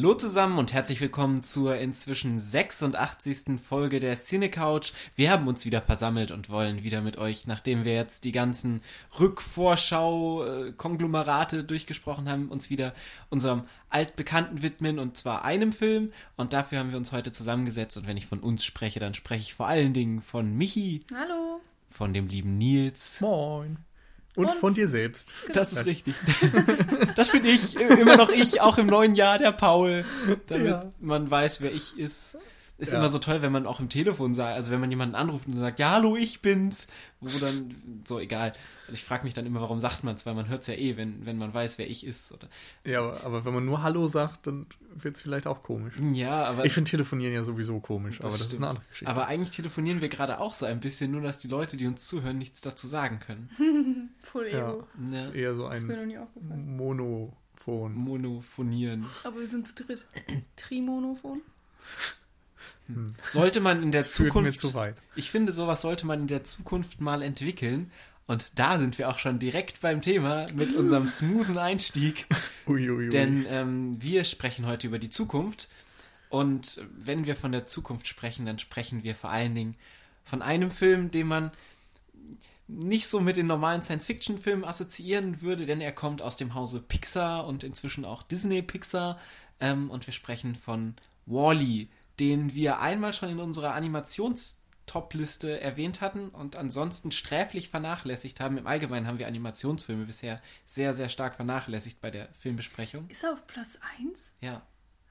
Hallo zusammen und herzlich willkommen zur inzwischen 86. Folge der Cinecouch. Wir haben uns wieder versammelt und wollen wieder mit euch, nachdem wir jetzt die ganzen Rückvorschau-Konglomerate durchgesprochen haben, uns wieder unserem Altbekannten widmen und zwar einem Film. Und dafür haben wir uns heute zusammengesetzt. Und wenn ich von uns spreche, dann spreche ich vor allen Dingen von Michi. Hallo. Von dem lieben Nils. Moin. Und, und, von dir selbst. Das ist richtig. das bin ich, immer noch ich, auch im neuen Jahr, der Paul. Damit ja. man weiß, wer ich ist. Ist ja. immer so toll, wenn man auch im Telefon sagt, also wenn man jemanden anruft und sagt, ja, hallo, ich bin's, wo dann, so egal. Also ich frage mich dann immer, warum sagt man es, weil man hört es ja eh, wenn, wenn man weiß, wer ich ist. Oder. Ja, aber, aber wenn man nur Hallo sagt, dann wird es vielleicht auch komisch. Ja, aber. Ich finde Telefonieren ja sowieso komisch, das aber das stimmt. ist eine andere Geschichte. Aber eigentlich telefonieren wir gerade auch so ein bisschen, nur dass die Leute, die uns zuhören, nichts dazu sagen können. Voll Ego. Ja, das ist eher so ein Monophon. Monophonieren. Aber wir sind zu dritt. Trimonophon? Hm. Sollte man in der das Zukunft. Mir zu weit. Ich finde, sowas sollte man in der Zukunft mal entwickeln. Und da sind wir auch schon direkt beim Thema mit unserem smoothen Einstieg. Uiuiui. Denn ähm, wir sprechen heute über die Zukunft. Und wenn wir von der Zukunft sprechen, dann sprechen wir vor allen Dingen von einem Film, den man nicht so mit den normalen Science-Fiction-Filmen assoziieren würde, denn er kommt aus dem Hause Pixar und inzwischen auch Disney Pixar. Ähm, und wir sprechen von Wally, -E, den wir einmal schon in unserer Animations-Top-Liste erwähnt hatten und ansonsten sträflich vernachlässigt haben. Im Allgemeinen haben wir Animationsfilme bisher sehr, sehr stark vernachlässigt bei der Filmbesprechung. Ist er auf Platz 1? Ja.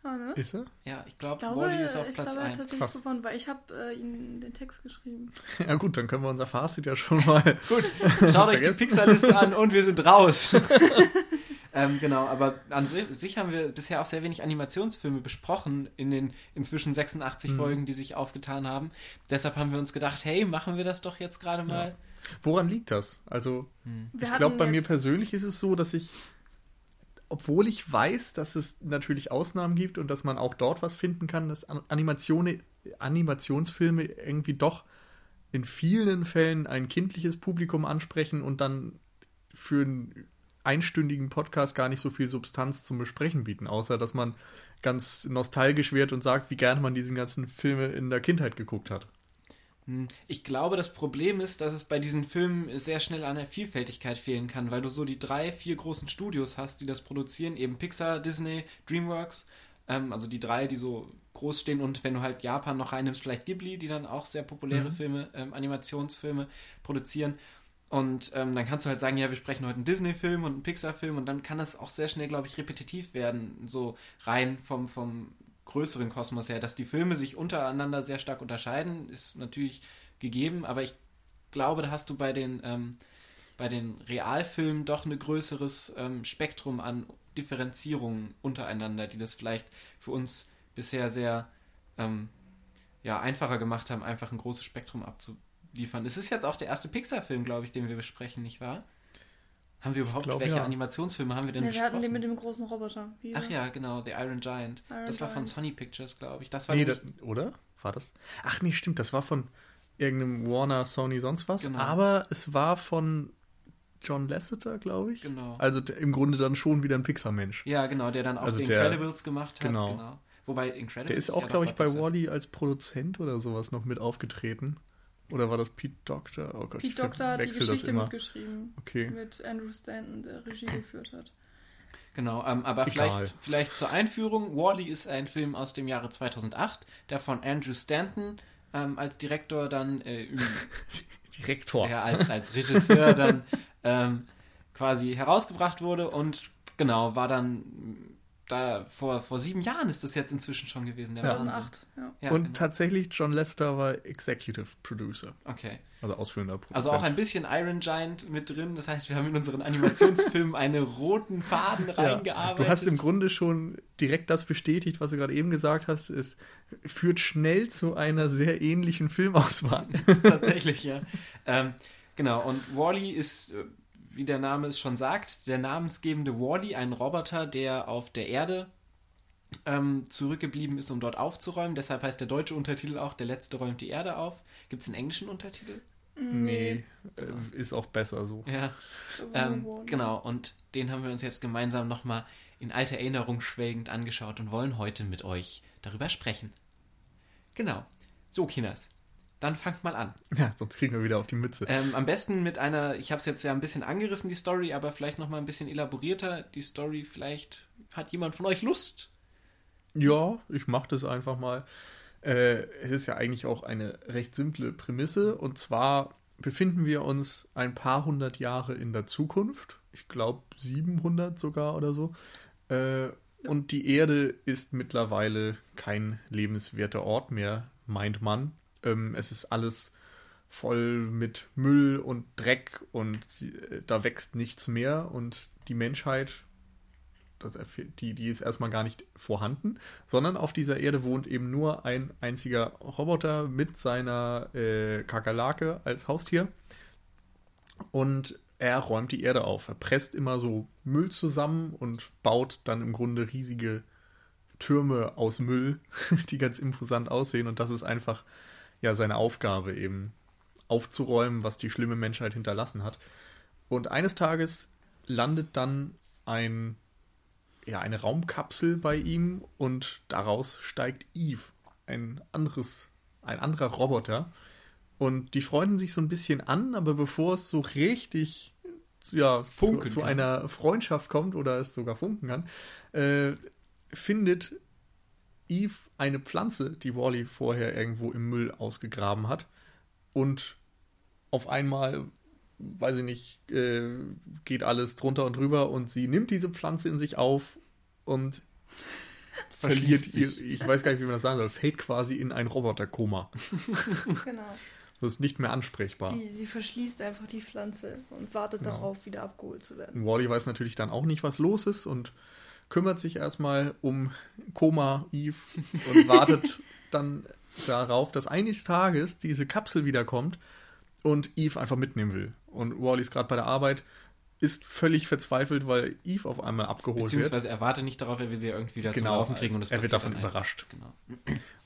Ah, ne? Ist er? Ja, ich, glaub, ich glaube, Wally ist auf ich Platz glaube, 1. tatsächlich Krass. gewonnen, weil ich habe äh, ihm den Text geschrieben. Ja gut, dann können wir unser Fazit ja schon mal... gut, schaut euch die Pixar-Liste an und wir sind raus. Ähm, genau, aber an sich haben wir bisher auch sehr wenig Animationsfilme besprochen in den inzwischen 86 mhm. Folgen, die sich aufgetan haben. Deshalb haben wir uns gedacht, hey, machen wir das doch jetzt gerade mal. Ja. Woran liegt das? Also, mhm. ich glaube, bei mir persönlich ist es so, dass ich, obwohl ich weiß, dass es natürlich Ausnahmen gibt und dass man auch dort was finden kann, dass Animationen, Animationsfilme irgendwie doch in vielen Fällen ein kindliches Publikum ansprechen und dann für ein einstündigen Podcast gar nicht so viel Substanz zum Besprechen bieten, außer dass man ganz nostalgisch wird und sagt, wie gerne man diesen ganzen Filme in der Kindheit geguckt hat. Hm, ich glaube, das Problem ist, dass es bei diesen Filmen sehr schnell an der Vielfältigkeit fehlen kann, weil du so die drei, vier großen Studios hast, die das produzieren, eben Pixar, Disney, DreamWorks, ähm, also die drei, die so groß stehen und wenn du halt Japan noch reinnimmst, vielleicht Ghibli, die dann auch sehr populäre mhm. Filme, ähm, Animationsfilme produzieren. Und ähm, dann kannst du halt sagen, ja, wir sprechen heute einen Disney-Film und einen Pixar-Film und dann kann das auch sehr schnell, glaube ich, repetitiv werden, so rein vom, vom größeren Kosmos her. Dass die Filme sich untereinander sehr stark unterscheiden, ist natürlich gegeben, aber ich glaube, da hast du bei den, ähm, bei den Realfilmen doch ein größeres ähm, Spektrum an Differenzierungen untereinander, die das vielleicht für uns bisher sehr ähm, ja, einfacher gemacht haben, einfach ein großes Spektrum abzubilden liefern. Es ist jetzt auch der erste Pixar-Film, glaube ich, den wir besprechen, nicht wahr? Haben wir überhaupt glaub, welche ja. Animationsfilme haben wir denn nee, besprochen? Wir hatten den mit dem großen Roboter. Wie Ach ja, genau, The Iron Giant. Iron das war von Sony Pictures, glaube ich. Das war nee, das, oder? War das? Ach nee, stimmt, das war von irgendeinem Warner, Sony, sonst was. Genau. Aber es war von John Lasseter, glaube ich. Genau. Also im Grunde dann schon wieder ein Pixar-Mensch. Ja, genau, der dann auch also die Incredibles gemacht hat. Genau. genau. Wobei Incredibles. Der ist auch, glaube ich, bei Wally -E als Produzent oder sowas noch mit aufgetreten. Oder war das Pete Doctor? Oh Gott, Pete Doctor hat die Geschichte mitgeschrieben. Okay. Mit Andrew Stanton, der Regie geführt hat. Genau, ähm, aber vielleicht, vielleicht zur Einführung. Wally -E ist ein Film aus dem Jahre 2008, der von Andrew Stanton ähm, als Direktor dann äh, Direktor. Ja, als, als Regisseur dann ähm, quasi herausgebracht wurde und genau, war dann da vor, vor sieben Jahren ist das jetzt inzwischen schon gewesen. 2008, ja. ja. Und genau. tatsächlich, John Lester war Executive Producer. Okay. Also ausführender Produzent. Also auch ein bisschen Iron Giant mit drin. Das heißt, wir haben in unseren Animationsfilmen einen roten Faden reingearbeitet. Du hast im Grunde schon direkt das bestätigt, was du gerade eben gesagt hast. Es führt schnell zu einer sehr ähnlichen Filmauswahl. Tatsächlich, ja. Ähm, genau, und Wally -E ist äh, wie der Name es schon sagt, der namensgebende Wally, ein Roboter, der auf der Erde ähm, zurückgeblieben ist, um dort aufzuräumen. Deshalb heißt der deutsche Untertitel auch Der Letzte räumt die Erde auf. Gibt es einen englischen Untertitel? Nee, genau. ist auch besser so. Ja, ähm, genau. Und den haben wir uns jetzt gemeinsam nochmal in alte Erinnerung schwelgend angeschaut und wollen heute mit euch darüber sprechen. Genau. So, Kinas. Dann fangt mal an. Ja, sonst kriegen wir wieder auf die Mütze. Ähm, am besten mit einer, ich habe es jetzt ja ein bisschen angerissen, die Story, aber vielleicht noch mal ein bisschen elaborierter. Die Story, vielleicht hat jemand von euch Lust? Ja, ich mache das einfach mal. Äh, es ist ja eigentlich auch eine recht simple Prämisse. Und zwar befinden wir uns ein paar hundert Jahre in der Zukunft. Ich glaube 700 sogar oder so. Äh, und die Erde ist mittlerweile kein lebenswerter Ort mehr, meint man. Ähm, es ist alles voll mit Müll und Dreck und sie, äh, da wächst nichts mehr und die Menschheit, das, die, die ist erstmal gar nicht vorhanden, sondern auf dieser Erde wohnt eben nur ein einziger Roboter mit seiner äh, Kakerlake als Haustier. Und er räumt die Erde auf. Er presst immer so Müll zusammen und baut dann im Grunde riesige Türme aus Müll, die ganz imposant aussehen. Und das ist einfach ja seine Aufgabe eben aufzuräumen, was die schlimme Menschheit hinterlassen hat. Und eines Tages landet dann ein ja eine Raumkapsel bei ihm und daraus steigt Eve, ein anderes ein anderer Roboter und die freunden sich so ein bisschen an, aber bevor es so richtig ja, zu, zu, einer Freundschaft kommt oder es sogar funken kann, äh, findet Eve eine Pflanze, die Wally vorher irgendwo im Müll ausgegraben hat. Und auf einmal, weiß ich nicht, äh, geht alles drunter und drüber und sie nimmt diese Pflanze in sich auf und verliert ihr, ich weiß gar nicht, wie man das sagen soll, fällt quasi in ein Roboterkoma. genau. Das ist nicht mehr ansprechbar. Sie, sie, verschließt einfach die Pflanze und wartet genau. darauf, wieder abgeholt zu werden. Wally weiß natürlich dann auch nicht, was los ist und kümmert sich erstmal um Koma Eve und wartet dann darauf, dass eines Tages diese Kapsel wiederkommt und Eve einfach mitnehmen will. Und Wally ist gerade bei der Arbeit, ist völlig verzweifelt, weil Eve auf einmal abgeholt Beziehungsweise wird. Beziehungsweise er wartet nicht darauf, er will sie irgendwie wieder genau, Laufen kriegen. und das er wird davon überrascht. Genau.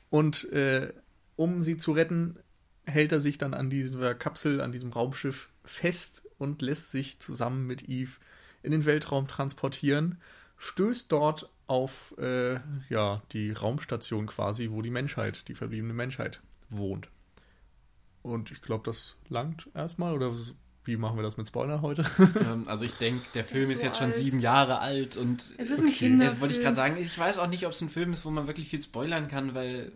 Und äh, um sie zu retten, hält er sich dann an dieser Kapsel, an diesem Raumschiff fest und lässt sich zusammen mit Eve in den Weltraum transportieren stößt dort auf äh, ja, die Raumstation quasi, wo die Menschheit, die verbliebene Menschheit wohnt. Und ich glaube, das langt erstmal, oder wie machen wir das mit Spoilern heute? Ähm, also ich denke, der Film ist, so jetzt alt. schon sieben Jahre alt und es ist ein okay. Kinderfilm. wollte ich gerade sagen, ich weiß auch nicht, ob es ein Film ist, wo man wirklich viel spoilern kann, weil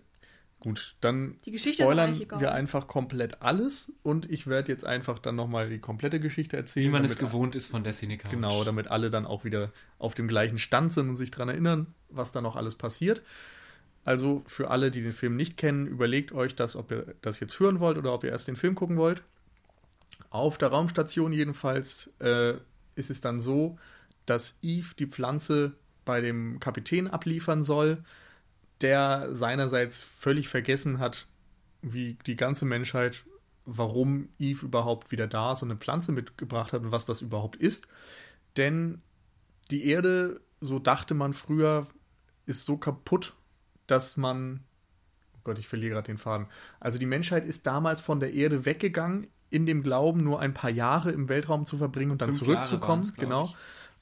Gut, dann spoilern wir einfach komplett alles und ich werde jetzt einfach dann nochmal die komplette Geschichte erzählen. Wie man es gewohnt ist von Destiny Couch. Genau, damit alle dann auch wieder auf dem gleichen Stand sind und sich daran erinnern, was da noch alles passiert. Also für alle, die den Film nicht kennen, überlegt euch das, ob ihr das jetzt hören wollt oder ob ihr erst den Film gucken wollt. Auf der Raumstation jedenfalls äh, ist es dann so, dass Eve die Pflanze bei dem Kapitän abliefern soll der seinerseits völlig vergessen hat, wie die ganze Menschheit, warum Eve überhaupt wieder da ist und eine Pflanze mitgebracht hat und was das überhaupt ist. Denn die Erde, so dachte man früher, ist so kaputt, dass man. Oh Gott, ich verliere gerade den Faden. Also die Menschheit ist damals von der Erde weggegangen, in dem Glauben, nur ein paar Jahre im Weltraum zu verbringen und dann Fünf zurückzukommen, genau,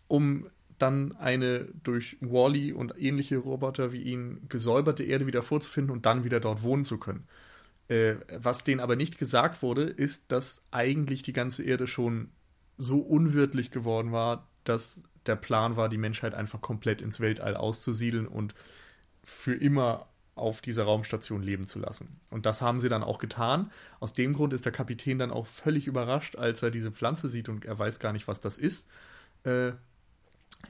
um dann eine durch Wally und ähnliche Roboter wie ihn gesäuberte Erde wieder vorzufinden und dann wieder dort wohnen zu können. Äh, was denen aber nicht gesagt wurde, ist, dass eigentlich die ganze Erde schon so unwirtlich geworden war, dass der Plan war, die Menschheit einfach komplett ins Weltall auszusiedeln und für immer auf dieser Raumstation leben zu lassen. Und das haben sie dann auch getan. Aus dem Grund ist der Kapitän dann auch völlig überrascht, als er diese Pflanze sieht und er weiß gar nicht, was das ist. Äh,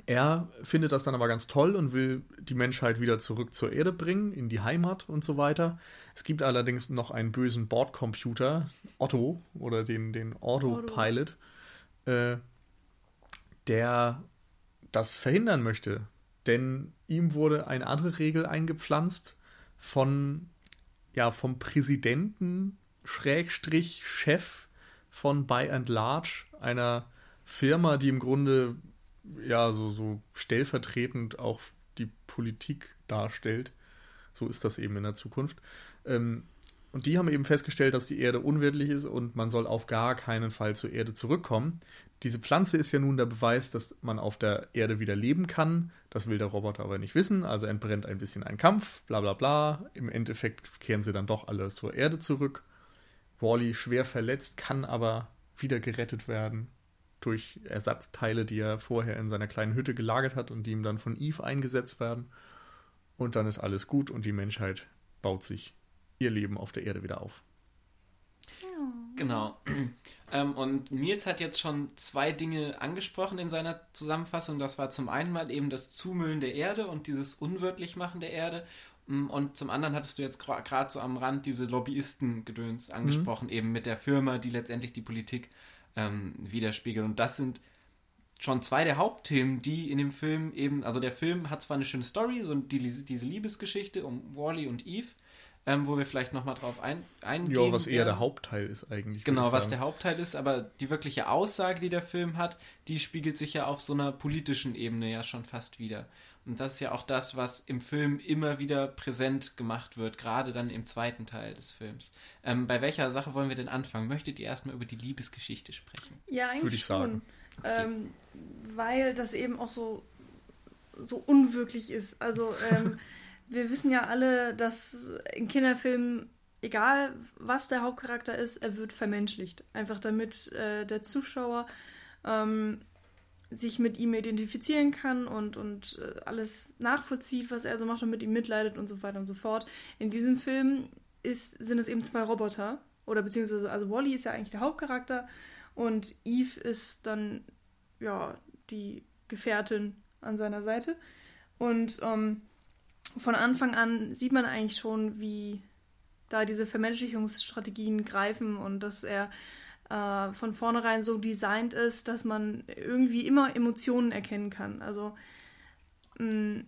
er findet das dann aber ganz toll und will die Menschheit wieder zurück zur Erde bringen, in die Heimat und so weiter. Es gibt allerdings noch einen bösen Bordcomputer, Otto oder den, den Autopilot, äh, der das verhindern möchte. Denn ihm wurde eine andere Regel eingepflanzt von, ja, vom Präsidenten, Schrägstrich, Chef von By and Large, einer Firma, die im Grunde ja, so, so stellvertretend auch die Politik darstellt. So ist das eben in der Zukunft. Ähm, und die haben eben festgestellt, dass die Erde unwirtlich ist und man soll auf gar keinen Fall zur Erde zurückkommen. Diese Pflanze ist ja nun der Beweis, dass man auf der Erde wieder leben kann. Das will der Roboter aber nicht wissen, also entbrennt ein bisschen ein Kampf, bla bla bla. Im Endeffekt kehren sie dann doch alle zur Erde zurück. Wally schwer verletzt, kann aber wieder gerettet werden durch Ersatzteile, die er vorher in seiner kleinen Hütte gelagert hat und die ihm dann von Eve eingesetzt werden. Und dann ist alles gut und die Menschheit baut sich ihr Leben auf der Erde wieder auf. Genau. Ähm, und Nils hat jetzt schon zwei Dinge angesprochen in seiner Zusammenfassung. Das war zum einen mal eben das Zumüllen der Erde und dieses Unwirtlichmachen der Erde. Mm, und zum anderen hattest du jetzt gerade so am Rand diese Lobbyisten-Gedöns angesprochen, mhm. eben mit der Firma, die letztendlich die Politik ähm, widerspiegelt. Und das sind schon zwei der Hauptthemen, die in dem Film eben, also der Film hat zwar eine schöne Story, so die, diese Liebesgeschichte um Wally und Eve, ähm, wo wir vielleicht nochmal drauf ein, eingehen. Ja, was eher werden. der Hauptteil ist eigentlich. Genau, was der Hauptteil ist, aber die wirkliche Aussage, die der Film hat, die spiegelt sich ja auf so einer politischen Ebene ja schon fast wieder. Und das ist ja auch das, was im Film immer wieder präsent gemacht wird, gerade dann im zweiten Teil des Films. Ähm, bei welcher Sache wollen wir denn anfangen? Möchtet ihr erstmal über die Liebesgeschichte sprechen? Ja, eigentlich Würde ich schon. Sagen. Ähm, weil das eben auch so, so unwirklich ist. Also ähm, wir wissen ja alle, dass in Kinderfilmen, egal was der Hauptcharakter ist, er wird vermenschlicht. Einfach damit äh, der Zuschauer ähm, sich mit ihm identifizieren kann und, und äh, alles nachvollzieht, was er so macht und mit ihm mitleidet und so weiter und so fort. In diesem Film ist, sind es eben zwei Roboter. Oder beziehungsweise, also Wally ist ja eigentlich der Hauptcharakter und Eve ist dann, ja, die Gefährtin an seiner Seite. Und ähm, von Anfang an sieht man eigentlich schon, wie da diese Vermenschlichungsstrategien greifen und dass er äh, von vornherein so designt ist, dass man irgendwie immer Emotionen erkennen kann. Also mh, mm,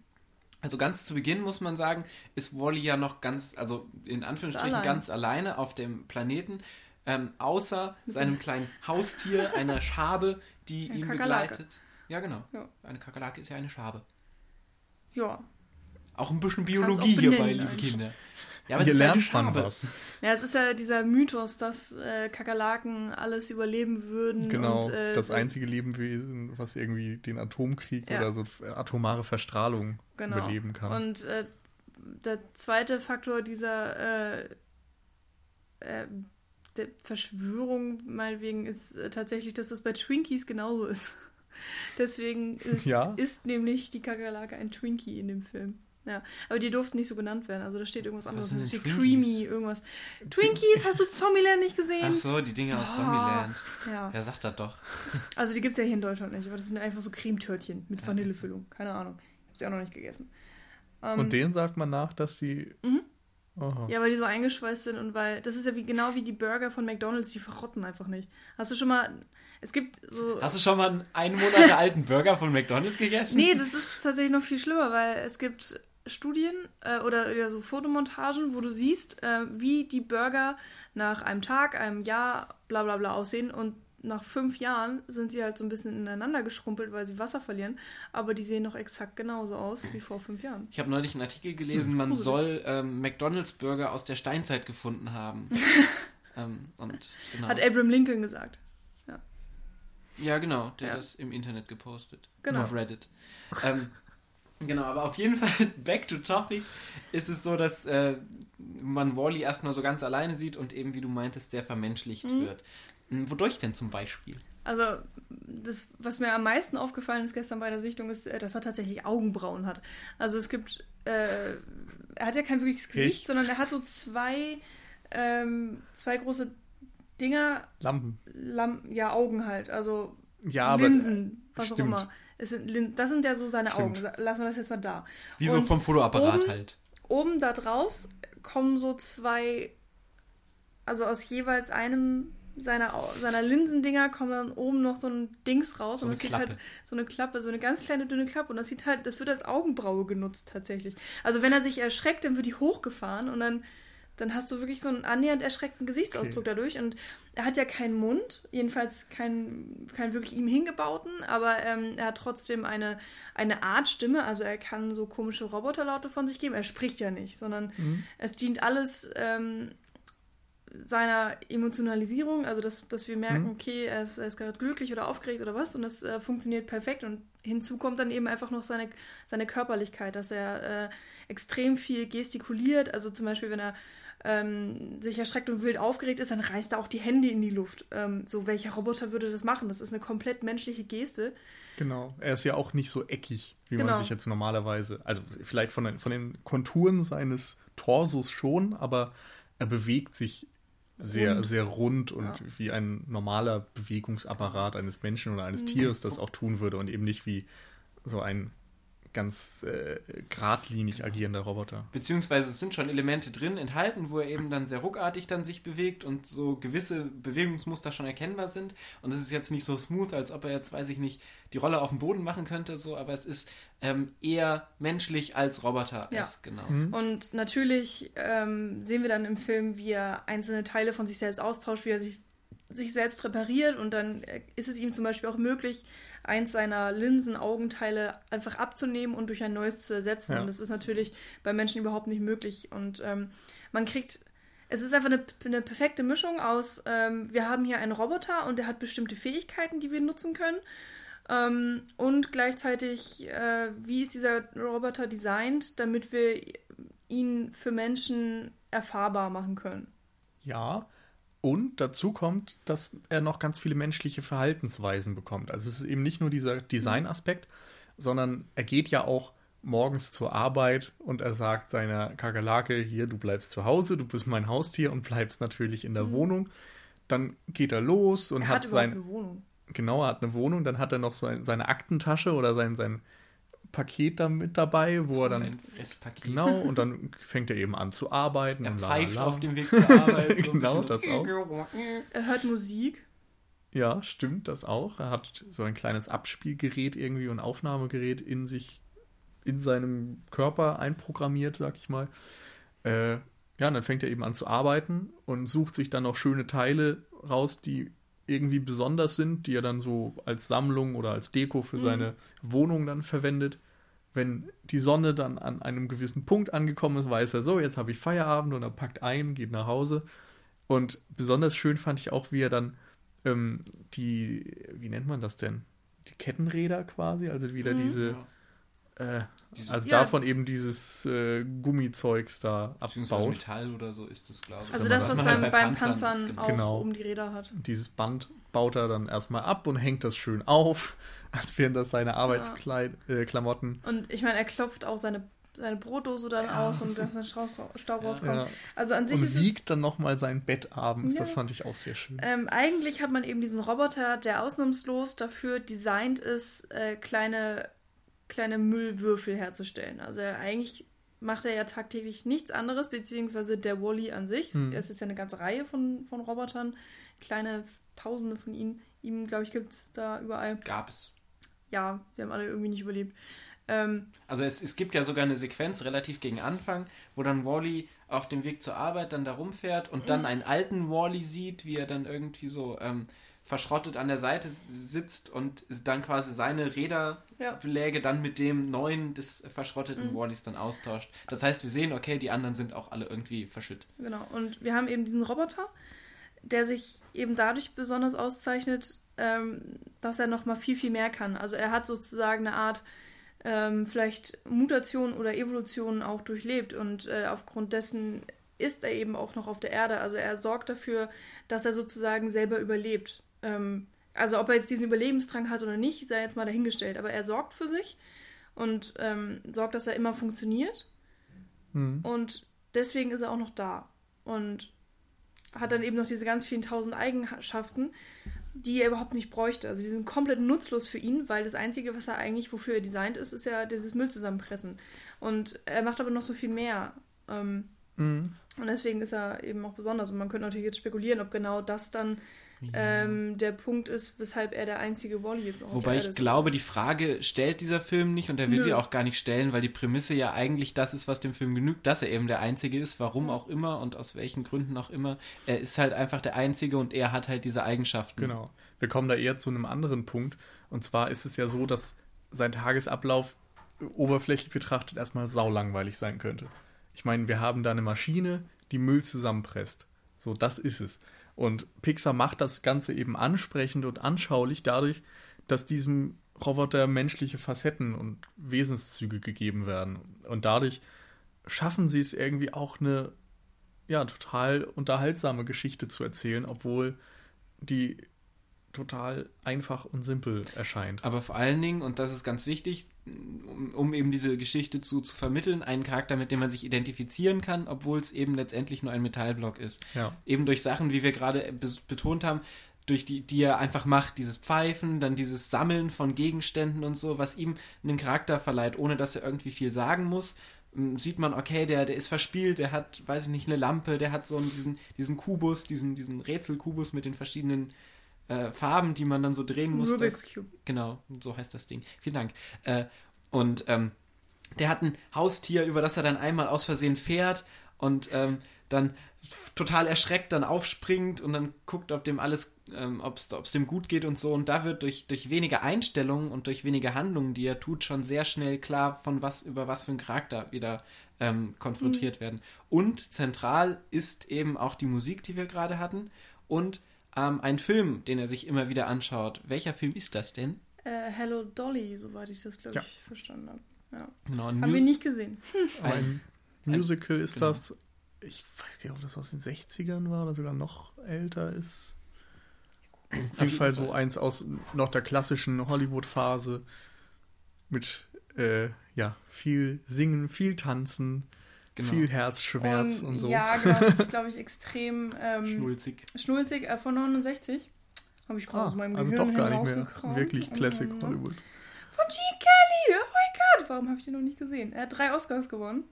also ganz zu Beginn muss man sagen, ist Wally ja noch ganz, also in Anführungsstrichen allein. ganz alleine auf dem Planeten, ähm, außer seinem kleinen Haustier, einer Schabe, die ihn Kakerlake. begleitet. Ja, genau. Ja. Eine Kakerlake ist ja eine Schabe. Ja, auch ein bisschen Biologie hierbei, liebe Kinder. Ja, aber Hier lernt man was. Ja, es ist ja dieser Mythos, dass äh, Kakerlaken alles überleben würden. Genau, und, äh, das einzige Lebewesen, was irgendwie den Atomkrieg ja. oder so atomare Verstrahlung genau. überleben kann. Und äh, der zweite Faktor dieser äh, äh, der Verschwörung meinetwegen ist äh, tatsächlich, dass das bei Twinkies genauso ist. Deswegen ist, ja? ist nämlich die Kakerlake ein Twinkie in dem Film. Ja, aber die durften nicht so genannt werden. Also da steht irgendwas anderes. Da steht Creamy, irgendwas. Twinkies, hast du Zombieland nicht gesehen? Ach so, die Dinge aus Zombieland. Ja. Wer sagt das doch? Also die gibt es ja hier in Deutschland nicht, aber das sind einfach so Cremetörtchen mit Vanillefüllung. Keine Ahnung. Ich habe sie auch noch nicht gegessen. Um, und ähm, denen sagt man nach, dass die. Mhm. Ja, weil die so eingeschweißt sind und weil. Das ist ja wie, genau wie die Burger von McDonalds, die verrotten einfach nicht. Hast du schon mal. Es gibt so. Hast du schon mal einen einen Monat alten Burger von McDonalds gegessen? Nee, das ist tatsächlich noch viel schlimmer, weil es gibt Studien äh, oder ja, so Fotomontagen, wo du siehst, äh, wie die Burger nach einem Tag, einem Jahr, bla bla bla aussehen und nach fünf Jahren sind sie halt so ein bisschen ineinander geschrumpelt, weil sie Wasser verlieren, aber die sehen noch exakt genauso aus wie vor fünf Jahren. Ich habe neulich einen Artikel gelesen, man soll ähm, McDonalds Burger aus der Steinzeit gefunden haben. ähm, und, genau. Hat Abraham Lincoln gesagt. Ja, ja genau, der ja. ist im Internet gepostet. Genau. Auf Reddit. ähm, Genau, aber auf jeden Fall, back to topic, ist es so, dass äh, man Wally erstmal so ganz alleine sieht und eben, wie du meintest, sehr vermenschlicht mhm. wird. Hm, wodurch denn zum Beispiel? Also, das, was mir am meisten aufgefallen ist gestern bei der Sichtung, ist, äh, dass er tatsächlich Augenbrauen hat. Also, es gibt, äh, er hat ja kein wirkliches Gesicht, Echt? sondern er hat so zwei, ähm, zwei große Dinger. Lampen. Lam ja, Augen halt. Also, ja, Linsen, aber, was stimmt. auch immer. Sind, das sind ja so seine Stimmt. Augen. Lassen wir das jetzt mal da. Wie so vom Fotoapparat oben, halt. Oben da draus kommen so zwei, also aus jeweils einem seiner, seiner Linsendinger kommen dann oben noch so ein Dings raus. So und das sieht halt so eine Klappe, so eine ganz kleine dünne Klappe. Und das sieht halt, das wird als Augenbraue genutzt tatsächlich. Also wenn er sich erschreckt, dann wird die hochgefahren und dann dann hast du wirklich so einen annähernd erschreckten Gesichtsausdruck okay. dadurch. Und er hat ja keinen Mund, jedenfalls keinen, keinen wirklich ihm hingebauten, aber ähm, er hat trotzdem eine, eine Art Stimme. Also er kann so komische Roboterlaute von sich geben. Er spricht ja nicht, sondern mhm. es dient alles ähm, seiner Emotionalisierung, also dass, dass wir merken, mhm. okay, er ist, ist gerade glücklich oder aufgeregt oder was und das äh, funktioniert perfekt und hinzu kommt dann eben einfach noch seine, seine Körperlichkeit, dass er äh, extrem viel gestikuliert, also zum Beispiel, wenn er ähm, sich erschreckt und wild aufgeregt ist, dann reißt er auch die Hände in die Luft. Ähm, so, welcher Roboter würde das machen? Das ist eine komplett menschliche Geste. Genau, er ist ja auch nicht so eckig, wie genau. man sich jetzt normalerweise, also vielleicht von den, von den Konturen seines Torsos schon, aber er bewegt sich sehr, rund. sehr rund und ja. wie ein normaler Bewegungsapparat eines Menschen oder eines mhm. Tieres das auch tun würde und eben nicht wie so ein ganz äh, geradlinig agierender Roboter. Beziehungsweise es sind schon Elemente drin enthalten, wo er eben dann sehr ruckartig dann sich bewegt und so gewisse Bewegungsmuster schon erkennbar sind. Und es ist jetzt nicht so smooth, als ob er jetzt, weiß ich nicht, die Rolle auf dem Boden machen könnte, so, aber es ist ähm, eher menschlich als Roboter. Ja. genau. Mhm. Und natürlich ähm, sehen wir dann im Film, wie er einzelne Teile von sich selbst austauscht, wie er sich sich selbst repariert und dann äh, ist es ihm zum Beispiel auch möglich, eins seiner Linsenaugenteile einfach abzunehmen und durch ein neues zu ersetzen. Ja. Und das ist natürlich bei Menschen überhaupt nicht möglich. Und ähm, man kriegt, es ist einfach eine, eine perfekte Mischung aus, ähm, wir haben hier einen Roboter und der hat bestimmte Fähigkeiten, die wir nutzen können. Ähm, und gleichzeitig, äh, wie ist dieser Roboter designt, damit wir ihn für Menschen erfahrbar machen können. Ja, und dazu kommt, dass er noch ganz viele menschliche Verhaltensweisen bekommt. Also es ist eben nicht nur dieser Designaspekt, sondern er geht ja auch morgens zur Arbeit und er sagt seiner Kakerlake, hier, du bleibst zu Hause, du bist mein Haustier und bleibst natürlich in der mhm. Wohnung. Dann geht er los und er hat, hat sein... Eine Wohnung. Genau, er hat eine Wohnung, dann hat er noch so ein, seine Aktentasche oder sein, sein Paket da mit dabei, wo er dann. Ein Fresspaket. Genau, und dann fängt er eben an zu arbeiten. Er pfeift auf dem Weg zur Arbeit. So genau, das auch. Er hört Musik. Ja, stimmt, das auch. Er hat so ein kleines Abspielgerät irgendwie und Aufnahmegerät in sich, in seinem Körper einprogrammiert, sag ich mal. Äh, ja, und dann fängt er eben an zu arbeiten und sucht sich dann noch schöne Teile raus, die irgendwie besonders sind, die er dann so als Sammlung oder als Deko für mhm. seine Wohnung dann verwendet. Wenn die Sonne dann an einem gewissen Punkt angekommen ist, weiß er so, jetzt habe ich Feierabend und er packt ein, geht nach Hause. Und besonders schön fand ich auch, wie er dann ähm, die, wie nennt man das denn? Die Kettenräder quasi, also wieder mhm. diese äh, also ja. davon eben dieses äh, Gummizeugs da abbaut. Metall oder so ist das, glaube ich. Also das, was, was beim, beim Panzern, Panzern auch genau. um die Räder hat. Dieses Band baut er dann erstmal ab und hängt das schön auf, als wären das seine Arbeitsklamotten. Ja. Äh, und ich meine, er klopft auch seine, seine Brotdose dann ja. aus und dass ein Staub rauskommt. Also an sich und wiegt dann nochmal sein Bett abends. Das fand ich auch sehr schön. Ähm, eigentlich hat man eben diesen Roboter, der ausnahmslos dafür designt ist, äh, kleine kleine Müllwürfel herzustellen. Also eigentlich macht er ja tagtäglich nichts anderes, beziehungsweise der Wally an sich. Hm. Es ist ja eine ganze Reihe von, von Robotern, kleine Tausende von ihnen. Ihm, glaube ich, gibt es da überall. Gab es. Ja, sie haben alle irgendwie nicht überlebt. Ähm, also es, es gibt ja sogar eine Sequenz relativ gegen Anfang, wo dann Wally auf dem Weg zur Arbeit dann da rumfährt und dann einen alten Wally sieht, wie er dann irgendwie so ähm, verschrottet an der Seite sitzt und dann quasi seine Räderbeläge ja. dann mit dem neuen des verschrotteten mhm. Wallys dann austauscht. Das heißt, wir sehen, okay, die anderen sind auch alle irgendwie verschütt. Genau, und wir haben eben diesen Roboter, der sich eben dadurch besonders auszeichnet, ähm, dass er nochmal viel, viel mehr kann. Also er hat sozusagen eine Art ähm, vielleicht Mutation oder Evolution auch durchlebt und äh, aufgrund dessen ist er eben auch noch auf der Erde. Also er sorgt dafür, dass er sozusagen selber überlebt. Ähm, also ob er jetzt diesen Überlebensdrang hat oder nicht, sei jetzt mal dahingestellt. Aber er sorgt für sich und ähm, sorgt, dass er immer funktioniert. Mhm. Und deswegen ist er auch noch da. Und hat dann eben noch diese ganz vielen tausend Eigenschaften, die er überhaupt nicht bräuchte. Also die sind komplett nutzlos für ihn, weil das Einzige, was er eigentlich, wofür er designt ist, ist ja dieses Müll zusammenpressen. Und er macht aber noch so viel mehr. Ähm, mhm. Und deswegen ist er eben auch besonders. Und man könnte natürlich jetzt spekulieren, ob genau das dann ähm, der Punkt ist, weshalb er der einzige Wally jetzt auch Wobei ich glaube, die Frage stellt dieser Film nicht und er will Nö. sie auch gar nicht stellen, weil die Prämisse ja eigentlich das ist, was dem Film genügt, dass er eben der Einzige ist, warum auch immer und aus welchen Gründen auch immer. Er ist halt einfach der Einzige und er hat halt diese Eigenschaften. Genau. Wir kommen da eher zu einem anderen Punkt und zwar ist es ja so, dass sein Tagesablauf oberflächlich betrachtet erstmal saulangweilig sein könnte. Ich meine, wir haben da eine Maschine, die Müll zusammenpresst So, das ist es. Und Pixar macht das Ganze eben ansprechend und anschaulich dadurch, dass diesem Roboter menschliche Facetten und Wesenszüge gegeben werden. Und dadurch schaffen sie es irgendwie auch eine ja, total unterhaltsame Geschichte zu erzählen, obwohl die total einfach und simpel erscheint. Aber vor allen Dingen, und das ist ganz wichtig, um, um, eben diese Geschichte zu, zu vermitteln, einen Charakter, mit dem man sich identifizieren kann, obwohl es eben letztendlich nur ein Metallblock ist. Ja. Eben durch Sachen, wie wir gerade betont haben, durch die, die er einfach macht, dieses Pfeifen, dann dieses Sammeln von Gegenständen und so, was ihm einen Charakter verleiht, ohne dass er irgendwie viel sagen muss. Sieht man, okay, der, der ist verspielt, der hat, weiß ich nicht, eine Lampe, der hat so einen, diesen, diesen Kubus, diesen, diesen Rätselkubus mit den verschiedenen äh, Farben, die man dann so drehen muss. Rubik's Cube. Genau, so heißt das Ding. Vielen Dank. Äh, und ähm, der hat ein Haustier, über das er dann einmal aus Versehen fährt und ähm, dann total erschreckt dann aufspringt und dann guckt, ob dem alles, ähm, ob es dem gut geht und so. Und da wird durch, durch wenige Einstellungen und durch wenige Handlungen, die er tut, schon sehr schnell klar, von was, über was für einen Charakter wieder ähm, konfrontiert mhm. werden. Und zentral ist eben auch die Musik, die wir gerade hatten. Und ähm, ein Film, den er sich immer wieder anschaut. Welcher Film ist das denn? Äh, Hello Dolly, soweit ich das, glaube ja. ich, verstanden habe. Ja. Genau, Haben wir nicht gesehen. Ein Musical ist genau. das ich weiß gar nicht, ob das aus den 60ern war oder sogar noch älter ist. Auf jeden Fall so eins aus noch der klassischen Hollywood-Phase mit äh, ja, viel Singen, viel Tanzen, genau. viel Herzschmerz und, und, so. Ja, genau, das ist, glaube ich, extrem ähm, schnulzig. Schnulzig, äh, von 69. Habe ich gerade ah, aus meinem also Gehirn doch gar nicht mehr wirklich Classic Hollywood. Von Gene Kelly, oh mein Gott, warum habe ich den noch nicht gesehen? Er hat drei Oscars gewonnen.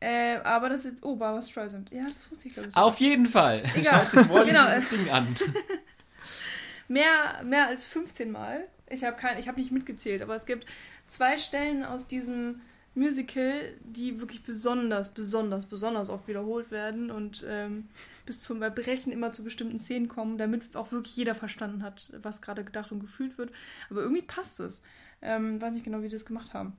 Äh, aber das ist jetzt. Oh, Barbara Streisand. Ja, das wusste ich, glaube ich. Auf jeden Fall. Egal. Schaut sich Wally genau. dieses Ding an. mehr, mehr als 15 Mal. Ich habe hab nicht mitgezählt, aber es gibt zwei Stellen aus diesem Musical, die wirklich besonders, besonders, besonders oft wiederholt werden und ähm, bis zum Erbrechen immer zu bestimmten Szenen kommen, damit auch wirklich jeder verstanden hat, was gerade gedacht und gefühlt wird. Aber irgendwie passt es. Ähm, weiß nicht genau, wie die das gemacht haben.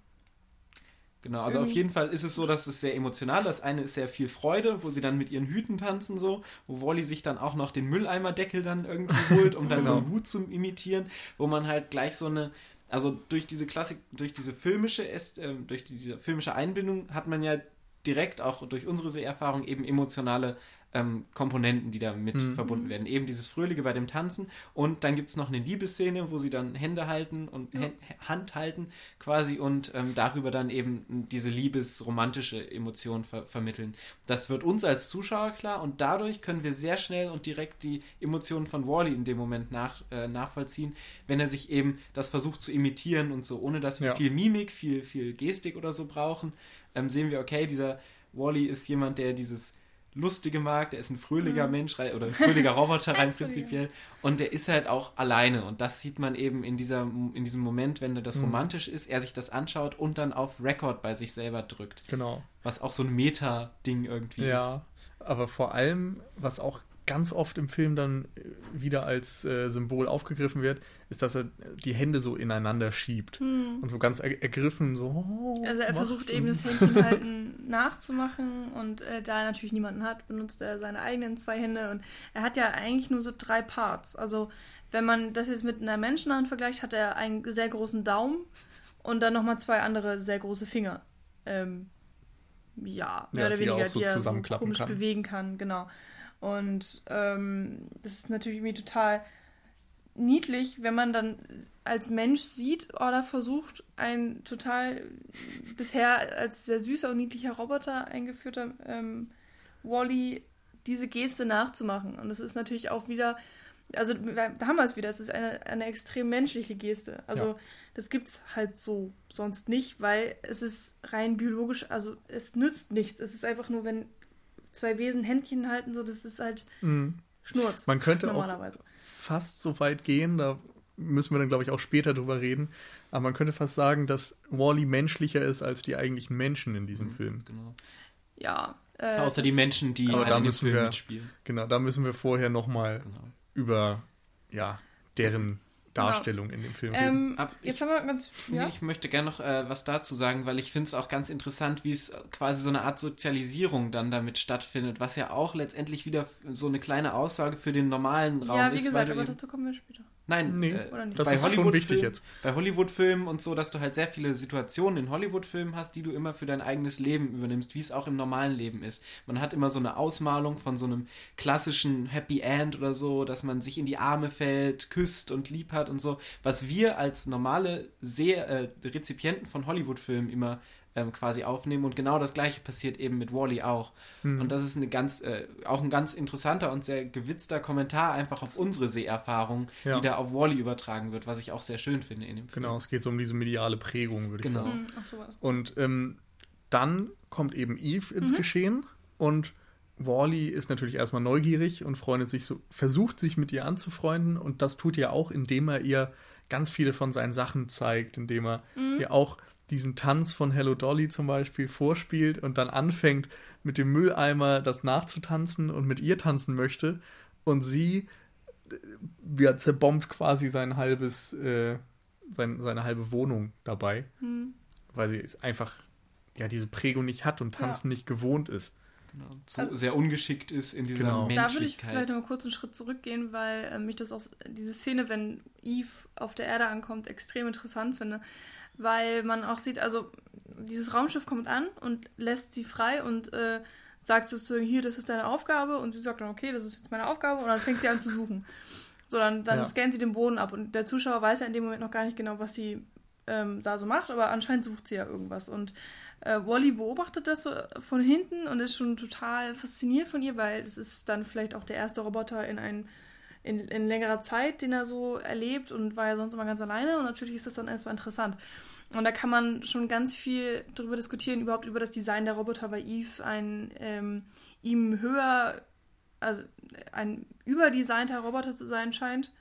Genau, also auf jeden Fall ist es so, dass es sehr emotional. Das eine ist sehr viel Freude, wo sie dann mit ihren Hüten tanzen so, wo Wally sich dann auch noch den Mülleimerdeckel dann irgendwie holt, um dann genau. so einen Hut zu imitieren, wo man halt gleich so eine, also durch diese Klassik, durch diese filmische, äh, durch diese filmische Einbindung hat man ja direkt auch durch unsere Seherfahrung eben emotionale ähm, Komponenten, die damit mhm. verbunden werden. Eben dieses Fröhliche bei dem Tanzen und dann gibt es noch eine Liebesszene, wo sie dann Hände halten und ja. Hand halten quasi und ähm, darüber dann eben diese liebesromantische Emotion ver vermitteln. Das wird uns als Zuschauer klar und dadurch können wir sehr schnell und direkt die Emotionen von Wally in dem Moment nach, äh, nachvollziehen, wenn er sich eben das versucht zu imitieren und so, ohne dass wir ja. viel Mimik, viel, viel Gestik oder so brauchen, ähm, sehen wir, okay, dieser Wally ist jemand, der dieses Lustige mag, der ist ein fröhlicher mhm. Mensch oder ein fröhlicher Roboter rein prinzipiell und der ist halt auch alleine und das sieht man eben in, dieser, in diesem Moment, wenn das mhm. romantisch ist, er sich das anschaut und dann auf Record bei sich selber drückt. Genau. Was auch so ein Meta-Ding irgendwie ja, ist. Ja, aber vor allem, was auch ganz oft im Film dann äh, wieder als äh, Symbol aufgegriffen wird, ist, dass er die Hände so ineinander schiebt hm. und so ganz er ergriffen so. Oh, also er versucht eben das Händchenhalten nachzumachen und äh, da er natürlich niemanden hat, benutzt er seine eigenen zwei Hände und er hat ja eigentlich nur so drei Parts. Also wenn man das jetzt mit einer Menschenhand vergleicht, hat er einen sehr großen Daumen und dann nochmal zwei andere sehr große Finger. Ähm, ja, mehr ja, oder weniger, die, er so komisch kann. bewegen kann, genau. Und ähm, das ist natürlich irgendwie total niedlich, wenn man dann als Mensch sieht oder versucht, ein total bisher als sehr süßer und niedlicher Roboter eingeführter ähm, Wally diese Geste nachzumachen. Und das ist natürlich auch wieder, also da haben wir es wieder, es ist eine, eine extrem menschliche Geste. Also ja. das gibt es halt so sonst nicht, weil es ist rein biologisch, also es nützt nichts. Es ist einfach nur, wenn zwei Wesen Händchen halten, so das ist halt mhm. Schnurz. Man könnte normalerweise. auch fast so weit gehen, da müssen wir dann, glaube ich, auch später drüber reden. Aber man könnte fast sagen, dass Wally menschlicher ist als die eigentlichen Menschen in diesem mhm, Film. Genau. Ja. Äh, Außer die Menschen, die aber da müssen wir, spielen. Genau, da müssen wir vorher nochmal genau. über ja, deren Darstellung genau. in dem Film ähm, Ab, jetzt haben wir ganz. Ja? Ich möchte gerne noch äh, was dazu sagen, weil ich finde es auch ganz interessant, wie es quasi so eine Art Sozialisierung dann damit stattfindet, was ja auch letztendlich wieder so eine kleine Aussage für den normalen Raum ist. Ja, wie gesagt, aber dazu kommen wir später. Nein, nee, äh, das bei ist schon wichtig jetzt. Bei Hollywood-Filmen und so, dass du halt sehr viele Situationen in Hollywood-Filmen hast, die du immer für dein eigenes Leben übernimmst, wie es auch im normalen Leben ist. Man hat immer so eine Ausmalung von so einem klassischen Happy End oder so, dass man sich in die Arme fällt, küsst und lieb hat und so, was wir als normale sehr äh, Rezipienten von Hollywood-Filmen immer ähm, quasi aufnehmen. Und genau das gleiche passiert eben mit Wally auch. Mhm. Und das ist eine ganz, äh, auch ein ganz interessanter und sehr gewitzter Kommentar einfach auf unsere Seherfahrung, ja. die da auf Wally übertragen wird, was ich auch sehr schön finde in dem Film. Genau, es geht so um diese mediale Prägung, würde genau. ich sagen. Mhm. Ach so, was. Und ähm, dann kommt eben Eve ins mhm. Geschehen und Wally ist natürlich erstmal neugierig und freundet sich so, versucht sich mit ihr anzufreunden und das tut er auch, indem er ihr ganz viele von seinen Sachen zeigt, indem er mhm. ihr auch diesen Tanz von Hello Dolly zum Beispiel vorspielt und dann anfängt mit dem Mülleimer das nachzutanzen und mit ihr tanzen möchte und sie äh, ja, zerbombt quasi sein halbes, äh, sein, seine halbe Wohnung dabei, hm. weil sie es einfach ja diese Prägung nicht hat und tanzen ja. nicht gewohnt ist. Genau. Zu, äh, sehr ungeschickt ist in dieser genau. Da würde ich vielleicht noch einen kurzen Schritt zurückgehen, weil äh, mich das auch diese Szene, wenn Eve auf der Erde ankommt, extrem interessant finde weil man auch sieht, also dieses Raumschiff kommt an und lässt sie frei und äh, sagt sozusagen, hier, das ist deine Aufgabe und sie sagt dann, okay, das ist jetzt meine Aufgabe und dann fängt sie an zu suchen. So, dann, dann ja. scannt sie den Boden ab und der Zuschauer weiß ja in dem Moment noch gar nicht genau, was sie ähm, da so macht, aber anscheinend sucht sie ja irgendwas und äh, Wally beobachtet das so von hinten und ist schon total fasziniert von ihr, weil es ist dann vielleicht auch der erste Roboter in ein in, in längerer Zeit, den er so erlebt und war ja sonst immer ganz alleine und natürlich ist das dann erstmal interessant. Und da kann man schon ganz viel darüber diskutieren, überhaupt über das Design der Roboter, weil Eve ein ähm, ihm höher, also ein überdesignter Roboter zu sein scheint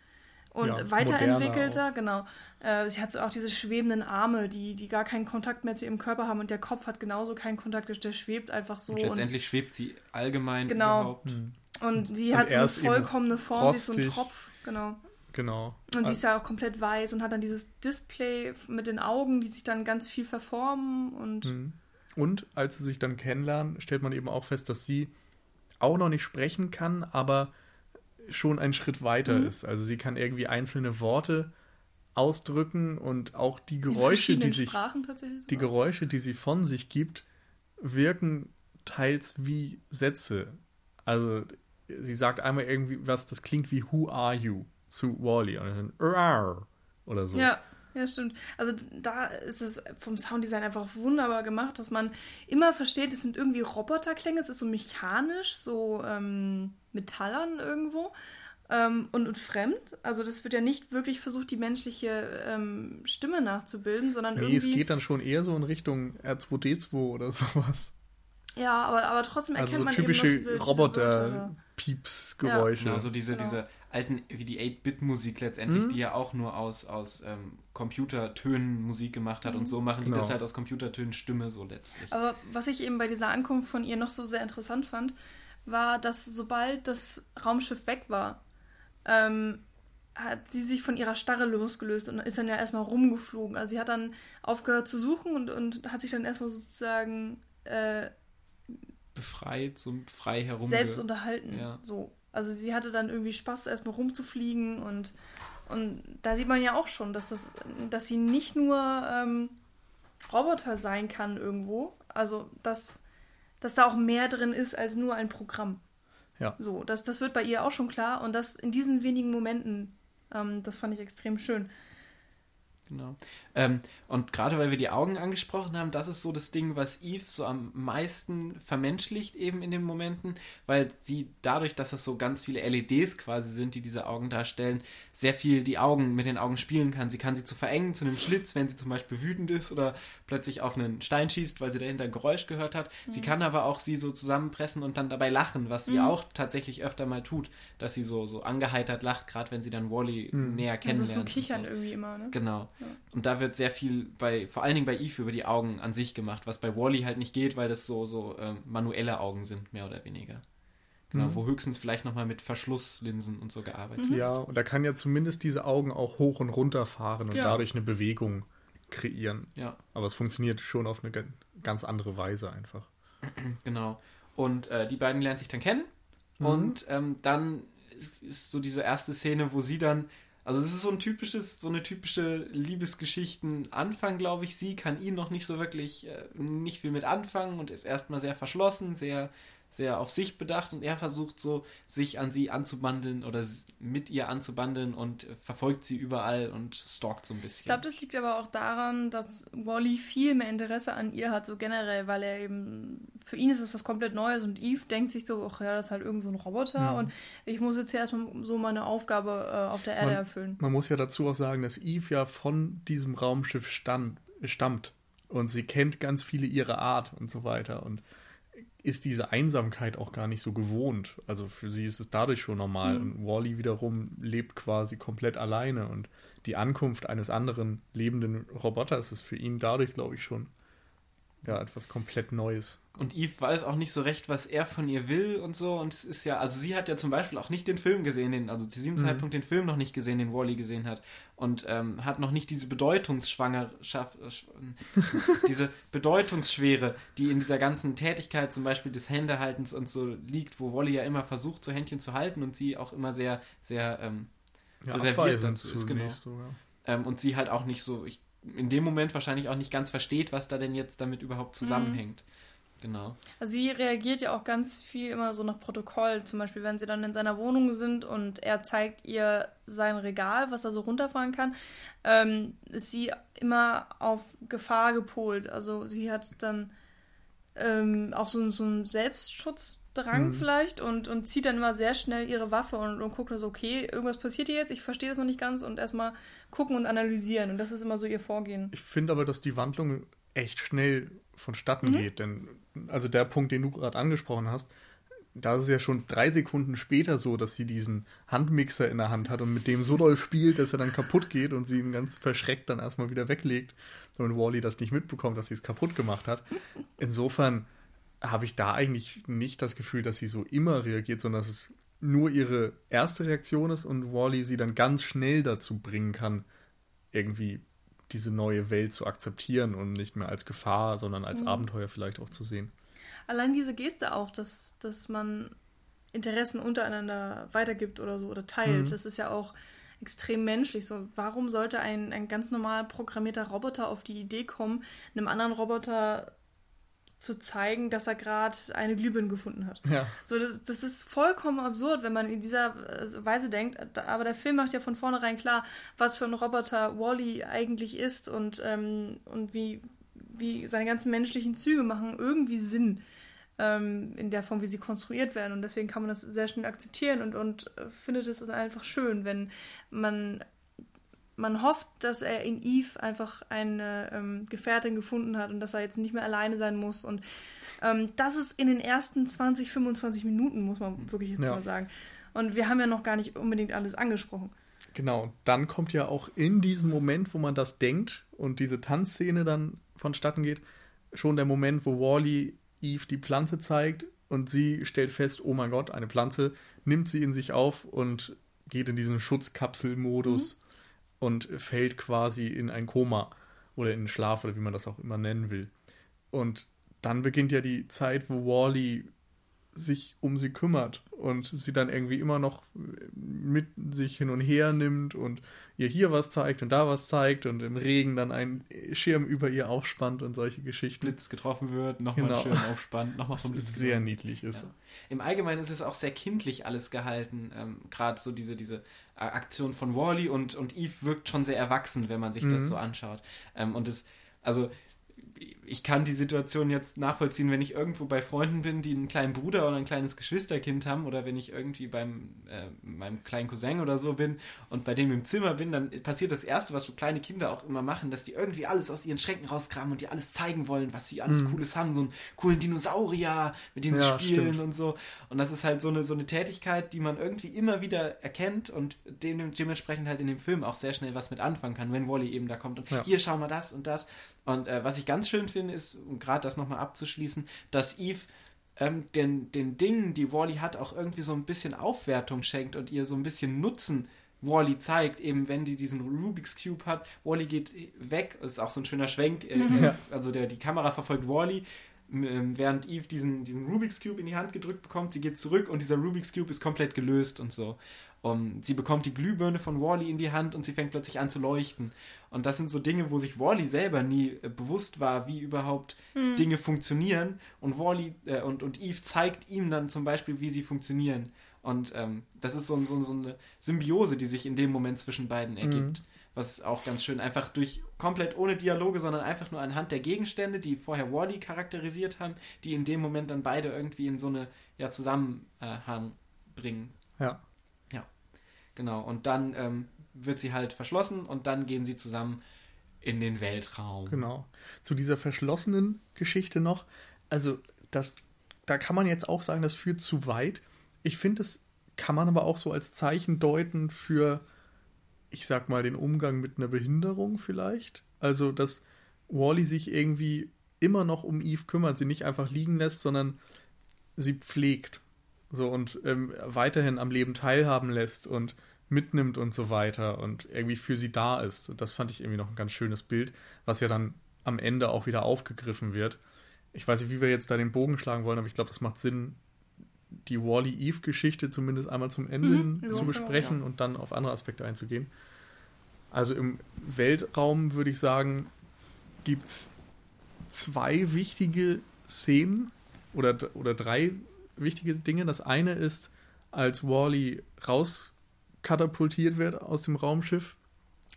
und ja, weiterentwickelter, genau. Äh, sie hat so auch diese schwebenden Arme, die, die gar keinen Kontakt mehr zu ihrem Körper haben und der Kopf hat genauso keinen Kontakt, der schwebt einfach so. Und letztendlich und, schwebt sie allgemein genau. überhaupt. Mhm. Und sie und hat so eine vollkommene Form, sie ist so ein Tropf, genau. Genau. Und sie ist ja auch komplett weiß und hat dann dieses Display mit den Augen, die sich dann ganz viel verformen und. Mhm. Und als sie sich dann kennenlernen, stellt man eben auch fest, dass sie auch noch nicht sprechen kann, aber schon einen Schritt weiter mhm. ist. Also sie kann irgendwie einzelne Worte ausdrücken und auch die Geräusche, die sich die Geräusche, die sie von sich gibt, wirken teils wie Sätze. Also sie sagt einmal irgendwie was, das klingt wie Who are you zu Wally und dann oder so. Ja, ja, stimmt. Also da ist es vom Sounddesign einfach wunderbar gemacht, dass man immer versteht, es sind irgendwie Roboterklänge, es ist so mechanisch, so ähm, metallern irgendwo. Ähm, und, und fremd. Also das wird ja nicht wirklich versucht, die menschliche ähm, Stimme nachzubilden, sondern nee, irgendwie... es geht dann schon eher so in Richtung R2D2 oder sowas. Ja, aber, aber trotzdem erkennt also so man typische eben diese, Roboter-Pieps-Geräusche. Ja. Genau, so diese, genau. diese alten, wie die 8-Bit-Musik letztendlich, mhm. die ja auch nur aus, aus ähm, Computertönen Musik gemacht hat mhm. und so machen genau. die das halt aus Computertönen Stimme so letztlich. Aber was ich eben bei dieser Ankunft von ihr noch so sehr interessant fand, war, dass sobald das Raumschiff weg war, ähm, hat sie sich von ihrer Starre losgelöst und ist dann ja erstmal rumgeflogen. Also sie hat dann aufgehört zu suchen und, und hat sich dann erstmal sozusagen äh, befreit, so frei herum. Selbst unterhalten. Ja. So. Also sie hatte dann irgendwie Spaß, erstmal rumzufliegen und, und da sieht man ja auch schon, dass, das, dass sie nicht nur ähm, Roboter sein kann irgendwo. Also dass, dass da auch mehr drin ist als nur ein Programm. Ja. So, das, das wird bei ihr auch schon klar und das in diesen wenigen Momenten, ähm, das fand ich extrem schön. Genau. Ähm, und gerade weil wir die Augen angesprochen haben, das ist so das Ding, was Eve so am meisten vermenschlicht eben in den Momenten, weil sie dadurch, dass das so ganz viele LEDs quasi sind, die diese Augen darstellen, sehr viel die Augen mit den Augen spielen kann. Sie kann sie zu verengen zu einem Schlitz, wenn sie zum Beispiel wütend ist oder plötzlich auf einen Stein schießt, weil sie dahinter ein Geräusch gehört hat. Mhm. Sie kann aber auch sie so zusammenpressen und dann dabei lachen, was sie mhm. auch tatsächlich öfter mal tut, dass sie so, so angeheitert lacht, gerade wenn sie dann Wally mhm. näher kennenlernt. Also so kichern so. irgendwie immer, ne? Genau. Ja. Und da wird sehr viel bei, vor allen Dingen bei Eve über die Augen an sich gemacht, was bei Wally halt nicht geht, weil das so, so ähm, manuelle Augen sind, mehr oder weniger. Genau, mhm. wo höchstens vielleicht nochmal mit Verschlusslinsen und so gearbeitet wird. Ja, und er kann ja zumindest diese Augen auch hoch und runter fahren und ja. dadurch eine Bewegung kreieren. Ja. Aber es funktioniert schon auf eine ganz andere Weise einfach. Genau. Und äh, die beiden lernen sich dann kennen. Mhm. Und ähm, dann ist, ist, so diese erste Szene, wo sie dann. Also es ist so ein typisches, so eine typische Liebesgeschichten-Anfang, glaube ich. Sie kann ihn noch nicht so wirklich, äh, nicht viel mit anfangen und ist erstmal sehr verschlossen, sehr sehr auf sich bedacht und er versucht so, sich an sie anzubandeln oder mit ihr anzubandeln und verfolgt sie überall und stalkt so ein bisschen. Ich glaube, das liegt aber auch daran, dass Wally viel mehr Interesse an ihr hat, so generell, weil er eben, für ihn ist es was komplett Neues und Eve denkt sich so, ach ja, das ist halt irgend so ein Roboter ja. und ich muss jetzt hier erstmal so meine Aufgabe äh, auf der Erde man, erfüllen. Man muss ja dazu auch sagen, dass Eve ja von diesem Raumschiff stand, stammt und sie kennt ganz viele ihre Art und so weiter und ist diese Einsamkeit auch gar nicht so gewohnt. Also für sie ist es dadurch schon normal. Mhm. Und Wally wiederum lebt quasi komplett alleine. Und die Ankunft eines anderen lebenden Roboters ist für ihn dadurch, glaube ich, schon ja, etwas komplett Neues. Und Eve weiß auch nicht so recht, was er von ihr will und so. Und es ist ja, also sie hat ja zum Beispiel auch nicht den Film gesehen, den, also zu diesem mhm. Zeitpunkt den Film noch nicht gesehen, den Wally gesehen hat. Und ähm, hat noch nicht diese Bedeutungsschwangerschaft, äh, diese Bedeutungsschwere, die in dieser ganzen Tätigkeit zum Beispiel des Händehaltens und so liegt, wo Wally ja immer versucht, so Händchen zu halten und sie auch immer sehr, sehr ähm, ja, reserviert dazu ist. Genau. Ähm, und sie halt auch nicht so, ich in dem Moment wahrscheinlich auch nicht ganz versteht, was da denn jetzt damit überhaupt mhm. zusammenhängt. Mhm. Genau. Also sie reagiert ja auch ganz viel immer so nach Protokoll. Zum Beispiel, wenn sie dann in seiner Wohnung sind und er zeigt ihr sein Regal, was er so runterfahren kann, ähm, ist sie immer auf Gefahr gepolt. Also sie hat dann ähm, auch so, so einen Selbstschutz Drang mhm. vielleicht und, und zieht dann immer sehr schnell ihre Waffe und, und guckt so, okay, irgendwas passiert hier jetzt, ich verstehe das noch nicht ganz und erstmal gucken und analysieren. Und das ist immer so ihr Vorgehen. Ich finde aber, dass die Wandlung echt schnell vonstatten mhm. geht, denn also der Punkt, den du gerade angesprochen hast, da ist es ja schon drei Sekunden später so, dass sie diesen Handmixer in der Hand hat und mit dem so doll spielt, dass er dann kaputt geht und sie ihn ganz verschreckt dann erstmal wieder weglegt und Wally das nicht mitbekommt, dass sie es kaputt gemacht hat. Insofern habe ich da eigentlich nicht das Gefühl, dass sie so immer reagiert, sondern dass es nur ihre erste Reaktion ist und Wally sie dann ganz schnell dazu bringen kann, irgendwie diese neue Welt zu akzeptieren und nicht mehr als Gefahr, sondern als mhm. Abenteuer vielleicht auch zu sehen. Allein diese Geste auch, dass, dass man Interessen untereinander weitergibt oder so oder teilt, mhm. das ist ja auch extrem menschlich. So, warum sollte ein, ein ganz normal programmierter Roboter auf die Idee kommen, einem anderen Roboter zu zeigen, dass er gerade eine Glühbirne gefunden hat. Ja. So, das, das ist vollkommen absurd, wenn man in dieser äh, Weise denkt. Aber der Film macht ja von vornherein klar, was für ein Roboter Wally eigentlich ist und, ähm, und wie, wie seine ganzen menschlichen Züge machen irgendwie Sinn ähm, in der Form, wie sie konstruiert werden. Und deswegen kann man das sehr schnell akzeptieren und, und äh, findet es einfach schön, wenn man man hofft, dass er in Eve einfach eine ähm, Gefährtin gefunden hat und dass er jetzt nicht mehr alleine sein muss. Und ähm, das ist in den ersten 20, 25 Minuten, muss man wirklich jetzt ja. mal sagen. Und wir haben ja noch gar nicht unbedingt alles angesprochen. Genau, dann kommt ja auch in diesem Moment, wo man das denkt und diese Tanzszene dann vonstatten geht, schon der Moment, wo Wally Eve die Pflanze zeigt und sie stellt fest, oh mein Gott, eine Pflanze, nimmt sie in sich auf und geht in diesen Schutzkapselmodus. Mhm und fällt quasi in ein Koma oder in Schlaf oder wie man das auch immer nennen will. Und dann beginnt ja die Zeit, wo Wally sich um sie kümmert und sie dann irgendwie immer noch mit sich hin und her nimmt und ihr hier was zeigt und da was zeigt und im Regen dann einen Schirm über ihr aufspannt und solche Geschichten. Blitz getroffen wird, nochmal genau. Schirm aufspannt, nochmal vom Blitz sehr niedlich ist. Ja. Im Allgemeinen ist es auch sehr kindlich alles gehalten, ähm, gerade so diese, diese Aktion von Wally und, und Eve wirkt schon sehr erwachsen, wenn man sich mhm. das so anschaut. Ähm, und es, also ich kann die Situation jetzt nachvollziehen, wenn ich irgendwo bei Freunden bin, die einen kleinen Bruder oder ein kleines Geschwisterkind haben oder wenn ich irgendwie beim äh, meinem kleinen Cousin oder so bin und bei dem im Zimmer bin, dann passiert das Erste, was so kleine Kinder auch immer machen, dass die irgendwie alles aus ihren Schrecken rauskramen und die alles zeigen wollen, was sie alles mhm. Cooles haben, so einen coolen Dinosaurier, mit dem ja, sie spielen stimmt. und so. Und das ist halt so eine, so eine Tätigkeit, die man irgendwie immer wieder erkennt und dem, dementsprechend halt in dem Film auch sehr schnell was mit anfangen kann, wenn Wally eben da kommt und ja. hier schau mal das und das und äh, was ich ganz schön finde, ist, um gerade das nochmal abzuschließen, dass Eve ähm, den, den Dingen, die Wally hat, auch irgendwie so ein bisschen Aufwertung schenkt und ihr so ein bisschen Nutzen Wally zeigt, eben wenn die diesen Rubik's Cube hat, Wally geht weg, das ist auch so ein schöner Schwenk, äh, mhm. also der, die Kamera verfolgt Wally, ähm, während Eve diesen, diesen Rubik's Cube in die Hand gedrückt bekommt, sie geht zurück und dieser Rubik's Cube ist komplett gelöst und so. Um, sie bekommt die Glühbirne von Wally in die Hand und sie fängt plötzlich an zu leuchten. Und das sind so Dinge, wo sich Wally selber nie äh, bewusst war, wie überhaupt hm. Dinge funktionieren. Und Wally äh, und, und Eve zeigt ihm dann zum Beispiel, wie sie funktionieren. Und ähm, das ist so, so, so, eine Symbiose, die sich in dem Moment zwischen beiden ergibt. Mhm. Was auch ganz schön einfach durch komplett ohne Dialoge, sondern einfach nur anhand der Gegenstände, die vorher Wally charakterisiert haben, die in dem Moment dann beide irgendwie in so eine ja, Zusammenhang bringen. Ja. Genau, und dann ähm, wird sie halt verschlossen und dann gehen sie zusammen in den Weltraum. Genau. Zu dieser verschlossenen Geschichte noch, also das, da kann man jetzt auch sagen, das führt zu weit. Ich finde, das kann man aber auch so als Zeichen deuten für, ich sag mal, den Umgang mit einer Behinderung vielleicht. Also, dass Wally sich irgendwie immer noch um Eve kümmert, sie nicht einfach liegen lässt, sondern sie pflegt. So und ähm, weiterhin am Leben teilhaben lässt und mitnimmt und so weiter und irgendwie für sie da ist. Und das fand ich irgendwie noch ein ganz schönes Bild, was ja dann am Ende auch wieder aufgegriffen wird. Ich weiß nicht, wie wir jetzt da den Bogen schlagen wollen, aber ich glaube, das macht Sinn, die Wally-Eve-Geschichte zumindest einmal zum Ende mhm, zu besprechen ja. und dann auf andere Aspekte einzugehen. Also im Weltraum würde ich sagen, gibt es zwei wichtige Szenen oder, oder drei wichtige Dinge. Das eine ist, als Wally rauskatapultiert wird aus dem Raumschiff,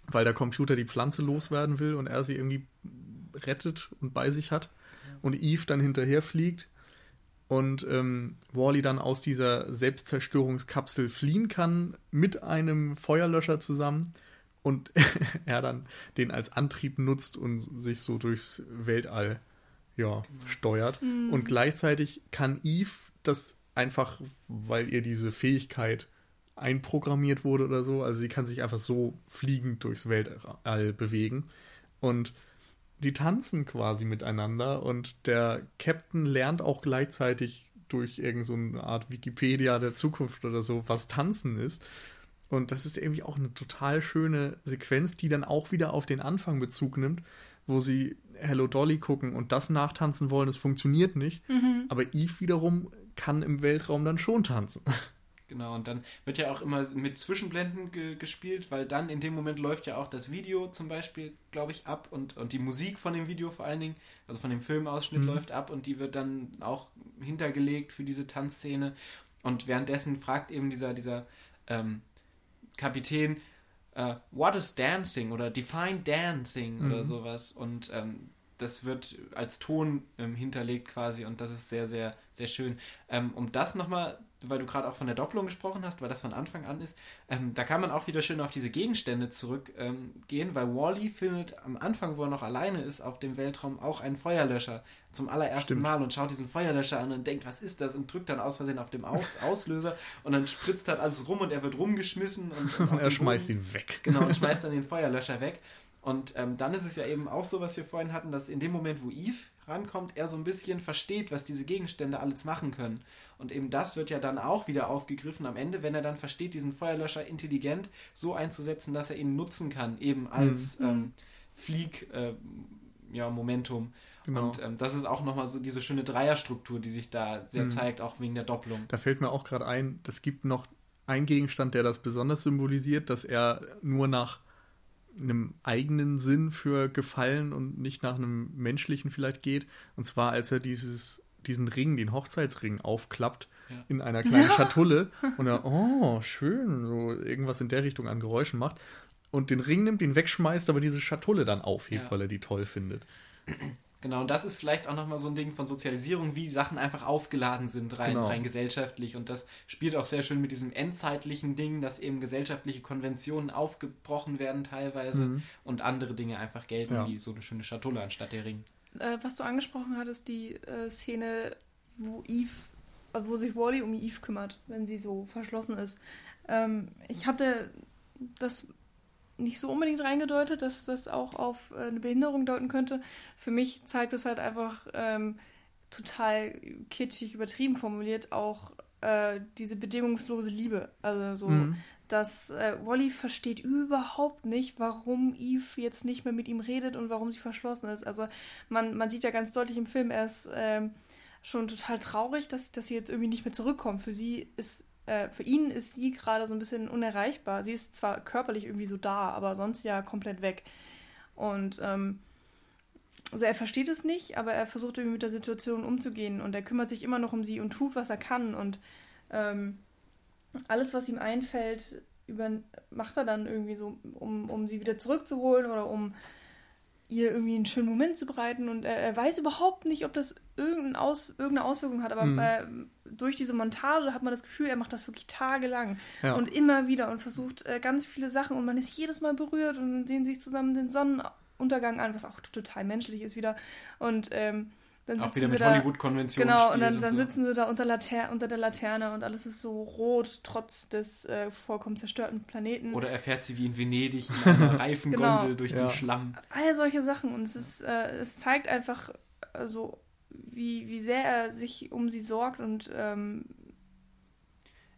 weil der Computer die Pflanze loswerden will und er sie irgendwie rettet und bei sich hat und Eve dann hinterher fliegt und ähm, Wally dann aus dieser Selbstzerstörungskapsel fliehen kann mit einem Feuerlöscher zusammen und er dann den als Antrieb nutzt und sich so durchs Weltall ja, steuert. Mhm. Und gleichzeitig kann Eve das einfach, weil ihr diese Fähigkeit einprogrammiert wurde oder so. Also sie kann sich einfach so fliegend durchs Weltall bewegen. Und die tanzen quasi miteinander und der Captain lernt auch gleichzeitig durch irgendeine so Art Wikipedia der Zukunft oder so, was tanzen ist. Und das ist irgendwie auch eine total schöne Sequenz, die dann auch wieder auf den Anfang Bezug nimmt, wo sie Hello Dolly gucken und das nachtanzen wollen. Es funktioniert nicht. Mhm. Aber Eve wiederum kann im Weltraum dann schon tanzen. Genau, und dann wird ja auch immer mit Zwischenblenden ge gespielt, weil dann in dem Moment läuft ja auch das Video zum Beispiel, glaube ich, ab und, und die Musik von dem Video vor allen Dingen, also von dem Filmausschnitt mhm. läuft ab und die wird dann auch hintergelegt für diese Tanzszene. Und währenddessen fragt eben dieser, dieser ähm, Kapitän, uh, what is dancing oder define dancing mhm. oder sowas. Und ähm, das wird als Ton ähm, hinterlegt quasi und das ist sehr, sehr, sehr schön. Ähm, um das nochmal, weil du gerade auch von der Doppelung gesprochen hast, weil das von Anfang an ist, ähm, da kann man auch wieder schön auf diese Gegenstände zurückgehen, ähm, weil Wally findet am Anfang, wo er noch alleine ist auf dem Weltraum, auch einen Feuerlöscher zum allerersten Stimmt. Mal und schaut diesen Feuerlöscher an und denkt, was ist das? Und drückt dann aus Versehen auf dem auf Auslöser und dann spritzt halt alles rum und er wird rumgeschmissen und, und er schmeißt Boden, ihn weg. Genau, und schmeißt dann den Feuerlöscher weg. Und ähm, dann ist es ja eben auch so, was wir vorhin hatten, dass in dem Moment, wo Eve rankommt, er so ein bisschen versteht, was diese Gegenstände alles machen können. Und eben das wird ja dann auch wieder aufgegriffen am Ende, wenn er dann versteht, diesen Feuerlöscher intelligent so einzusetzen, dass er ihn nutzen kann, eben als mhm. ähm, Flieg-Momentum. Äh, ja, Genau. Und ähm, das ist auch nochmal so diese schöne Dreierstruktur, die sich da sehr mhm. zeigt, auch wegen der Doppelung. Da fällt mir auch gerade ein, es gibt noch einen Gegenstand, der das besonders symbolisiert, dass er nur nach einem eigenen Sinn für Gefallen und nicht nach einem menschlichen vielleicht geht. Und zwar, als er dieses, diesen Ring, den Hochzeitsring, aufklappt ja. in einer kleinen ja. Schatulle und er, oh, schön, so irgendwas in der Richtung an Geräuschen macht und den Ring nimmt, ihn wegschmeißt, aber diese Schatulle dann aufhebt, ja. weil er die toll findet. Genau, und das ist vielleicht auch nochmal so ein Ding von Sozialisierung, wie Sachen einfach aufgeladen sind, rein, genau. rein gesellschaftlich. Und das spielt auch sehr schön mit diesem endzeitlichen Ding, dass eben gesellschaftliche Konventionen aufgebrochen werden teilweise mhm. und andere Dinge einfach gelten, ja. wie so eine schöne Schatulle anstatt der Ring. Äh, was du angesprochen hattest, die äh, Szene, wo Eve, äh, wo sich Wally um Eve kümmert, wenn sie so verschlossen ist. Ähm, ich hatte das nicht so unbedingt reingedeutet, dass das auch auf äh, eine Behinderung deuten könnte. Für mich zeigt es halt einfach, ähm, total kitschig übertrieben formuliert auch äh, diese bedingungslose Liebe. Also so, mhm. Dass äh, Wally versteht überhaupt nicht, warum Eve jetzt nicht mehr mit ihm redet und warum sie verschlossen ist. Also man, man sieht ja ganz deutlich im Film, er ist ähm, schon total traurig, dass, dass sie jetzt irgendwie nicht mehr zurückkommt. Für sie ist äh, für ihn ist sie gerade so ein bisschen unerreichbar. Sie ist zwar körperlich irgendwie so da, aber sonst ja komplett weg. Und ähm, also er versteht es nicht, aber er versucht irgendwie mit der Situation umzugehen und er kümmert sich immer noch um sie und tut, was er kann. Und ähm, alles, was ihm einfällt, über, macht er dann irgendwie so, um, um sie wieder zurückzuholen oder um ihr irgendwie einen schönen Moment zu bereiten. Und er, er weiß überhaupt nicht, ob das irgendeine, Aus, irgendeine Auswirkung hat, aber mhm. äh, durch diese Montage hat man das Gefühl, er macht das wirklich tagelang ja. und immer wieder und versucht äh, ganz viele Sachen und man ist jedes Mal berührt und sehen sich zusammen den Sonnenuntergang an, was auch total menschlich ist wieder. Und ähm, dann auch wieder mit Hollywood-Konventionen. Genau, und dann, und dann so. sitzen sie da unter, Later unter der Laterne und alles ist so rot, trotz des äh, vollkommen zerstörten Planeten. Oder er fährt sie wie in Venedig in einer Reifengondel genau. durch ja. den Schlamm. All solche Sachen. Und es, ist, äh, es zeigt einfach äh, so, wie, wie sehr er sich um sie sorgt und ähm,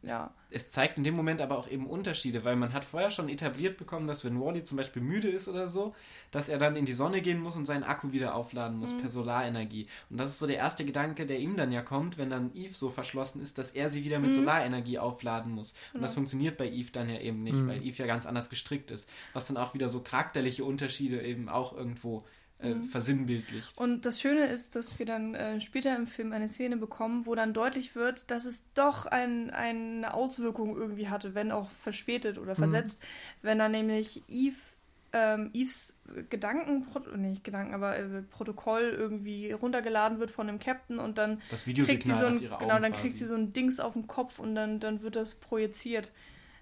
ja. Es, es, zeigt in dem Moment aber auch eben Unterschiede, weil man hat vorher schon etabliert bekommen, dass wenn Wally zum Beispiel müde ist oder so, dass er dann in die Sonne gehen muss und seinen Akku wieder aufladen muss mhm. per Solarenergie. Und das ist so der erste Gedanke, der ihm dann ja kommt, wenn dann Eve so verschlossen ist, dass er sie wieder mit mhm. Solarenergie aufladen muss. Und genau. das funktioniert bei Eve dann ja eben nicht, mhm. weil Eve ja ganz anders gestrickt ist. Was dann auch wieder so charakterliche Unterschiede eben auch irgendwo äh, mhm. versinnbildlicht. Und das Schöne ist, dass wir dann äh, später im Film eine Szene bekommen, wo dann deutlich wird, dass es doch ein, eine Auswirkung irgendwie hatte, wenn auch verspätet oder mhm. versetzt, mhm. wenn dann nämlich Eve ähm, Eves Gedanken, nicht Gedanken, aber äh, Protokoll irgendwie runtergeladen wird von dem Captain und dann kriegt sie so ein, genau, dann kriegt sie so ein Dings auf den Kopf und dann, dann wird das projiziert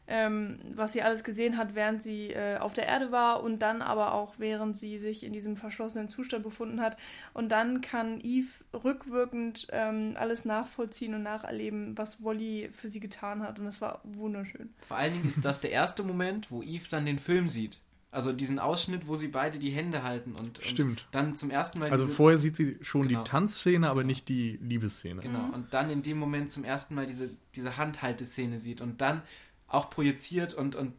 ähm, was sie alles gesehen hat, während sie äh, auf der Erde war und dann aber auch während sie sich in diesem verschlossenen Zustand befunden hat. Und dann kann Eve rückwirkend ähm, alles nachvollziehen und nacherleben, was Wally für sie getan hat. Und das war wunderschön. Vor allen Dingen ist das der erste Moment, wo Eve dann den Film sieht. Also diesen Ausschnitt, wo sie beide die Hände halten und, Stimmt. Und dann zum ersten Mal. Also vorher sieht sie schon genau. die Tanzszene, aber nicht die Liebesszene. Genau. Mhm. Und dann in dem Moment zum ersten Mal diese, diese Handhalteszene sieht und dann auch projiziert und, und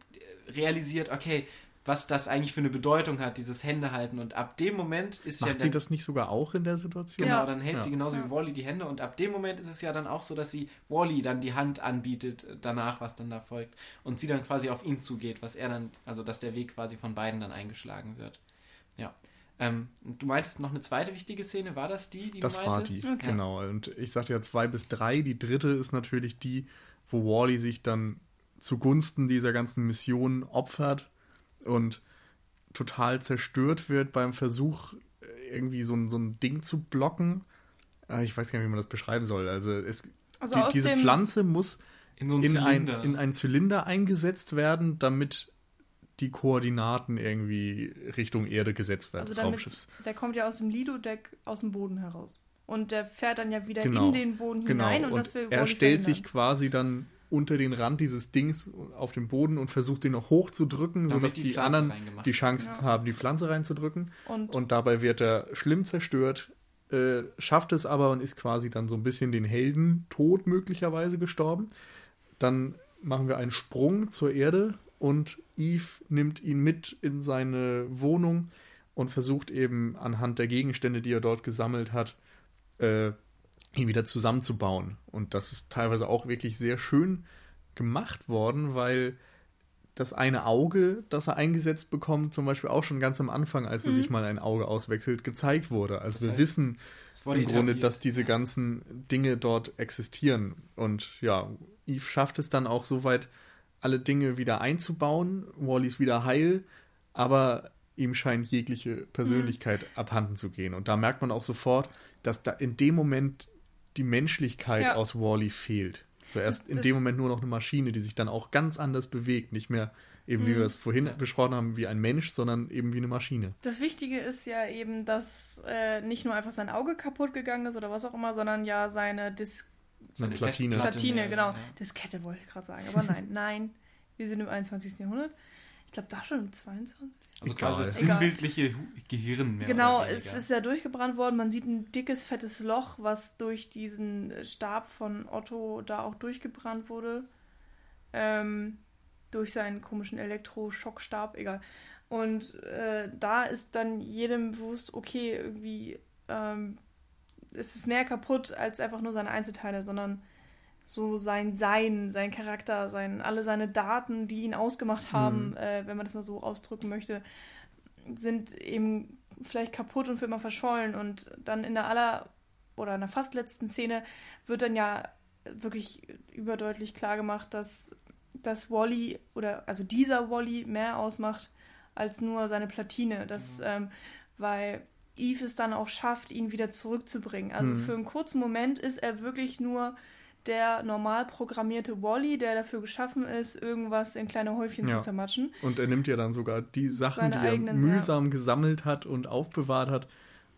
realisiert, okay, was das eigentlich für eine Bedeutung hat, dieses Händehalten. Und ab dem Moment ist Macht ja. Macht sie das nicht sogar auch in der Situation? Genau, dann hält ja. sie genauso ja. wie Wally die Hände. Und ab dem Moment ist es ja dann auch so, dass sie Wally dann die Hand anbietet, danach, was dann da folgt. Und sie dann quasi auf ihn zugeht, was er dann, also dass der Weg quasi von beiden dann eingeschlagen wird. Ja. Ähm, du meintest noch eine zweite wichtige Szene, war das die, die das du meintest? war die, okay. genau. Und ich sagte ja zwei bis drei. Die dritte ist natürlich die, wo Wally sich dann zugunsten dieser ganzen Mission opfert und total zerstört wird beim Versuch, irgendwie so ein, so ein Ding zu blocken. Ah, ich weiß gar nicht, wie man das beschreiben soll. Also, es, also die, diese Pflanze muss in, so in, ein, in einen Zylinder eingesetzt werden, damit die Koordinaten irgendwie Richtung Erde gesetzt werden also des Raumschiffs. Der kommt ja aus dem Lido-Deck aus dem Boden heraus. Und der fährt dann ja wieder genau. in den Boden genau. hinein und, und das will Er stellt sich quasi dann unter den Rand dieses Dings auf dem Boden und versucht den noch hochzudrücken, Damit sodass die, die anderen die Chance ja. haben, die Pflanze reinzudrücken. Und, und dabei wird er schlimm zerstört, äh, schafft es aber und ist quasi dann so ein bisschen den Helden tot möglicherweise gestorben. Dann machen wir einen Sprung zur Erde und Eve nimmt ihn mit in seine Wohnung und versucht eben anhand der Gegenstände, die er dort gesammelt hat, äh, ihn wieder zusammenzubauen. Und das ist teilweise auch wirklich sehr schön gemacht worden, weil das eine Auge, das er eingesetzt bekommt, zum Beispiel auch schon ganz am Anfang, als er mhm. sich mal ein Auge auswechselt, gezeigt wurde. Also das wir wissen im Grunde, dass diese ganzen Dinge dort existieren. Und ja, Eve schafft es dann auch soweit, alle Dinge wieder einzubauen. Wally ist wieder heil, aber ihm scheint jegliche Persönlichkeit mhm. abhanden zu gehen. Und da merkt man auch sofort, dass da in dem Moment die Menschlichkeit ja. aus Wally fehlt. So erst in dem Moment nur noch eine Maschine, die sich dann auch ganz anders bewegt, nicht mehr eben, wie wir es vorhin besprochen haben, wie ein Mensch, sondern eben wie eine Maschine. Das Wichtige ist ja eben, dass äh, nicht nur einfach sein Auge kaputt gegangen ist oder was auch immer, sondern ja seine Dis seine Platine. Platine, genau. Ja. Diskette wollte ich gerade sagen, aber nein, nein, wir sind im 21. Jahrhundert. Ich glaube da schon im 22. Also quasi das sinnbildliche Gehirn mehr. Genau, es ist ja durchgebrannt worden. Man sieht ein dickes, fettes Loch, was durch diesen Stab von Otto da auch durchgebrannt wurde. Ähm, durch seinen komischen Elektroschockstab, egal. Und äh, da ist dann jedem bewusst, okay, irgendwie ähm, es ist mehr kaputt als einfach nur seine Einzelteile, sondern so sein Sein, sein Charakter, sein, alle seine Daten, die ihn ausgemacht haben, mhm. äh, wenn man das mal so ausdrücken möchte, sind eben vielleicht kaputt und für immer verschollen. Und dann in der aller oder in der fast letzten Szene wird dann ja wirklich überdeutlich klar gemacht, dass, dass Wally oder also dieser Wally mehr ausmacht als nur seine Platine. Das, mhm. ähm, weil Eve es dann auch schafft, ihn wieder zurückzubringen. Also mhm. für einen kurzen Moment ist er wirklich nur der normal programmierte Wally, der dafür geschaffen ist, irgendwas in kleine Häufchen ja. zu zermatschen. Und er nimmt ja dann sogar die Sachen, Seine die er eigenen, mühsam ja. gesammelt hat und aufbewahrt hat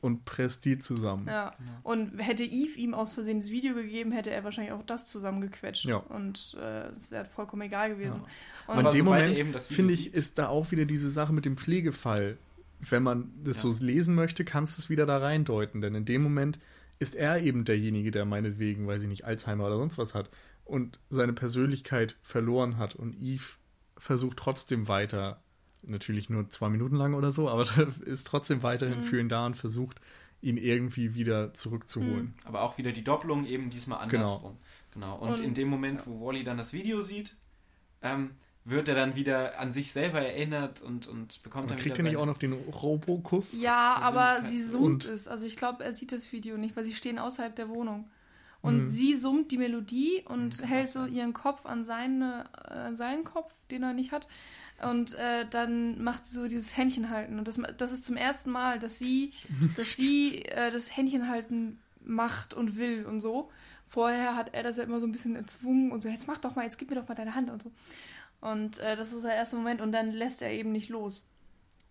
und presst die zusammen. Ja. Und hätte Eve ihm aus Versehen das Video gegeben, hätte er wahrscheinlich auch das zusammengequetscht. Ja. Und äh, es wäre vollkommen egal gewesen. Ja. Und in dem Moment, finde ich, ist da auch wieder diese Sache mit dem Pflegefall. Wenn man das ja. so lesen möchte, kannst du es wieder da reindeuten. Denn in dem Moment ist er eben derjenige, der meinetwegen, weiß ich nicht, Alzheimer oder sonst was hat und seine Persönlichkeit verloren hat und Eve versucht trotzdem weiter, natürlich nur zwei Minuten lang oder so, aber ist trotzdem weiterhin mhm. für ihn da und versucht, ihn irgendwie wieder zurückzuholen. Mhm. Aber auch wieder die Doppelung eben diesmal genau. andersrum. Genau. genau. Und, und in dem Moment, ja. wo Wally dann das Video sieht, ähm, wird er dann wieder an sich selber erinnert und, und bekommt dann kriegt er nicht auch noch den Robokuss? Ja, aber sie summt es. Also ich glaube, er sieht das Video nicht, weil sie stehen außerhalb der Wohnung. Und mhm. sie summt die Melodie und mhm, hält so ihren Kopf an, seine, an seinen Kopf, den er nicht hat. Und äh, dann macht sie so dieses Händchenhalten. Und das, das ist zum ersten Mal, dass sie, dass sie äh, das Händchenhalten macht und will und so. Vorher hat er das ja immer so ein bisschen erzwungen und so, jetzt mach doch mal, jetzt gib mir doch mal deine Hand und so. Und äh, das ist der erste Moment und dann lässt er eben nicht los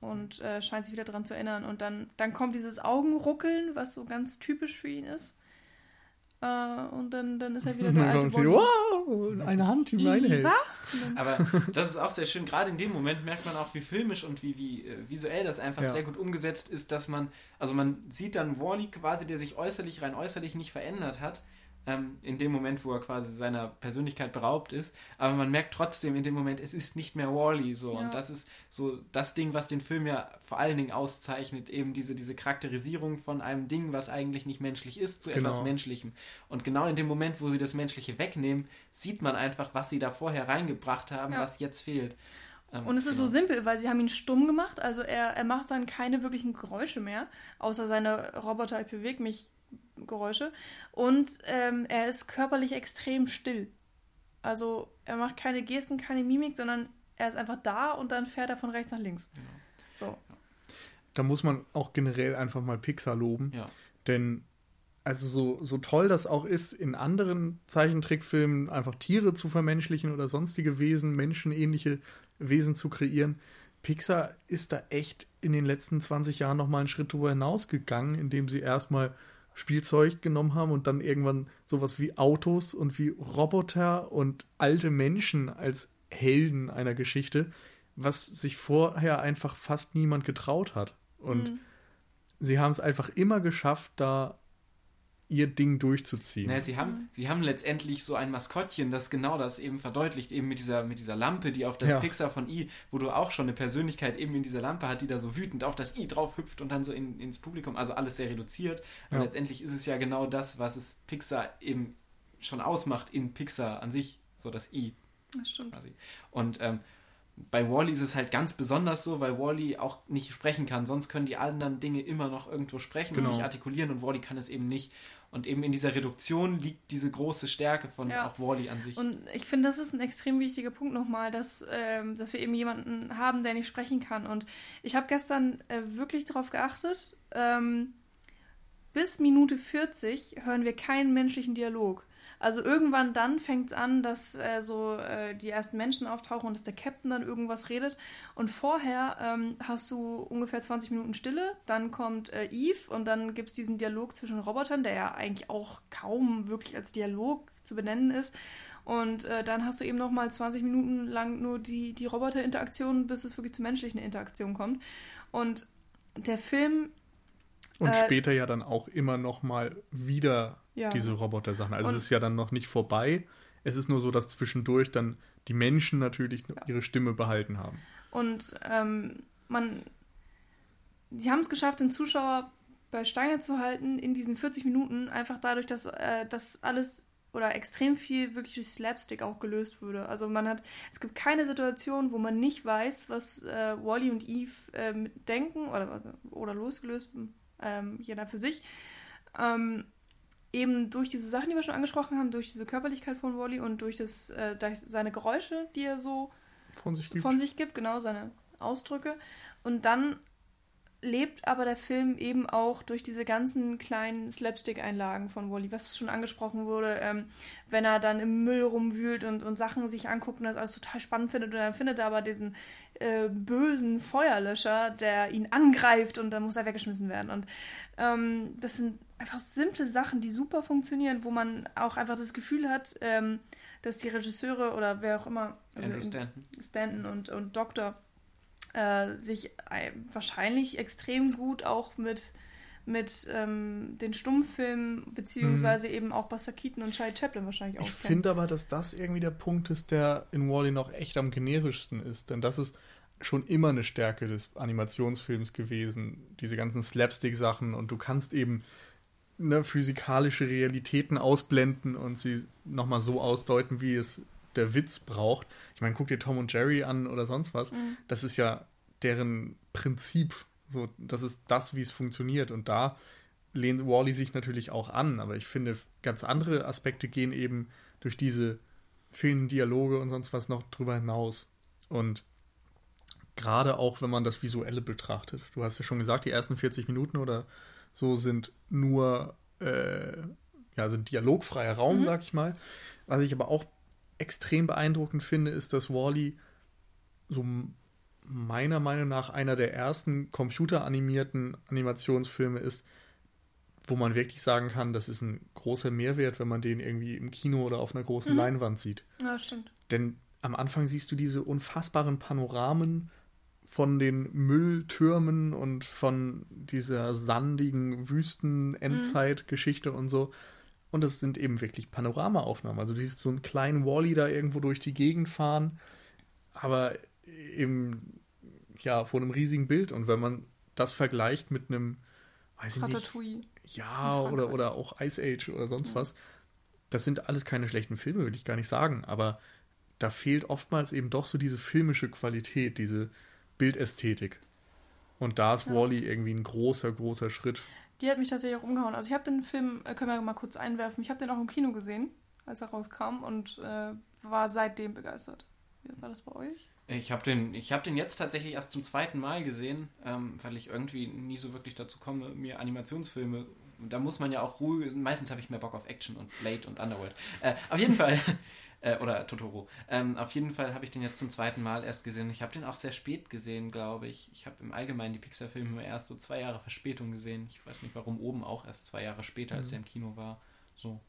und äh, scheint sich wieder daran zu erinnern. Und dann, dann kommt dieses Augenruckeln, was so ganz typisch für ihn ist. Äh, und dann, dann ist er wieder der alte sie, Wow, eine Hand, die meine hält. Aber das ist auch sehr schön. Gerade in dem Moment merkt man auch, wie filmisch und wie, wie äh, visuell das einfach ja. sehr gut umgesetzt ist, dass man, also man sieht dann Wally quasi, der sich äußerlich, rein äußerlich nicht verändert hat, ähm, in dem Moment, wo er quasi seiner Persönlichkeit beraubt ist. Aber man merkt trotzdem in dem Moment, es ist nicht mehr Wally so. Ja. Und das ist so das Ding, was den Film ja vor allen Dingen auszeichnet, eben diese, diese Charakterisierung von einem Ding, was eigentlich nicht menschlich ist, zu genau. etwas Menschlichem. Und genau in dem Moment, wo sie das Menschliche wegnehmen, sieht man einfach, was sie da vorher reingebracht haben, ja. was jetzt fehlt. Ähm, und es ist genau. so simpel, weil sie haben ihn stumm gemacht. Also er, er macht dann keine wirklichen Geräusche mehr, außer seine Roboter, ich bewege mich Geräusche. Und ähm, er ist körperlich extrem still. Also er macht keine Gesten, keine Mimik, sondern er ist einfach da und dann fährt er von rechts nach links. Genau. So. Da muss man auch generell einfach mal Pixar loben. Ja. Denn also so, so toll das auch ist, in anderen Zeichentrickfilmen einfach Tiere zu vermenschlichen oder sonstige Wesen, menschenähnliche Wesen zu kreieren. Pixar ist da echt in den letzten 20 Jahren nochmal einen Schritt darüber hinausgegangen, indem sie erstmal Spielzeug genommen haben und dann irgendwann sowas wie Autos und wie Roboter und alte Menschen als Helden einer Geschichte, was sich vorher einfach fast niemand getraut hat. Und mhm. sie haben es einfach immer geschafft, da ihr Ding durchzuziehen. Naja, sie haben, sie haben letztendlich so ein Maskottchen, das genau das eben verdeutlicht, eben mit dieser, mit dieser Lampe, die auf das ja. Pixar von I, wo du auch schon eine Persönlichkeit eben in dieser Lampe hat, die da so wütend auf das I drauf hüpft und dann so in, ins Publikum, also alles sehr reduziert. Und ja. letztendlich ist es ja genau das, was es Pixar eben schon ausmacht in Pixar an sich, so das I. Das stimmt. Quasi. Und ähm, bei Wally ist es halt ganz besonders so, weil Wally auch nicht sprechen kann. Sonst können die anderen Dinge immer noch irgendwo sprechen genau. und sich artikulieren und Wally kann es eben nicht. Und eben in dieser Reduktion liegt diese große Stärke von ja. auch Wally an sich. Und ich finde, das ist ein extrem wichtiger Punkt nochmal, dass, ähm, dass wir eben jemanden haben, der nicht sprechen kann. Und ich habe gestern äh, wirklich darauf geachtet, ähm, bis Minute 40 hören wir keinen menschlichen Dialog. Also irgendwann dann fängt es an, dass äh, so äh, die ersten Menschen auftauchen und dass der Captain dann irgendwas redet. Und vorher ähm, hast du ungefähr 20 Minuten Stille, dann kommt äh, Eve und dann gibt es diesen Dialog zwischen Robotern, der ja eigentlich auch kaum wirklich als Dialog zu benennen ist. Und äh, dann hast du eben noch mal 20 Minuten lang nur die, die Roboter-Interaktion, bis es wirklich zur menschlichen Interaktion kommt. Und der Film. Und äh, später ja dann auch immer noch mal wieder ja. diese Roboter-Sachen. Also und, es ist ja dann noch nicht vorbei. Es ist nur so, dass zwischendurch dann die Menschen natürlich ja. ihre Stimme behalten haben. Und ähm, man. Sie haben es geschafft, den Zuschauer bei Stange zu halten in diesen 40 Minuten, einfach dadurch, dass äh, das alles oder extrem viel wirklich durch Slapstick auch gelöst würde. Also man hat, es gibt keine Situation, wo man nicht weiß, was äh, Wally und Eve äh, denken oder, oder losgelöst, ähm, jeder für sich. Ähm, eben durch diese Sachen, die wir schon angesprochen haben, durch diese Körperlichkeit von Wally und durch, das, äh, durch seine Geräusche, die er so von sich gibt. Von sich gibt, genau, seine Ausdrücke. Und dann lebt aber der Film eben auch durch diese ganzen kleinen Slapstick-Einlagen von Wally, was schon angesprochen wurde, ähm, wenn er dann im Müll rumwühlt und, und Sachen sich anguckt und das alles total spannend findet und dann findet er aber diesen äh, bösen Feuerlöscher, der ihn angreift und dann muss er weggeschmissen werden. Und ähm, das sind einfach simple Sachen, die super funktionieren, wo man auch einfach das Gefühl hat, ähm, dass die Regisseure oder wer auch immer, also Stanton, Stanton und, und Doktor, äh, sich äh, wahrscheinlich extrem gut auch mit, mit ähm, den Stummfilmen, beziehungsweise mhm. eben auch Buster Keaton und Charlie Chaplin wahrscheinlich auskennen. Ich finde aber, dass das irgendwie der Punkt ist, der in Wally noch echt am generischsten ist. Denn das ist schon immer eine Stärke des Animationsfilms gewesen. Diese ganzen Slapstick-Sachen und du kannst eben ne, physikalische Realitäten ausblenden und sie nochmal so ausdeuten, wie es der Witz braucht. Ich meine, guck dir Tom und Jerry an oder sonst was. Mhm. Das ist ja deren Prinzip. So, das ist das, wie es funktioniert. Und da lehnt Wally sich natürlich auch an. Aber ich finde, ganz andere Aspekte gehen eben durch diese fehlenden Dialoge und sonst was noch drüber hinaus. Und gerade auch, wenn man das Visuelle betrachtet. Du hast ja schon gesagt, die ersten 40 Minuten oder so sind nur äh, ja, sind dialogfreier Raum, mhm. sag ich mal. Was ich aber auch extrem beeindruckend finde, ist, dass Wally so meiner Meinung nach einer der ersten computeranimierten Animationsfilme ist, wo man wirklich sagen kann, das ist ein großer Mehrwert, wenn man den irgendwie im Kino oder auf einer großen mhm. Leinwand sieht. Ja, stimmt. Denn am Anfang siehst du diese unfassbaren Panoramen von den Mülltürmen und von dieser sandigen Wüsten-Endzeit-Geschichte mhm. und so. Und das sind eben wirklich Panoramaaufnahmen. Also du siehst so einen kleinen Wally da irgendwo durch die Gegend fahren, aber eben ja vor einem riesigen Bild. Und wenn man das vergleicht mit einem, weiß ich nicht, ja oder oder auch Ice Age oder sonst ja. was, das sind alles keine schlechten Filme, will ich gar nicht sagen. Aber da fehlt oftmals eben doch so diese filmische Qualität, diese Bildästhetik. Und da ist ja. Wally irgendwie ein großer, großer Schritt die hat mich tatsächlich auch umgehauen. Also ich habe den Film, äh, können wir mal kurz einwerfen, ich habe den auch im Kino gesehen, als er rauskam und äh, war seitdem begeistert. Wie war das bei euch? Ich habe den, hab den jetzt tatsächlich erst zum zweiten Mal gesehen, ähm, weil ich irgendwie nie so wirklich dazu komme, mir Animationsfilme da muss man ja auch ruhig. Meistens habe ich mehr Bock auf Action und Blade und Underworld. Äh, auf jeden Fall äh, oder Totoro. Ähm, auf jeden Fall habe ich den jetzt zum zweiten Mal erst gesehen. Ich habe den auch sehr spät gesehen, glaube ich. Ich habe im Allgemeinen die Pixar-Filme erst so zwei Jahre Verspätung gesehen. Ich weiß nicht warum, oben auch erst zwei Jahre später, als mhm. er im Kino war. So.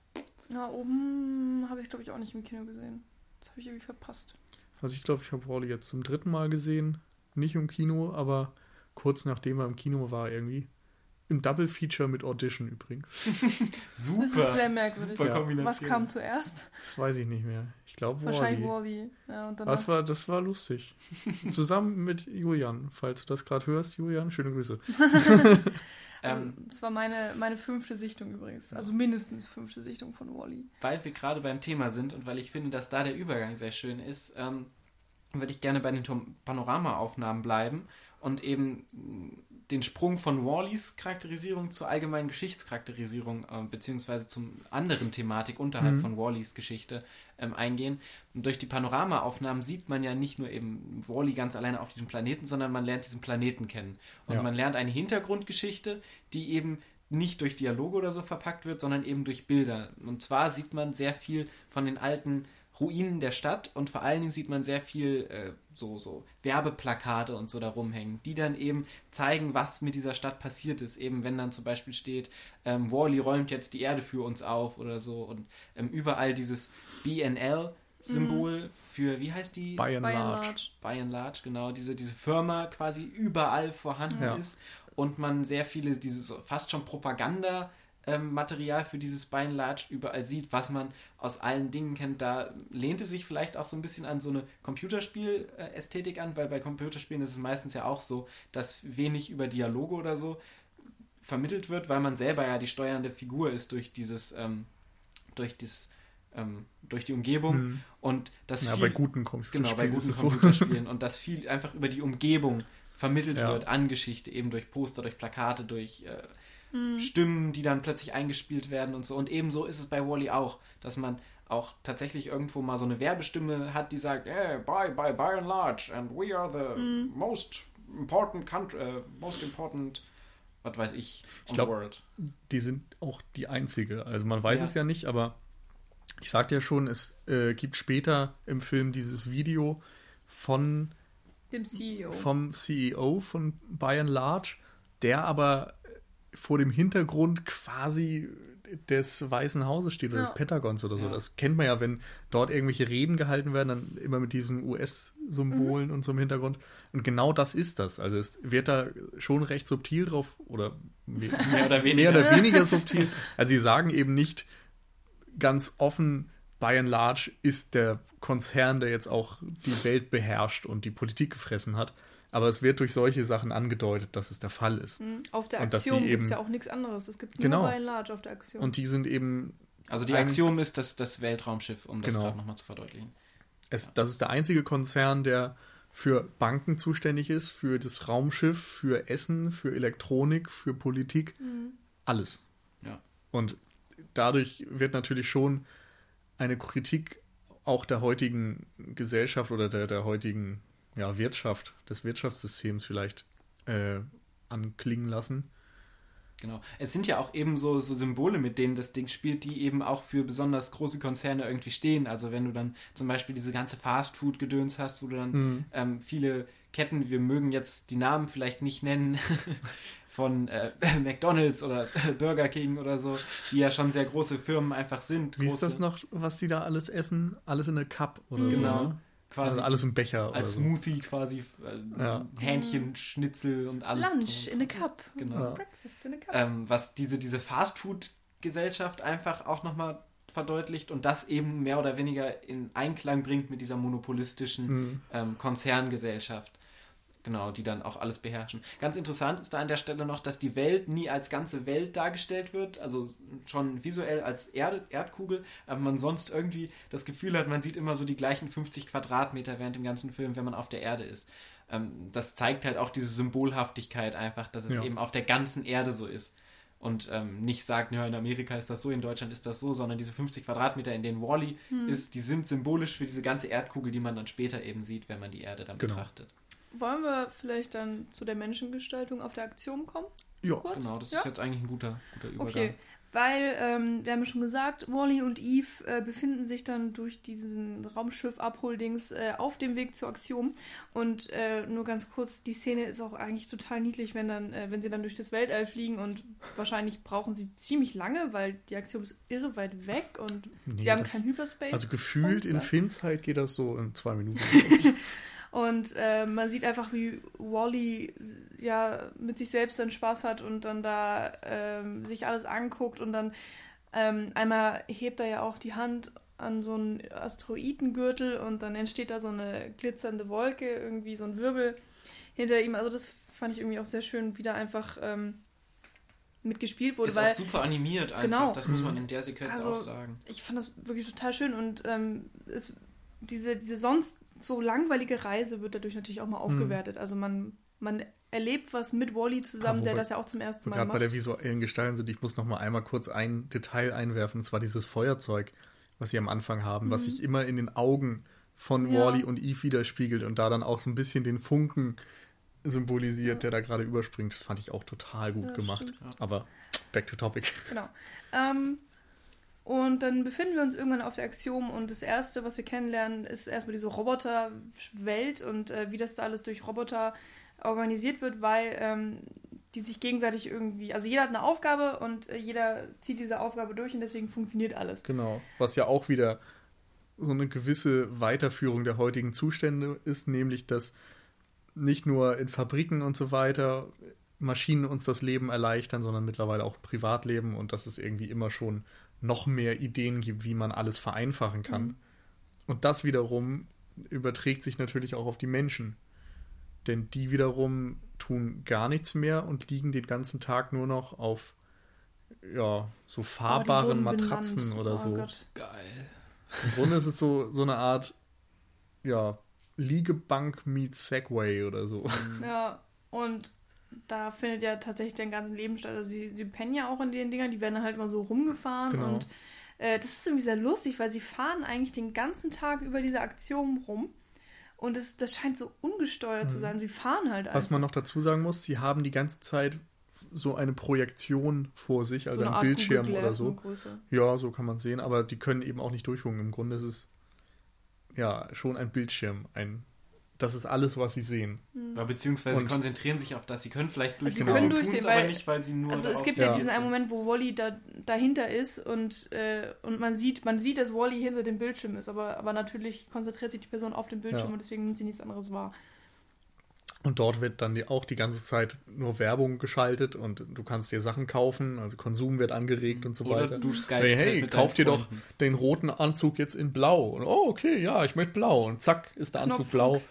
Na, oben habe ich, glaube ich, auch nicht im Kino gesehen. Das habe ich irgendwie verpasst. Also ich glaube, ich habe Wally jetzt zum dritten Mal gesehen. Nicht im Kino, aber kurz nachdem er im Kino war irgendwie. Im Double Feature mit Audition übrigens. Super. Das ist sehr merkwürdig. Super Kombination. Was kam zuerst? Das weiß ich nicht mehr. Ich glaube Wahrscheinlich Wally. Ja, das, war, das war lustig. Zusammen mit Julian. Falls du das gerade hörst, Julian, schöne Grüße. also, ähm, das war meine, meine fünfte Sichtung übrigens. Also mindestens fünfte Sichtung von Wally. Weil wir gerade beim Thema sind und weil ich finde, dass da der Übergang sehr schön ist, ähm, würde ich gerne bei den Panoramaaufnahmen bleiben und eben den Sprung von Wallys Charakterisierung zur allgemeinen Geschichtscharakterisierung äh, beziehungsweise zum anderen Thematik unterhalb mhm. von Wallys Geschichte ähm, eingehen. Und durch die Panoramaaufnahmen sieht man ja nicht nur eben Wally ganz alleine auf diesem Planeten, sondern man lernt diesen Planeten kennen. Und ja. man lernt eine Hintergrundgeschichte, die eben nicht durch Dialoge oder so verpackt wird, sondern eben durch Bilder. Und zwar sieht man sehr viel von den alten Ruinen der Stadt und vor allen Dingen sieht man sehr viel äh, so, so Werbeplakate und so da rumhängen, die dann eben zeigen, was mit dieser Stadt passiert ist. Eben wenn dann zum Beispiel steht, ähm, Wally räumt jetzt die Erde für uns auf oder so und ähm, überall dieses BNL. Symbol mhm. für, wie heißt die? By and, By large. large. By and large, genau. Diese, diese Firma quasi überall vorhanden ja. ist und man sehr viele, diese fast schon Propaganda- ähm, Material für dieses Bein Large überall sieht, was man aus allen Dingen kennt. Da lehnt es sich vielleicht auch so ein bisschen an so eine Computerspiel-Ästhetik an, weil bei Computerspielen ist es meistens ja auch so, dass wenig über Dialoge oder so vermittelt wird, weil man selber ja die steuernde Figur ist durch dieses, ähm, durch das ähm, durch die Umgebung mhm. und das ja, viel, bei guten Computerspielen genau bei guten Computerspielen so. und das viel einfach über die Umgebung vermittelt ja. wird an Geschichte eben durch Poster durch Plakate durch äh, mhm. Stimmen, die dann plötzlich eingespielt werden und so. Und ebenso ist es bei Wally auch, dass man auch tatsächlich irgendwo mal so eine Werbestimme hat, die sagt, hey, by, by, by and large, and we are the mhm. most important country, uh, most important, was weiß ich, ich glaub, Die sind auch die einzige. Also man weiß ja. es ja nicht, aber ich sagte ja schon, es äh, gibt später im Film dieses Video von dem CEO. Vom CEO von By and Large, der aber vor dem Hintergrund quasi des Weißen Hauses steht oder ja. des Pentagons oder so. Ja. Das kennt man ja, wenn dort irgendwelche Reden gehalten werden, dann immer mit diesen US-Symbolen mhm. und so im Hintergrund. Und genau das ist das. Also es wird da schon recht subtil drauf oder mehr, oder weniger, mehr oder weniger subtil. Also sie sagen eben nicht ganz offen, by and large ist der Konzern, der jetzt auch die Welt beherrscht und die Politik gefressen hat, aber es wird durch solche Sachen angedeutet, dass es der Fall ist. Mhm. Auf der Aktion gibt es ja auch nichts anderes. Es gibt genau. nur bei Large auf der Aktion. Und die sind eben. Also die Aktion ist das, das Weltraumschiff, um das genau. gerade nochmal zu verdeutlichen. Es, ja. Das ist der einzige Konzern, der für Banken zuständig ist, für das Raumschiff, für Essen, für Elektronik, für Politik. Mhm. Alles. Ja. Und dadurch wird natürlich schon eine Kritik auch der heutigen Gesellschaft oder der, der heutigen ja, Wirtschaft, des Wirtschaftssystems vielleicht äh, anklingen lassen. Genau. Es sind ja auch eben so, so, Symbole, mit denen das Ding spielt, die eben auch für besonders große Konzerne irgendwie stehen. Also wenn du dann zum Beispiel diese ganze Fast-Food-Gedöns hast, wo du dann mhm. ähm, viele Ketten, wir mögen jetzt die Namen vielleicht nicht nennen, von äh, McDonalds oder Burger King oder so, die ja schon sehr große Firmen einfach sind. Wie große. ist das noch, was die da alles essen? Alles in der Cup oder genau. so? Genau. Ne? Quasi. Also alles im Becher. Als Smoothie quasi. Äh, ja. Hähnchen, Schnitzel und alles. Lunch drin. in a cup. Genau. Ja. Breakfast in a cup. Ähm, was diese, diese Fastfood-Gesellschaft einfach auch nochmal verdeutlicht und das eben mehr oder weniger in Einklang bringt mit dieser monopolistischen mhm. ähm, Konzerngesellschaft. Genau, die dann auch alles beherrschen. Ganz interessant ist da an der Stelle noch, dass die Welt nie als ganze Welt dargestellt wird, also schon visuell als Erde, Erdkugel, aber man sonst irgendwie das Gefühl hat, man sieht immer so die gleichen 50 Quadratmeter während dem ganzen Film, wenn man auf der Erde ist. Ähm, das zeigt halt auch diese Symbolhaftigkeit einfach, dass es ja. eben auf der ganzen Erde so ist. Und ähm, nicht sagt, ja, in Amerika ist das so, in Deutschland ist das so, sondern diese 50 Quadratmeter, in denen Wally hm. ist, die sind symbolisch für diese ganze Erdkugel, die man dann später eben sieht, wenn man die Erde dann genau. betrachtet. Wollen wir vielleicht dann zu der Menschengestaltung auf der Aktion kommen? Ja, Kurz? genau, das ja? ist jetzt eigentlich ein guter, guter Übergang. Okay, weil, ähm, wir haben ja schon gesagt, Wally und Eve äh, befinden sich dann durch diesen Raumschiff-Abholdings äh, auf dem Weg zur Aktion. Und äh, nur ganz kurz, die Szene ist auch eigentlich total niedlich, wenn, dann, äh, wenn sie dann durch das Weltall fliegen und wahrscheinlich brauchen sie ziemlich lange, weil die Aktion ist irre weit weg und nee, sie haben kein Hyperspace. Also gefühlt in Filmzeit geht das so in zwei Minuten. Und äh, man sieht einfach, wie Wally ja mit sich selbst dann Spaß hat und dann da ähm, sich alles anguckt und dann ähm, einmal hebt er ja auch die Hand an so einen Asteroidengürtel und dann entsteht da so eine glitzernde Wolke, irgendwie so ein Wirbel hinter ihm. Also das fand ich irgendwie auch sehr schön, wie da einfach ähm, mitgespielt wurde. Ist weil, auch super animiert einfach, genau, das muss man in der Sequenz also, auch sagen. Ich fand das wirklich total schön und ähm, es, diese, diese sonst so langweilige Reise wird dadurch natürlich auch mal hm. aufgewertet. Also man, man erlebt was mit Wally zusammen, ja, der das ja auch zum ersten Mal macht. Gerade bei der visuellen Gestaltung sind, ich muss noch mal einmal kurz ein Detail einwerfen, und zwar dieses Feuerzeug, was sie am Anfang haben, mhm. was sich immer in den Augen von ja. Wally und Eve widerspiegelt und da dann auch so ein bisschen den Funken symbolisiert, ja. der da gerade überspringt. Das fand ich auch total gut gemacht. Aber back to topic. Genau. Ähm, Und dann befinden wir uns irgendwann auf der Axiom und das Erste, was wir kennenlernen, ist erstmal diese Roboterwelt und äh, wie das da alles durch Roboter organisiert wird, weil ähm, die sich gegenseitig irgendwie, also jeder hat eine Aufgabe und äh, jeder zieht diese Aufgabe durch und deswegen funktioniert alles. Genau, was ja auch wieder so eine gewisse Weiterführung der heutigen Zustände ist, nämlich dass nicht nur in Fabriken und so weiter Maschinen uns das Leben erleichtern, sondern mittlerweile auch Privatleben und dass es irgendwie immer schon noch mehr Ideen gibt, wie man alles vereinfachen kann. Mhm. Und das wiederum überträgt sich natürlich auch auf die Menschen. Denn die wiederum tun gar nichts mehr und liegen den ganzen Tag nur noch auf ja, so oh, fahrbaren oh, Matratzen benannt. oder oh, so. Gott. Geil. Im Grunde ist es so, so eine Art, ja, Liegebank meets Segway oder so. Ja, und da findet ja tatsächlich den ganzen Leben statt. Also sie, sie pennen ja auch in den Dingern, die werden halt mal so rumgefahren genau. und äh, das ist irgendwie sehr lustig, weil sie fahren eigentlich den ganzen Tag über diese Aktion rum. Und das, das scheint so ungesteuert mhm. zu sein. Sie fahren halt einfach. Was man noch dazu sagen muss, sie haben die ganze Zeit so eine Projektion vor sich, also so ein Bildschirm oder so. Ja, so kann man sehen, aber die können eben auch nicht durchgucken. Im Grunde ist es ja schon ein Bildschirm, ein das ist alles, was sie sehen. Mhm. Ja, beziehungsweise und sie konzentrieren sich auf das. Sie können vielleicht durchsehen, also sie können durchsehen, aber nicht, weil sie nur. Also es gibt ja diesen einen Moment, wo Wally da, dahinter ist und, äh, und man sieht, man sieht, dass Wally hinter dem Bildschirm ist, aber, aber natürlich konzentriert sich die Person auf den Bildschirm ja. und deswegen nimmt sie nichts anderes wahr. Und dort wird dann auch die ganze Zeit nur Werbung geschaltet und du kannst dir Sachen kaufen, also Konsum wird angeregt und so Oder weiter. Du hey, hey halt kauf dir doch den roten Anzug jetzt in blau. Und, oh, okay, ja, ich möchte blau. Und zack, ist der Anzug blau. Ja.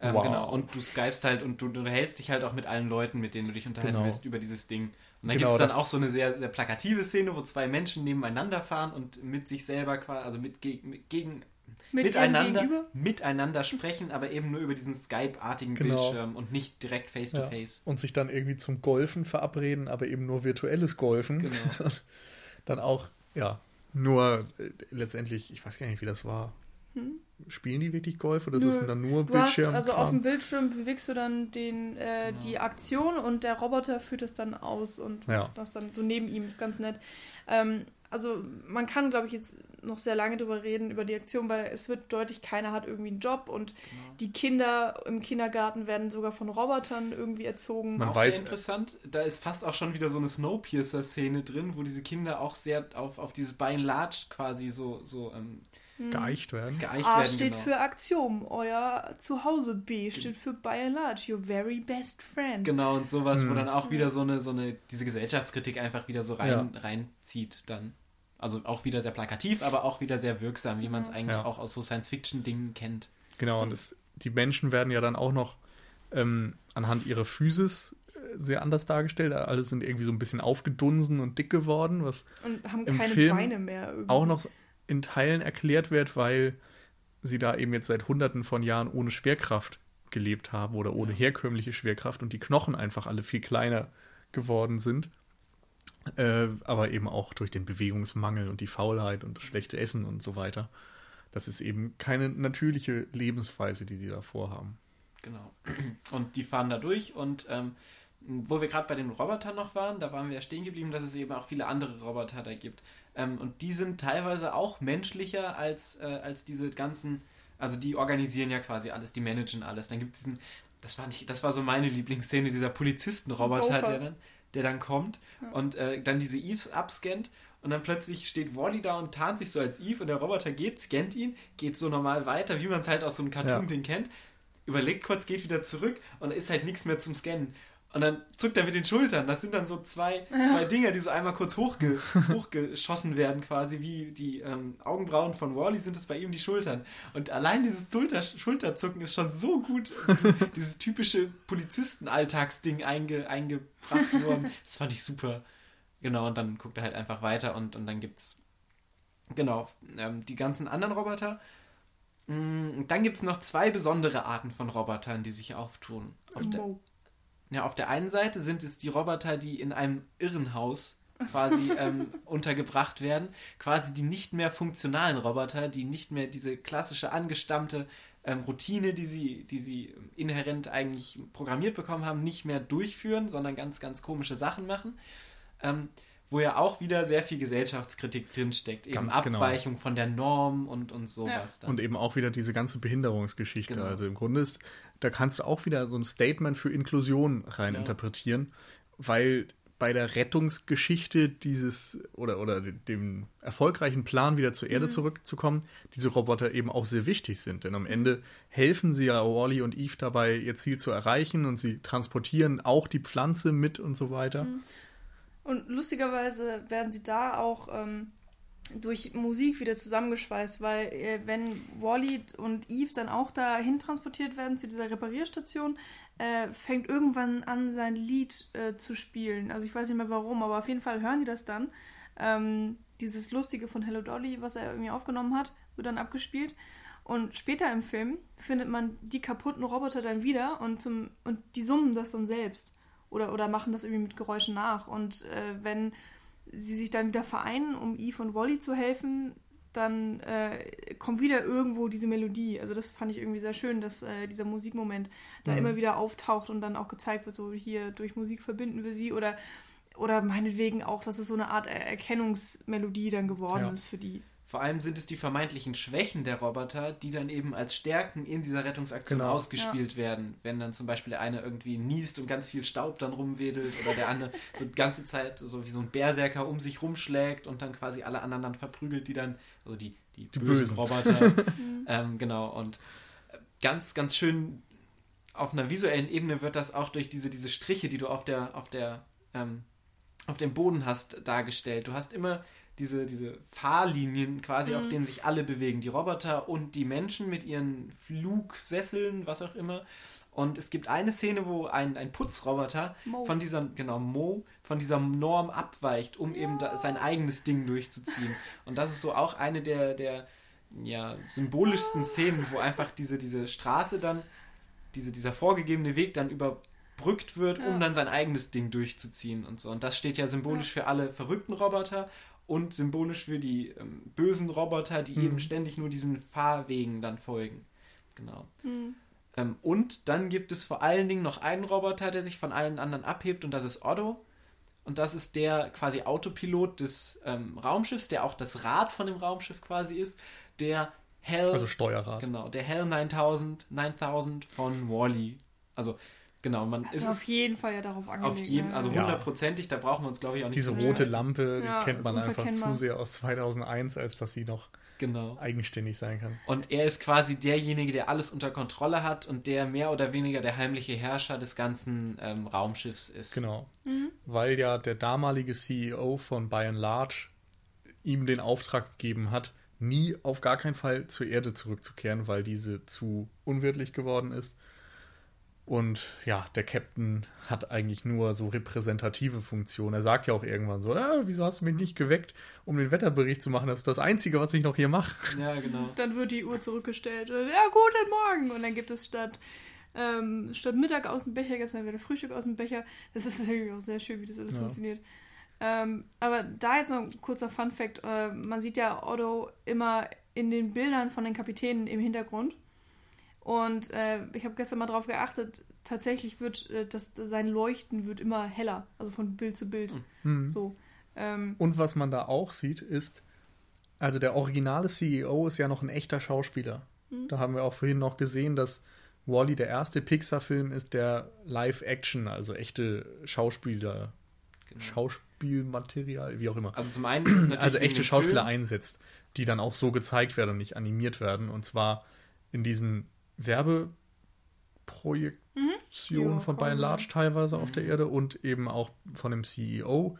Ähm, wow. Genau, und du skypst halt und du, du hältst dich halt auch mit allen Leuten, mit denen du dich unterhalten genau. willst, über dieses Ding. Und dann genau, gibt es dann auch so eine sehr, sehr plakative Szene, wo zwei Menschen nebeneinander fahren und mit sich selber quasi, also mit, mit gegen mit miteinander, miteinander sprechen, aber eben nur über diesen Skype-artigen genau. Bildschirm und nicht direkt face-to-face. Ja. Und sich dann irgendwie zum Golfen verabreden, aber eben nur virtuelles Golfen. Genau. dann auch, ja, nur äh, letztendlich, ich weiß gar nicht, wie das war. Hm? Spielen die wirklich Golf oder ist es dann nur du Bildschirm? Hast, also auf dem Bildschirm bewegst du dann den, äh, genau. die Aktion und der Roboter führt es dann aus und ja. das dann so neben ihm ist ganz nett. Ähm, also man kann, glaube ich, jetzt noch sehr lange drüber reden, über die Aktion, weil es wird deutlich, keiner hat irgendwie einen Job und genau. die Kinder im Kindergarten werden sogar von Robotern irgendwie erzogen. Man auch weiß, sehr interessant, da ist fast auch schon wieder so eine Snowpiercer-Szene drin, wo diese Kinder auch sehr auf, auf dieses Bein Large quasi so, so ähm, hm. Geeicht werden. Geeicht A werden, steht genau. für Axiom, euer Zuhause. B steht für by and large, your very best friend. Genau, und sowas, hm. wo dann auch wieder so eine, so eine, diese Gesellschaftskritik einfach wieder so rein, ja. reinzieht dann. Also auch wieder sehr plakativ, aber auch wieder sehr wirksam, wie man es eigentlich ja. auch aus so Science-Fiction-Dingen kennt. Genau, und es, die Menschen werden ja dann auch noch ähm, anhand ihrer Physis äh, sehr anders dargestellt. Alle sind irgendwie so ein bisschen aufgedunsen und dick geworden, was und haben keine Film Beine mehr. Irgendwie. Auch noch in Teilen erklärt wird, weil sie da eben jetzt seit hunderten von Jahren ohne Schwerkraft gelebt haben oder ohne herkömmliche Schwerkraft und die Knochen einfach alle viel kleiner geworden sind äh, aber eben auch durch den Bewegungsmangel und die Faulheit und das schlechte Essen und so weiter. Das ist eben keine natürliche Lebensweise, die sie da vorhaben. Genau. Und die fahren da durch und ähm, wo wir gerade bei den Robotern noch waren, da waren wir ja stehen geblieben, dass es eben auch viele andere Roboter da gibt. Ähm, und die sind teilweise auch menschlicher als, äh, als diese ganzen, also die organisieren ja quasi alles, die managen alles. Dann gibt es diesen, das war, nicht, das war so meine Lieblingsszene, dieser Polizistenroboter, der dann, der dann kommt ja. und äh, dann diese Eves abscannt und dann plötzlich steht Wally da und tarnt sich so als Eve und der Roboter geht, scannt ihn, geht so normal weiter, wie man es halt aus so einem Cartoon-Ding ja. kennt, überlegt kurz, geht wieder zurück und ist halt nichts mehr zum Scannen. Und dann zuckt er mit den Schultern. Das sind dann so zwei, zwei Dinger, die so einmal kurz hochge hochgeschossen werden, quasi wie die ähm, Augenbrauen von Wally sind es bei ihm die Schultern. Und allein dieses Schulter Schulterzucken ist schon so gut, dieses, dieses typische Polizisten-Alltagsding einge eingebracht worden. Das fand ich super. Genau, und dann guckt er halt einfach weiter und, und dann gibt's genau ähm, die ganzen anderen Roboter. Mm, dann gibt es noch zwei besondere Arten von Robotern, die sich auftun. Auf der, ja, auf der einen Seite sind es die Roboter, die in einem Irrenhaus quasi ähm, untergebracht werden. Quasi die nicht mehr funktionalen Roboter, die nicht mehr diese klassische angestammte ähm, Routine, die sie, die sie inhärent eigentlich programmiert bekommen haben, nicht mehr durchführen, sondern ganz, ganz komische Sachen machen. Ähm, wo ja auch wieder sehr viel Gesellschaftskritik drinsteckt. Eben Ganz genau. Abweichung genau. von der Norm und, und sowas. Ja. Und eben auch wieder diese ganze Behinderungsgeschichte. Genau. Also im Grunde ist, da kannst du auch wieder so ein Statement für Inklusion reininterpretieren, ja. weil bei der Rettungsgeschichte dieses oder, oder dem erfolgreichen Plan, wieder zur Erde mhm. zurückzukommen, diese Roboter eben auch sehr wichtig sind. Denn am Ende helfen sie ja Wally und Eve dabei, ihr Ziel zu erreichen und sie transportieren auch die Pflanze mit und so weiter. Mhm. Und lustigerweise werden sie da auch ähm, durch Musik wieder zusammengeschweißt, weil äh, wenn Wally und Eve dann auch dahin transportiert werden zu dieser Reparierstation, äh, fängt irgendwann an, sein Lied äh, zu spielen. Also ich weiß nicht mehr warum, aber auf jeden Fall hören die das dann. Ähm, dieses Lustige von Hello Dolly, was er irgendwie aufgenommen hat, wird dann abgespielt. Und später im Film findet man die kaputten Roboter dann wieder und, zum, und die summen das dann selbst oder, oder machen das irgendwie mit Geräuschen nach. Und äh, wenn sie sich dann wieder vereinen, um Eve und Wally zu helfen, dann äh, kommt wieder irgendwo diese Melodie. Also das fand ich irgendwie sehr schön, dass äh, dieser Musikmoment da mhm. immer wieder auftaucht und dann auch gezeigt wird, so hier durch Musik verbinden wir sie oder oder meinetwegen auch, dass es so eine Art Erkennungsmelodie dann geworden ja. ist für die. Vor allem sind es die vermeintlichen Schwächen der Roboter, die dann eben als Stärken in dieser Rettungsaktion genau. ausgespielt ja. werden. Wenn dann zum Beispiel der eine irgendwie niest und ganz viel Staub dann rumwedelt oder der andere so die ganze Zeit so wie so ein Berserker um sich rumschlägt und dann quasi alle anderen dann verprügelt, die dann, also die, die, die bösen, bösen. Roboter. ähm, genau, und ganz, ganz schön auf einer visuellen Ebene wird das auch durch diese, diese Striche, die du auf der, auf der, ähm, auf dem Boden hast, dargestellt. Du hast immer diese, diese Fahrlinien quasi, mhm. auf denen sich alle bewegen. Die Roboter und die Menschen mit ihren Flugsesseln, was auch immer. Und es gibt eine Szene, wo ein, ein Putzroboter Mo. von dieser, genau, Mo, von dieser Norm abweicht, um ja. eben da, sein eigenes Ding durchzuziehen. Und das ist so auch eine der, der ja, symbolischsten Szenen, wo einfach diese, diese Straße dann, diese, dieser vorgegebene Weg dann überbrückt wird, ja. um dann sein eigenes Ding durchzuziehen und so. Und das steht ja symbolisch ja. für alle verrückten Roboter und symbolisch für die ähm, bösen Roboter, die mhm. eben ständig nur diesen Fahrwegen dann folgen. Genau. Mhm. Ähm, und dann gibt es vor allen Dingen noch einen Roboter, der sich von allen anderen abhebt und das ist Otto. Und das ist der quasi Autopilot des ähm, Raumschiffs, der auch das Rad von dem Raumschiff quasi ist, der Hell. Also Steuerrad. Genau, der Hell 9000, 9000 von Wally. Also Genau, man das ist auf jeden Fall ja darauf angelegt. Auf jeden, also hundertprozentig, ja. da brauchen wir uns glaube ich auch nicht Diese rote Lampe ja, kennt man einfach zu sehr aus 2001, als dass sie noch genau. eigenständig sein kann. Und er ist quasi derjenige, der alles unter Kontrolle hat und der mehr oder weniger der heimliche Herrscher des ganzen ähm, Raumschiffs ist. Genau, mhm. weil ja der damalige CEO von By and Large ihm den Auftrag gegeben hat, nie auf gar keinen Fall zur Erde zurückzukehren, weil diese zu unwirtlich geworden ist und ja, der Captain hat eigentlich nur so repräsentative Funktionen. Er sagt ja auch irgendwann so, ah, wieso hast du mich nicht geweckt, um den Wetterbericht zu machen? Das ist das Einzige, was ich noch hier mache. Ja, genau. Dann wird die Uhr zurückgestellt. Ja, guten Morgen. Und dann gibt es statt, ähm, statt Mittag aus dem Becher, gibt es dann wieder Frühstück aus dem Becher. Das ist natürlich auch sehr schön, wie das alles ja. funktioniert. Ähm, aber da jetzt noch ein kurzer Fun-Fact. Äh, man sieht ja Otto immer in den Bildern von den Kapitänen im Hintergrund. Und äh, ich habe gestern mal drauf geachtet, tatsächlich wird äh, das, sein Leuchten wird immer heller, also von Bild zu Bild. Mhm. So, ähm, Und was man da auch sieht, ist, also der originale CEO ist ja noch ein echter Schauspieler. Mhm. Da haben wir auch vorhin noch gesehen, dass Wally der erste Pixar-Film ist, der Live-Action, also echte Schauspieler, genau. Schauspielmaterial, wie auch immer. Also zum einen also echte Schauspieler Film. einsetzt, die dann auch so gezeigt werden und nicht animiert werden. Und zwar in diesen Werbeprojektionen mhm. von By Large teilweise mhm. auf der mhm. Erde und eben auch von dem CEO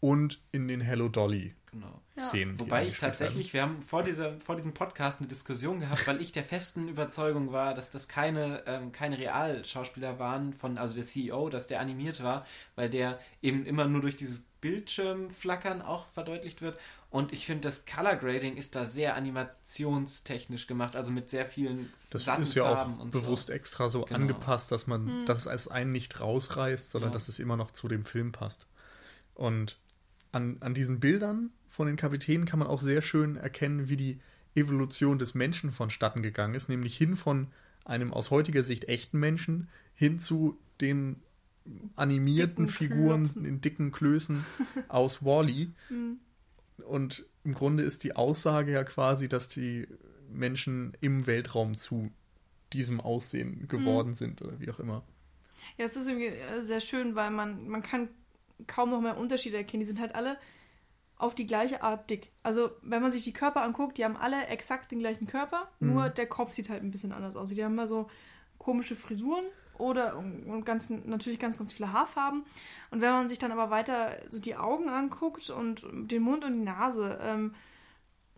und in den Hello Dolly. Genau. Szenen. Wobei ich tatsächlich, werden. wir haben vor, dieser, vor diesem Podcast eine Diskussion gehabt, weil ich der festen Überzeugung war, dass das keine, ähm, keine Realschauspieler waren, von, also der CEO, dass der animiert war, weil der eben immer nur durch dieses Bildschirmflackern auch verdeutlicht wird und ich finde, das Color Grading ist da sehr animationstechnisch gemacht, also mit sehr vielen Das ist ja auch bewusst so. extra so genau. angepasst, dass man, hm. dass es als einen nicht rausreißt, sondern ja. dass es immer noch zu dem Film passt. Und an, an diesen Bildern von den Kapitänen kann man auch sehr schön erkennen, wie die Evolution des Menschen vonstatten gegangen ist, nämlich hin von einem aus heutiger Sicht echten Menschen hin zu den animierten dicken Figuren Klöpfen. in dicken Klößen aus Wally. Mhm. Und im Grunde ist die Aussage ja quasi, dass die Menschen im Weltraum zu diesem Aussehen geworden mhm. sind oder wie auch immer. Ja, es ist irgendwie äh, sehr schön, weil man, man kann kaum noch mehr Unterschiede erkennen. Die sind halt alle auf die gleiche Art dick. Also, wenn man sich die Körper anguckt, die haben alle exakt den gleichen Körper, mhm. nur der Kopf sieht halt ein bisschen anders aus. Die haben mal so komische Frisuren oder und ganz, natürlich ganz, ganz viele Haarfarben. Und wenn man sich dann aber weiter so die Augen anguckt und den Mund und die Nase, ähm,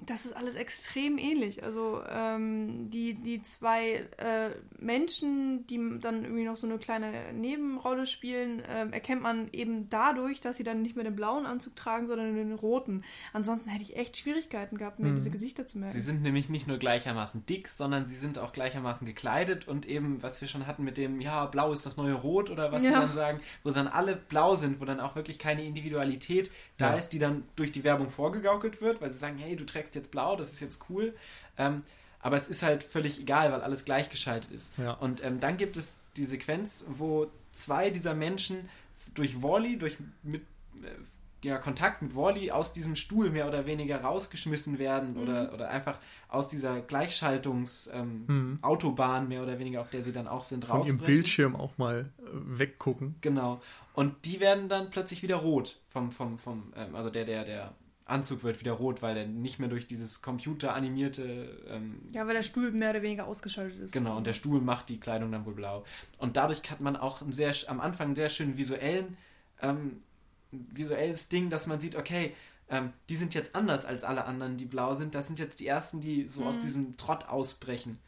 das ist alles extrem ähnlich. Also ähm, die, die zwei äh, Menschen, die dann irgendwie noch so eine kleine Nebenrolle spielen, äh, erkennt man eben dadurch, dass sie dann nicht mehr den blauen Anzug tragen, sondern den roten. Ansonsten hätte ich echt Schwierigkeiten gehabt, mir mhm. diese Gesichter zu merken. Sie sind nämlich nicht nur gleichermaßen dick, sondern sie sind auch gleichermaßen gekleidet und eben, was wir schon hatten mit dem, ja, blau ist das neue Rot oder was ja. sie dann sagen, wo dann alle blau sind, wo dann auch wirklich keine Individualität da ja. ist, die dann durch die Werbung vorgegaukelt wird, weil sie sagen, hey, du trägst jetzt blau, das ist jetzt cool. Ähm, aber es ist halt völlig egal, weil alles gleichgeschaltet ist. Ja. Und ähm, dann gibt es die Sequenz, wo zwei dieser Menschen durch Wally, durch mit, äh, ja, Kontakt mit Wally aus diesem Stuhl mehr oder weniger rausgeschmissen werden mhm. oder, oder einfach aus dieser Gleichschaltungs-Autobahn ähm, mhm. mehr oder weniger, auf der sie dann auch sind, Von rausbrechen. Von ihrem Bildschirm auch mal äh, weggucken. Genau. Und die werden dann plötzlich wieder rot vom, vom, vom ähm, also der, der, der Anzug wird wieder rot, weil er nicht mehr durch dieses computeranimierte. Ähm, ja, weil der Stuhl mehr oder weniger ausgeschaltet ist. Genau, und der Stuhl macht die Kleidung dann wohl blau. Und dadurch hat man auch einen sehr, am Anfang einen sehr schönen visuellen, ähm, visuelles Ding, dass man sieht, okay, ähm, die sind jetzt anders als alle anderen, die blau sind. Das sind jetzt die ersten, die so mhm. aus diesem Trott ausbrechen.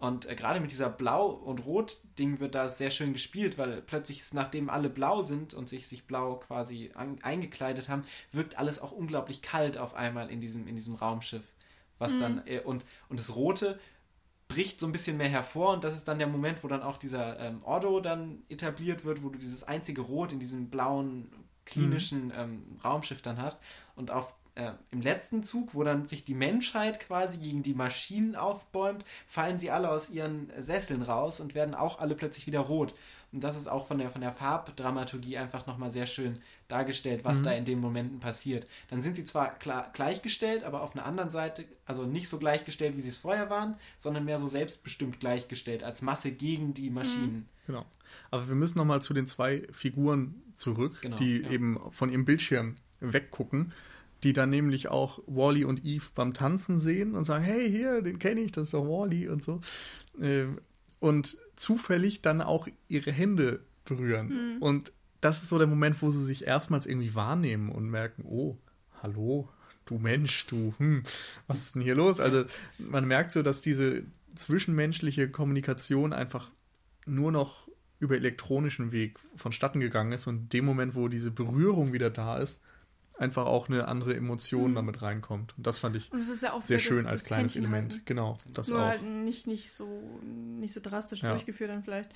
Und äh, gerade mit dieser Blau- und Rot-Ding wird da sehr schön gespielt, weil plötzlich, nachdem alle blau sind und sich, sich blau quasi an, eingekleidet haben, wirkt alles auch unglaublich kalt auf einmal in diesem, in diesem Raumschiff. Was mhm. dann, äh, und, und das Rote bricht so ein bisschen mehr hervor und das ist dann der Moment, wo dann auch dieser ähm, Ordo dann etabliert wird, wo du dieses einzige Rot in diesem blauen, klinischen mhm. ähm, Raumschiff dann hast. Und auf äh, im letzten Zug, wo dann sich die Menschheit quasi gegen die Maschinen aufbäumt, fallen sie alle aus ihren Sesseln raus und werden auch alle plötzlich wieder rot. Und das ist auch von der, von der Farbdramaturgie einfach nochmal sehr schön dargestellt, was mhm. da in den Momenten passiert. Dann sind sie zwar klar, gleichgestellt, aber auf einer anderen Seite, also nicht so gleichgestellt, wie sie es vorher waren, sondern mehr so selbstbestimmt gleichgestellt, als Masse gegen die Maschinen. Mhm. Genau. Aber wir müssen nochmal zu den zwei Figuren zurück, genau, die ja. eben von ihrem Bildschirm weggucken die dann nämlich auch Wally und Eve beim Tanzen sehen und sagen, hey, hier, den kenne ich, das ist doch Wally und so. Ähm, und zufällig dann auch ihre Hände berühren. Mhm. Und das ist so der Moment, wo sie sich erstmals irgendwie wahrnehmen und merken, oh, hallo, du Mensch, du, hm, was ist denn hier los? Also man merkt so, dass diese zwischenmenschliche Kommunikation einfach nur noch über elektronischen Weg vonstatten gegangen ist und in dem Moment, wo diese Berührung wieder da ist, einfach auch eine andere Emotion mhm. damit reinkommt. Und das fand ich ja sehr schön das, als kleines Händchen Element. Halten. Genau, das Nur auch. Halt nicht, nicht, so, nicht so drastisch ja. durchgeführt dann vielleicht.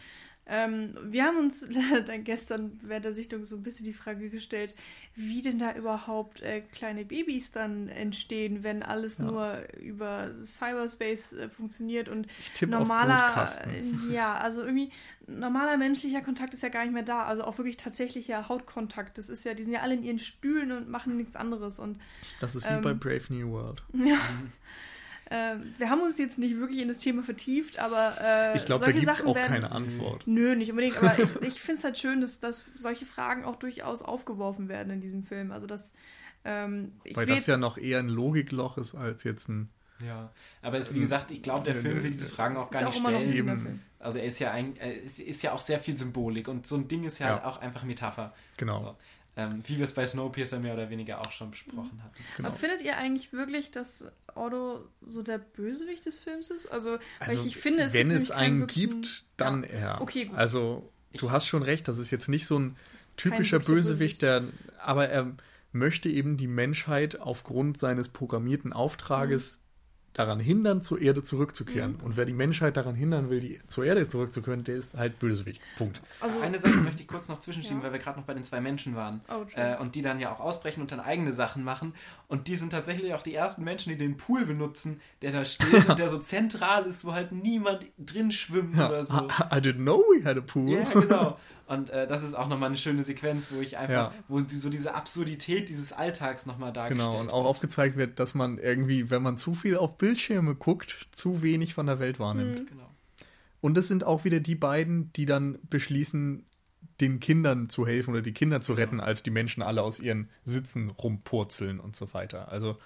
Ähm, wir haben uns dann gestern während der Sichtung so ein bisschen die Frage gestellt, wie denn da überhaupt äh, kleine Babys dann entstehen, wenn alles ja. nur über Cyberspace äh, funktioniert und normaler, äh, ja, also irgendwie normaler menschlicher Kontakt ist ja gar nicht mehr da, also auch wirklich tatsächlicher Hautkontakt. Das ist ja, die sind ja alle in ihren Stühlen und machen nichts anderes und das ist wie ähm, bei Brave New World. Ja. Äh, wir haben uns jetzt nicht wirklich in das Thema vertieft, aber äh, ich glaube, da gibt es auch werden, keine Antwort. Nö, nicht unbedingt. Aber ich, ich finde es halt schön, dass, dass solche Fragen auch durchaus aufgeworfen werden in diesem Film. Also dass ähm, weil das ja noch eher ein Logikloch ist als jetzt ein ja, aber es, wie gesagt, ich glaube, der Film will diese Fragen auch gar nicht auch stellen. Also er ist ja ein, er ist, ist, ja auch sehr viel Symbolik und so ein Ding ist ja, ja. Halt auch einfach Metapher. Genau. So. Ähm, wie wir es bei Snowpiercer mehr oder weniger auch schon besprochen hatten. Genau. Aber findet ihr eigentlich wirklich, dass Otto so der Bösewicht des Films ist? Also, also ich, ich finde, es wenn es einen gibt, dann ja. er. Okay, gut. Also, du ich, hast schon recht, das ist jetzt nicht so ein typischer Bösewicht, Bösewicht, der, aber er möchte eben die Menschheit aufgrund seines programmierten Auftrages mhm daran hindern, zur Erde zurückzukehren. Mhm. Und wer die Menschheit daran hindern will, die, zur Erde zurückzukehren, der ist halt Bösewicht. Punkt. Also, Eine Sache möchte ich kurz noch zwischenschieben, ja. weil wir gerade noch bei den zwei Menschen waren. Oh, äh, und die dann ja auch ausbrechen und dann eigene Sachen machen. Und die sind tatsächlich auch die ersten Menschen, die den Pool benutzen, der da steht und der so zentral ist, wo halt niemand drin schwimmt ja. oder so. I, I, didn't know we had a pool. Ja, genau. Und äh, das ist auch nochmal eine schöne Sequenz, wo ich einfach, ja. wo die, so diese Absurdität dieses Alltags nochmal dargestellt Genau, und auch wird. aufgezeigt wird, dass man irgendwie, wenn man zu viel auf Bildschirme guckt, zu wenig von der Welt wahrnimmt. Mhm. Genau. Und es sind auch wieder die beiden, die dann beschließen, den Kindern zu helfen oder die Kinder zu retten, als die Menschen alle aus ihren Sitzen rumpurzeln und so weiter. Also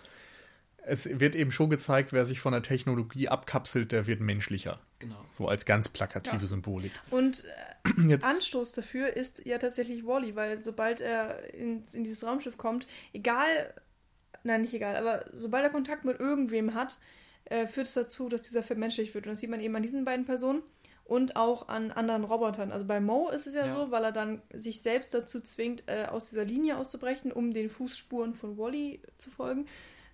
es wird eben schon gezeigt, wer sich von der Technologie abkapselt, der wird menschlicher. Genau. So als ganz plakative ja. Symbolik. Und äh, Jetzt. Anstoß dafür ist ja tatsächlich Wally, weil sobald er in, in dieses Raumschiff kommt, egal, nein, nicht egal, aber sobald er Kontakt mit irgendwem hat, äh, führt es dazu, dass dieser vermenschlicht wird. Und das sieht man eben an diesen beiden Personen und auch an anderen Robotern. Also bei Mo ist es ja, ja. so, weil er dann sich selbst dazu zwingt, äh, aus dieser Linie auszubrechen, um den Fußspuren von Wally zu folgen.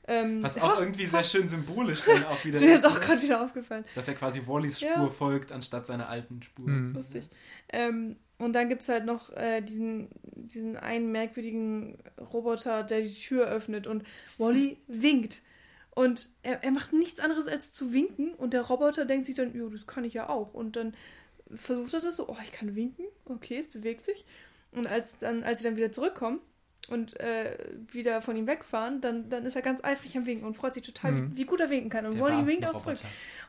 Ähm, Was auch ja, irgendwie sehr schön symbolisch dann auch wieder ist. Mir jetzt auch gerade wieder aufgefallen. Dass er quasi Wallys Spur ja. folgt, anstatt seiner alten Spur. Mhm. Lustig. Ähm, und dann gibt es halt noch äh, diesen, diesen einen merkwürdigen Roboter, der die Tür öffnet und Wally winkt. Und er, er macht nichts anderes als zu winken und der Roboter denkt sich dann, ja, das kann ich ja auch. Und dann versucht er das so, oh, ich kann winken, okay, es bewegt sich. Und als, dann, als sie dann wieder zurückkommen und äh, wieder von ihm wegfahren, dann, dann ist er ganz eifrig am Winken und freut sich total, mhm. wie, wie, gut er winken kann. Und Wally winkt auch zurück.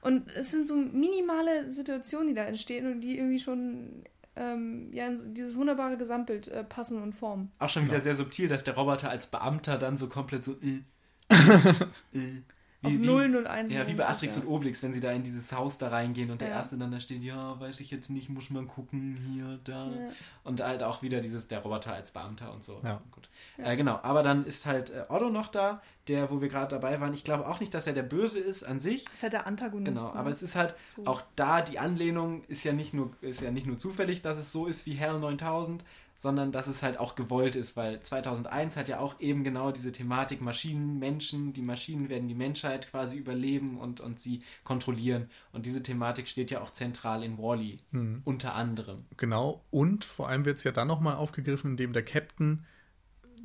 Und es sind so minimale Situationen, die da entstehen und die irgendwie schon ähm, ja, in dieses wunderbare Gesamtbild äh, passen und formen. Auch schon wieder sehr subtil, dass der Roboter als Beamter dann so komplett so äh, äh, auf wie, Nullen und Einsen. Ja, wie bei Asterix ja. und Obelix, wenn sie da in dieses Haus da reingehen und der ja. Erste dann da steht, ja, weiß ich jetzt nicht, muss man gucken, hier, da. Ja. Und halt auch wieder dieses, der Roboter als Beamter und so. Ja. Gut. Äh, genau, aber dann ist halt äh, Otto noch da, der, wo wir gerade dabei waren. Ich glaube auch nicht, dass er der Böse ist an sich. Ist halt der Antagonist. Genau, ne? aber es ist halt so. auch da, die Anlehnung ist ja nicht nur, ist ja nicht nur zufällig, dass es so ist wie Hell 9000, sondern dass es halt auch gewollt ist, weil 2001 hat ja auch eben genau diese Thematik Maschinen, Menschen, die Maschinen werden die Menschheit quasi überleben und, und sie kontrollieren. Und diese Thematik steht ja auch zentral in Wally, -E, mhm. unter anderem. Genau, und vor allem wird es ja dann nochmal aufgegriffen, indem der Captain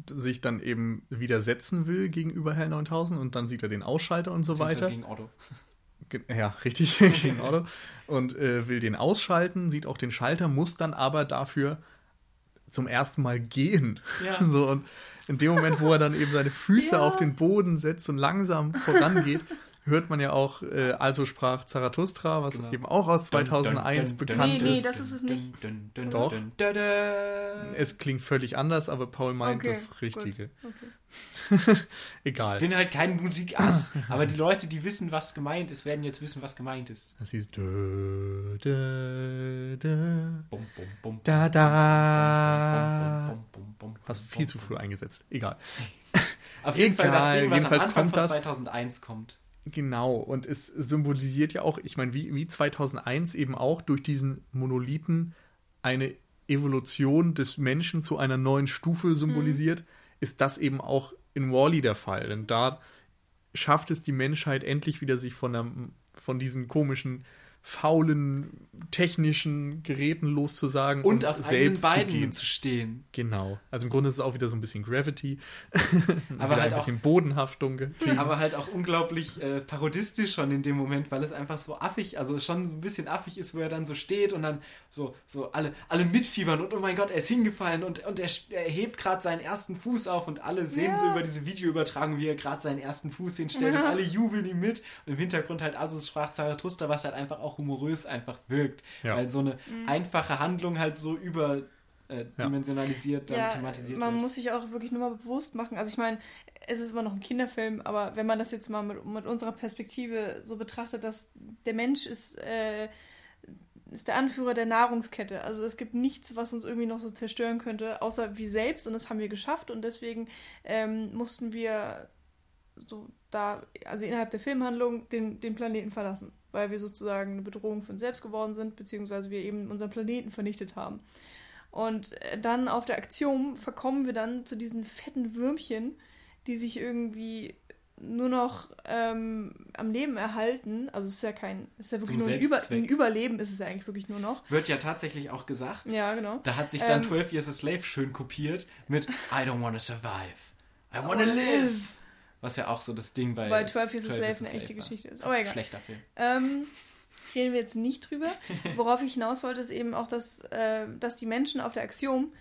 sich dann eben widersetzen will gegenüber Hell 9000 und dann sieht er den Ausschalter und so weiter. Gegen Otto. Ja, richtig, gegen Otto. Und äh, will den ausschalten, sieht auch den Schalter, muss dann aber dafür zum ersten Mal gehen. Ja. So, und in dem Moment, wo er dann eben seine Füße ja. auf den Boden setzt und langsam vorangeht, hört man ja auch, äh, also sprach Zarathustra, was genau. eben auch aus 2001 dun, dun, dun, bekannt ist. Nee, nee, das ist es nicht. Doch. Es klingt völlig anders, aber Paul meint okay, das Richtige. Okay. Egal. Ich bin halt kein Musikass, aber die Leute, die wissen, was gemeint ist, werden jetzt wissen, was gemeint ist. Das hieß da, da, da, bum, bum, bum, da, da. Hast viel zu früh eingesetzt. Egal. Auf jeden Egal. Fall das Ding, was Jedenfalls am Anfang kommt von 2001 kommt. Genau, und es symbolisiert ja auch, ich meine, wie, wie 2001 eben auch durch diesen Monolithen eine Evolution des Menschen zu einer neuen Stufe symbolisiert, mhm. ist das eben auch in Wally der Fall. Denn da schafft es die Menschheit endlich wieder, sich von, der, von diesen komischen faulen technischen Geräten loszusagen und, und auf selbst Beinen zu, zu, stehen. Genau. Also im Grunde ist es auch wieder so ein bisschen Gravity, aber halt ein bisschen auch, Bodenhaftung. Getrieben. Aber halt auch unglaublich äh, parodistisch schon in dem Moment, weil es einfach so affig, also schon so ein bisschen affig ist, wo er dann so steht und dann so, so alle, alle mitfiebern und oh mein Gott, er ist hingefallen und, und er, er hebt gerade seinen ersten Fuß auf und alle sehen ja. so über diese Videoübertragung, wie er gerade seinen ersten Fuß hinstellt ja. und alle jubeln ihm mit und im Hintergrund halt also sprach Zarathustra, was halt einfach auch humorös einfach wirkt, ja. weil so eine mhm. einfache Handlung halt so über äh, dimensionalisiert ja, thematisiert man wird. muss sich auch wirklich nur mal bewusst machen. Also ich meine, es ist immer noch ein Kinderfilm, aber wenn man das jetzt mal mit, mit unserer Perspektive so betrachtet, dass der Mensch ist, äh, ist der Anführer der Nahrungskette. Also es gibt nichts, was uns irgendwie noch so zerstören könnte, außer wir selbst und das haben wir geschafft und deswegen ähm, mussten wir so da, also innerhalb der Filmhandlung, den, den Planeten verlassen weil wir sozusagen eine Bedrohung für uns selbst geworden sind, beziehungsweise wir eben unseren Planeten vernichtet haben. Und äh, dann auf der Aktion verkommen wir dann zu diesen fetten Würmchen, die sich irgendwie nur noch ähm, am Leben erhalten. Also es ist ja kein, es ist ja wirklich Zum nur ein, Über, ein, Überleben ist es ja eigentlich wirklich nur noch. Wird ja tatsächlich auch gesagt. Ja, genau. Da hat sich dann ähm, 12 Years a Slave schön kopiert mit I don't wanna survive. I wanna live. Was ja auch so das Ding bei. Weil 12 Years a Slave eine echte. Geschichte ist. Aber egal. Schlechter Film. Ähm, reden wir jetzt nicht drüber. Worauf ich hinaus wollte, ist eben auch, dass, äh, dass die Menschen auf der Axiom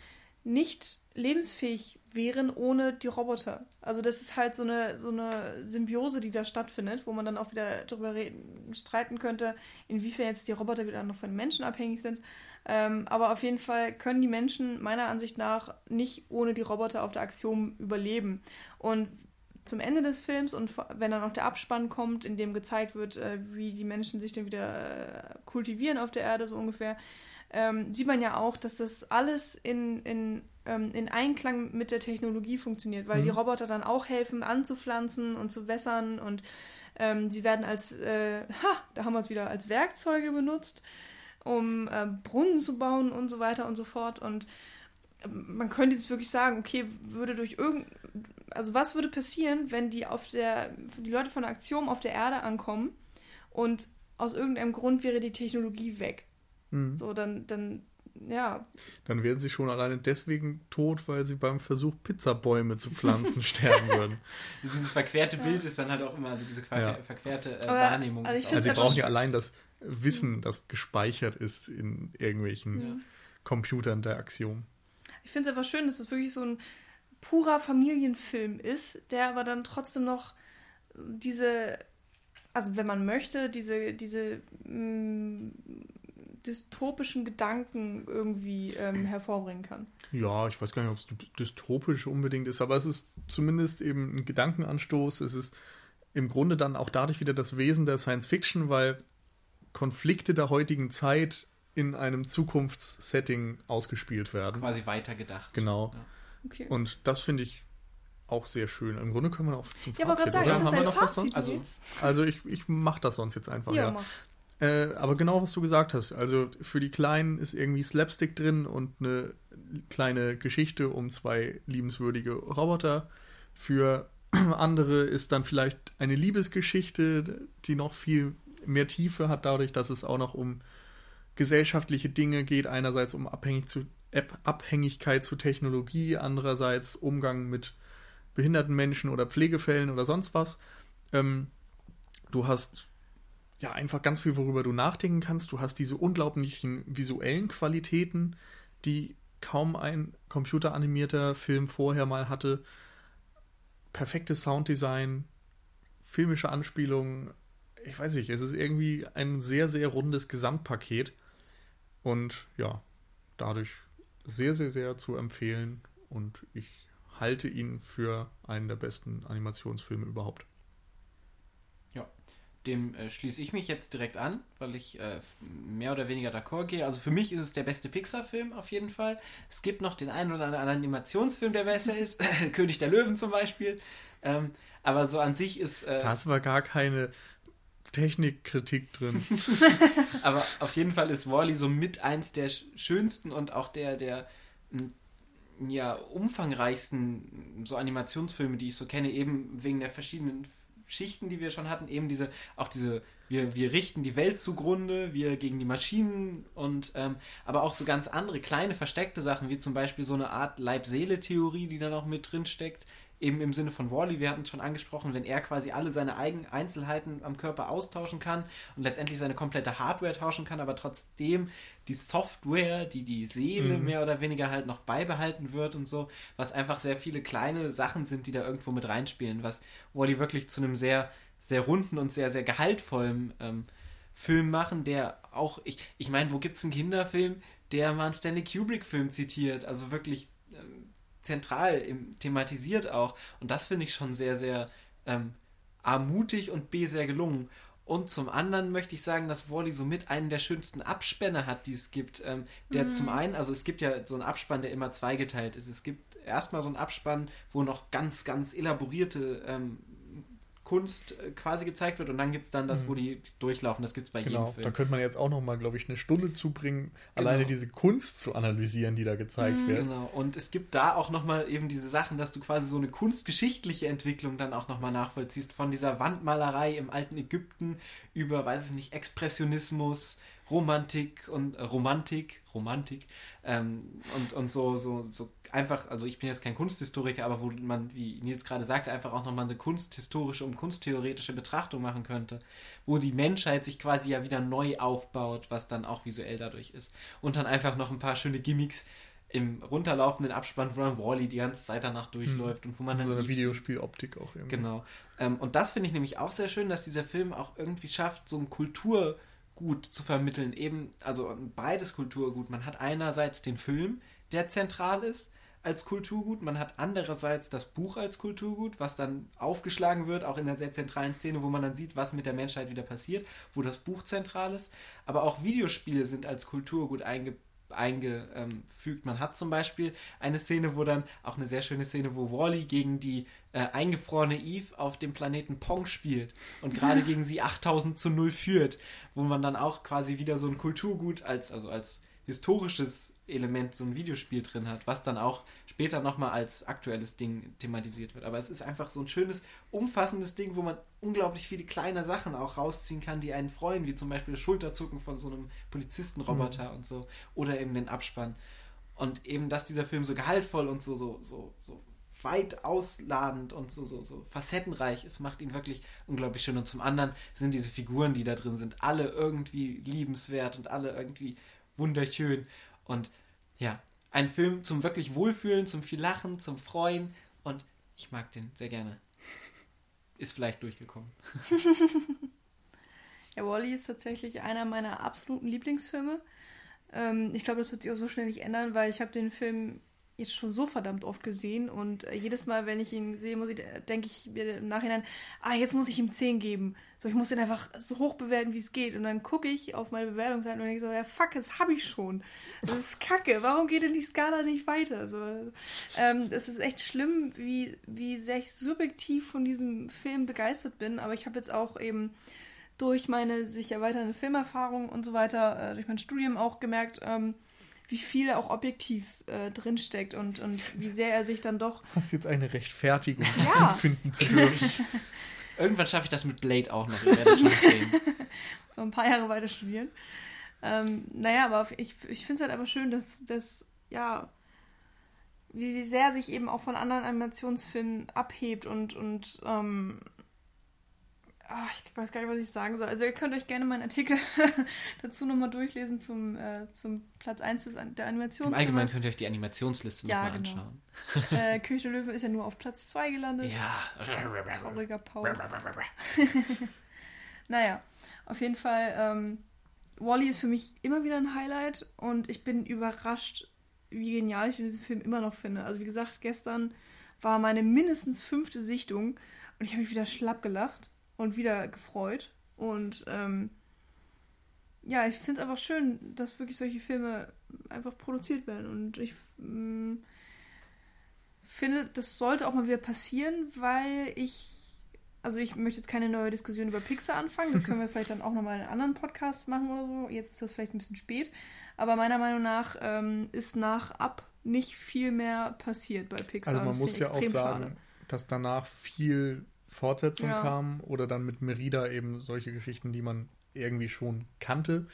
nicht lebensfähig wären ohne die Roboter. Also das ist halt so eine, so eine Symbiose, die da stattfindet, wo man dann auch wieder darüber reden, streiten könnte, inwiefern jetzt die Roboter wieder noch von den Menschen abhängig sind. Ähm, aber auf jeden Fall können die Menschen meiner Ansicht nach nicht ohne die Roboter auf der Axiom überleben. Und zum Ende des Films und wenn dann auch der Abspann kommt, in dem gezeigt wird, äh, wie die Menschen sich dann wieder äh, kultivieren auf der Erde, so ungefähr, ähm, sieht man ja auch, dass das alles in, in, ähm, in Einklang mit der Technologie funktioniert, weil mhm. die Roboter dann auch helfen, anzupflanzen und zu wässern und ähm, sie werden als, äh, ha, da haben wir es wieder, als Werkzeuge benutzt, um äh, Brunnen zu bauen und so weiter und so fort und ähm, man könnte jetzt wirklich sagen, okay, würde durch irgend, also was würde passieren, wenn die auf der, die Leute von der Aktion auf der Erde ankommen und aus irgendeinem Grund wäre die Technologie weg? Mhm. So, dann, dann, ja. Dann wären sie schon alleine deswegen tot, weil sie beim Versuch, Pizzabäume zu pflanzen, sterben würden. Dieses verquerte Bild ist dann halt auch immer, also diese ja. verquerte äh, Wahrnehmung. Also, also sie brauchen ja allein das Wissen, das gespeichert ist in irgendwelchen ja. Computern der Axiom. Ich finde es einfach schön, dass es wirklich so ein purer Familienfilm ist, der aber dann trotzdem noch diese, also wenn man möchte, diese, diese mh, mm, dystopischen Gedanken irgendwie ähm, hervorbringen kann. Ja, ich weiß gar nicht, ob es dystopisch unbedingt ist, aber es ist zumindest eben ein Gedankenanstoß. Es ist im Grunde dann auch dadurch wieder das Wesen der Science Fiction, weil Konflikte der heutigen Zeit in einem Zukunftssetting ausgespielt werden. Quasi weitergedacht. Genau. Ja. Okay. Und das finde ich auch sehr schön. Im Grunde können wir auch zum ja, Fazit. Aber sagen, ist das dein Fazit Also, also ich, ich mache das sonst jetzt einfach. Ja, ja. Äh, aber genau, was du gesagt hast. Also für die Kleinen ist irgendwie Slapstick drin und eine kleine Geschichte um zwei liebenswürdige Roboter. Für andere ist dann vielleicht eine Liebesgeschichte, die noch viel mehr Tiefe hat, dadurch, dass es auch noch um gesellschaftliche Dinge geht. Einerseits um abhängig zu, Abhängigkeit zu Technologie, andererseits Umgang mit behinderten Menschen oder Pflegefällen oder sonst was. Ähm, du hast ja einfach ganz viel, worüber du nachdenken kannst. Du hast diese unglaublichen visuellen Qualitäten, die kaum ein computeranimierter Film vorher mal hatte. Perfektes Sounddesign, filmische Anspielungen. Ich weiß nicht, es ist irgendwie ein sehr, sehr rundes Gesamtpaket. Und ja, dadurch sehr, sehr, sehr zu empfehlen. Und ich halte ihn für einen der besten Animationsfilme überhaupt dem äh, schließe ich mich jetzt direkt an, weil ich äh, mehr oder weniger d'accord gehe. Also für mich ist es der beste Pixar-Film auf jeden Fall. Es gibt noch den einen oder anderen Animationsfilm, der besser ist. König der Löwen zum Beispiel. Ähm, aber so an sich ist. Äh, da ist aber gar keine Technikkritik drin. aber auf jeden Fall ist Wally so mit eins der schönsten und auch der, der ja, umfangreichsten so Animationsfilme, die ich so kenne, eben wegen der verschiedenen Schichten, die wir schon hatten, eben diese, auch diese, wir, wir richten die Welt zugrunde, wir gegen die Maschinen und ähm, aber auch so ganz andere kleine versteckte Sachen, wie zum Beispiel so eine Art Leib-Seele-Theorie, die da noch mit drin steckt, eben im Sinne von Wally, wir hatten es schon angesprochen, wenn er quasi alle seine eigenen Einzelheiten am Körper austauschen kann und letztendlich seine komplette Hardware tauschen kann, aber trotzdem die Software, die die Seele mhm. mehr oder weniger halt noch beibehalten wird und so, was einfach sehr viele kleine Sachen sind, die da irgendwo mit reinspielen, was Wally wirklich zu einem sehr, sehr runden und sehr, sehr gehaltvollen ähm, Film machen, der auch, ich, ich meine, wo gibt es einen Kinderfilm, der mal einen Stanley Kubrick-Film zitiert, also wirklich zentral im, thematisiert auch. Und das finde ich schon sehr, sehr ähm, A, mutig und B, sehr gelungen. Und zum anderen möchte ich sagen, dass Wally somit einen der schönsten Abspänne hat, die es gibt. Ähm, der mhm. zum einen, also es gibt ja so einen Abspann, der immer zweigeteilt ist. Es gibt erstmal so einen Abspann, wo noch ganz, ganz elaborierte ähm, Kunst äh, quasi gezeigt wird und dann gibt es dann das, mhm. wo die durchlaufen. Das gibt es bei genau, jedem Film. Da könnte man jetzt auch noch mal, glaube ich, eine Stunde zubringen, genau. alleine diese Kunst zu analysieren, die da gezeigt mhm, wird. Genau. Und es gibt da auch noch mal eben diese Sachen, dass du quasi so eine kunstgeschichtliche Entwicklung dann auch noch mal nachvollziehst von dieser Wandmalerei im alten Ägypten über, weiß ich nicht, Expressionismus, Romantik und äh, Romantik, Romantik ähm, und, und so, so, so einfach, also ich bin jetzt kein Kunsthistoriker, aber wo man, wie Nils gerade sagte, einfach auch nochmal eine kunsthistorische und kunsttheoretische Betrachtung machen könnte, wo die Menschheit sich quasi ja wieder neu aufbaut, was dann auch visuell dadurch ist. Und dann einfach noch ein paar schöne Gimmicks im runterlaufenden Abspann, wo dann Wally die ganze Zeit danach durchläuft mhm. und wo man dann. So eine Videospieloptik auch irgendwie. Genau. Ähm, und das finde ich nämlich auch sehr schön, dass dieser Film auch irgendwie schafft, so ein Kulturgut zu vermitteln. Eben, also beides Kulturgut. Man hat einerseits den Film, der zentral ist, als Kulturgut. Man hat andererseits das Buch als Kulturgut, was dann aufgeschlagen wird, auch in der sehr zentralen Szene, wo man dann sieht, was mit der Menschheit wieder passiert, wo das Buch zentral ist. Aber auch Videospiele sind als Kulturgut eingebaut eingefügt. Man hat zum Beispiel eine Szene, wo dann auch eine sehr schöne Szene, wo Wally gegen die äh, eingefrorene Eve auf dem Planeten Pong spielt und gerade gegen sie 8000 zu 0 führt, wo man dann auch quasi wieder so ein Kulturgut als, also als historisches Element so ein Videospiel drin hat, was dann auch später nochmal als aktuelles Ding thematisiert wird. Aber es ist einfach so ein schönes, umfassendes Ding, wo man unglaublich viele kleine Sachen auch rausziehen kann, die einen freuen, wie zum Beispiel das Schulterzucken von so einem Polizistenroboter mhm. und so. Oder eben den Abspann. Und eben, dass dieser Film so gehaltvoll und so, so, so, so weit ausladend und so, so, so facettenreich ist, macht ihn wirklich unglaublich schön. Und zum anderen sind diese Figuren, die da drin sind, alle irgendwie liebenswert und alle irgendwie wunderschön. Und ja, ein Film zum wirklich Wohlfühlen, zum viel Lachen, zum Freuen und ich mag den sehr gerne. Ist vielleicht durchgekommen. ja, Wally ist tatsächlich einer meiner absoluten Lieblingsfilme. Ähm, ich glaube, das wird sich auch so schnell nicht ändern, weil ich habe den Film jetzt schon so verdammt oft gesehen und äh, jedes Mal, wenn ich ihn sehe, muss ich, äh, denke ich mir im Nachhinein, ah, jetzt muss ich ihm 10 geben. So, ich muss ihn einfach so hoch bewerten, wie es geht. Und dann gucke ich auf meine Bewertungsseite und denke so, ja, fuck, das habe ich schon. Das ist kacke. Warum geht denn die Skala nicht weiter? So, ähm, es ist echt schlimm, wie, wie sehr ich subjektiv von diesem Film begeistert bin. Aber ich habe jetzt auch eben durch meine sich erweiternde Filmerfahrung und so weiter, äh, durch mein Studium auch gemerkt, ähm, wie viel auch objektiv äh, drinsteckt und, und wie sehr er sich dann doch. Hast jetzt eine Rechtfertigung ja. finden zu dürfen. Irgendwann schaffe ich das mit Blade auch noch. Ich werde schon sehen. so ein paar Jahre weiter studieren. Ähm, naja, aber ich, ich finde es halt einfach schön, dass, dass ja, wie, wie sehr sich eben auch von anderen Animationsfilmen abhebt und, und ähm, Ach, ich weiß gar nicht, was ich sagen soll. Also ihr könnt euch gerne meinen Artikel dazu nochmal durchlesen zum, äh, zum Platz 1 des, der Animationsfilme. Im Allgemeinen könnt ihr euch die Animationsliste ja, nochmal genau. anschauen. äh, König der Löwe ist ja nur auf Platz 2 gelandet. Ja. Trauriger Paul. naja, auf jeden Fall, ähm, Wally ist für mich immer wieder ein Highlight und ich bin überrascht, wie genial ich diesen Film immer noch finde. Also wie gesagt, gestern war meine mindestens fünfte Sichtung und ich habe mich wieder schlapp gelacht und wieder gefreut. Und ähm, ja, ich finde es einfach schön, dass wirklich solche Filme einfach produziert werden. Und ich mm, finde, das sollte auch mal wieder passieren, weil ich, also ich möchte jetzt keine neue Diskussion über Pixar anfangen. Das können wir vielleicht dann auch nochmal in anderen Podcasts machen oder so. Jetzt ist das vielleicht ein bisschen spät. Aber meiner Meinung nach ähm, ist nach Ab nicht viel mehr passiert bei Pixar. Also man muss ja auch sagen, schade. dass danach viel Fortsetzung ja. kam oder dann mit Merida eben solche Geschichten, die man irgendwie schon kannte.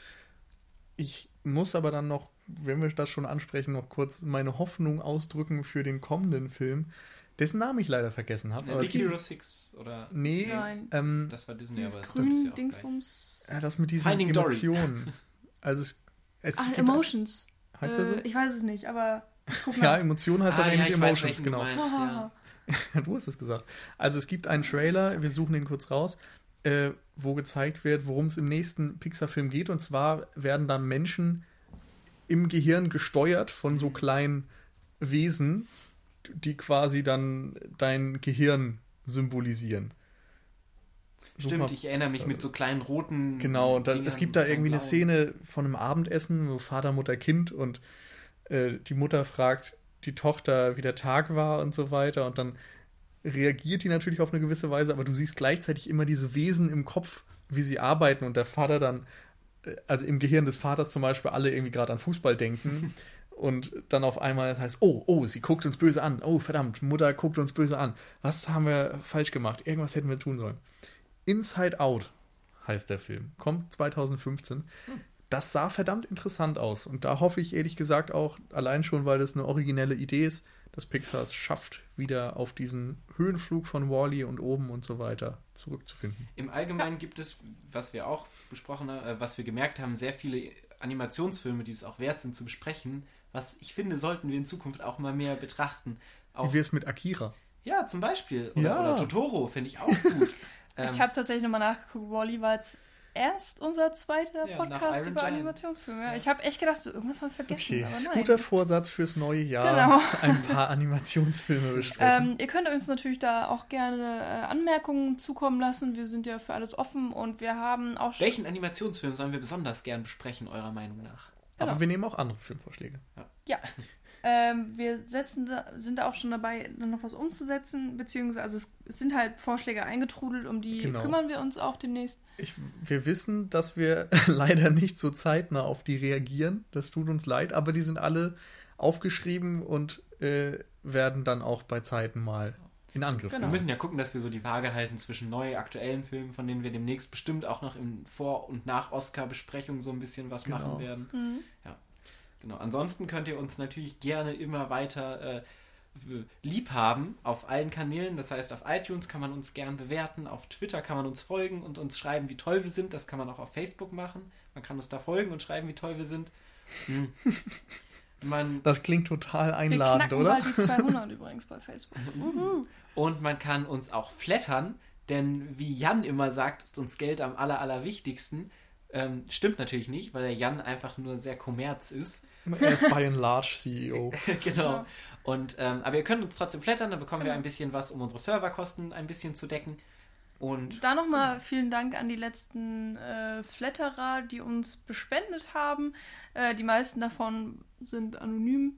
Ich muss aber dann noch, wenn wir das schon ansprechen, noch kurz meine Hoffnung ausdrücken für den kommenden Film, dessen Namen ich leider vergessen habe. Big Hero 6 oder? Nee, Nein. Ähm, das war Disney, aber grün, das ist ja Dingsbums. Ja, das mit diesen Finding Emotionen. Also es, es Ach, Emotions. Heißt äh, der so? Ich weiß es nicht, aber ja, Emotionen heißt ah, aber ja, eigentlich Emotions, weiß, genau. Meinst, ja. du hast es gesagt. Also es gibt einen Trailer, wir suchen den kurz raus, äh, wo gezeigt wird, worum es im nächsten Pixar-Film geht. Und zwar werden dann Menschen im Gehirn gesteuert von so kleinen Wesen, die quasi dann dein Gehirn symbolisieren. Stimmt, ich erinnere mich mit so kleinen roten. Genau, und dann, es gibt da irgendwie eine Szene von einem Abendessen, wo Vater, Mutter, Kind und äh, die Mutter fragt, die Tochter, wie der Tag war und so weiter. Und dann reagiert die natürlich auf eine gewisse Weise, aber du siehst gleichzeitig immer diese Wesen im Kopf, wie sie arbeiten und der Vater dann, äh, also im Gehirn des Vaters zum Beispiel, alle irgendwie gerade an Fußball denken. und dann auf einmal das heißt, oh, oh, sie guckt uns böse an. Oh, verdammt, Mutter guckt uns böse an. Was haben wir falsch gemacht? Irgendwas hätten wir tun sollen. Inside Out heißt der Film. Kommt 2015. das sah verdammt interessant aus. Und da hoffe ich ehrlich gesagt auch, allein schon, weil das eine originelle Idee ist, dass Pixar es schafft, wieder auf diesen Höhenflug von Wally -E und oben und so weiter zurückzufinden. Im Allgemeinen ja. gibt es, was wir auch besprochen haben, äh, was wir gemerkt haben, sehr viele Animationsfilme, die es auch wert sind zu besprechen, was ich finde, sollten wir in Zukunft auch mal mehr betrachten. Auch, Wie wir es mit Akira. Ja, zum Beispiel. Oder, ja. oder Totoro finde ich auch gut. ähm, ich habe tatsächlich nochmal nachgeguckt. Wally war jetzt erst unser zweiter ja, Podcast über Giant. Animationsfilme. Ja. Ich habe echt gedacht, irgendwas haben wir vergessen. Okay. Aber nein. Guter Vorsatz fürs neue Jahr. Genau. Ein paar Animationsfilme besprechen. Ähm, ihr könnt uns natürlich da auch gerne äh, Anmerkungen zukommen lassen. Wir sind ja für alles offen und wir haben auch schon. Welchen Animationsfilm sollen wir besonders gern besprechen, eurer Meinung nach? Genau. Aber wir nehmen auch andere Filmvorschläge. Ja. ja. Ähm, wir setzen da, sind da auch schon dabei, dann noch was umzusetzen, beziehungsweise also es, es sind halt Vorschläge eingetrudelt, um die genau. kümmern wir uns auch demnächst. Ich, wir wissen, dass wir leider nicht so zeitnah auf die reagieren. Das tut uns leid, aber die sind alle aufgeschrieben und äh, werden dann auch bei Zeiten mal in Angriff genau. Wir müssen ja gucken, dass wir so die Waage halten zwischen neu aktuellen Filmen, von denen wir demnächst bestimmt auch noch in Vor- und Nach-Oscar-Besprechung so ein bisschen was genau. machen werden. Mhm. Ja. Genau. Ansonsten könnt ihr uns natürlich gerne immer weiter äh, lieb haben auf allen Kanälen. Das heißt, auf iTunes kann man uns gern bewerten, auf Twitter kann man uns folgen und uns schreiben, wie toll wir sind. Das kann man auch auf Facebook machen. Man kann uns da folgen und schreiben, wie toll wir sind. Hm. Man, das klingt total einladend, wir oder? Bald die 200 übrigens bei Facebook. und man kann uns auch flattern, denn wie Jan immer sagt, ist uns Geld am aller, allerwichtigsten. Ähm, stimmt natürlich nicht, weil der Jan einfach nur sehr kommerz ist. Er ist by and large CEO. genau. Und, ähm, aber ihr könnt uns trotzdem flattern, dann bekommen genau. wir ein bisschen was, um unsere Serverkosten ein bisschen zu decken. Und da nochmal vielen Dank an die letzten äh, Flatterer, die uns bespendet haben. Äh, die meisten davon sind anonym.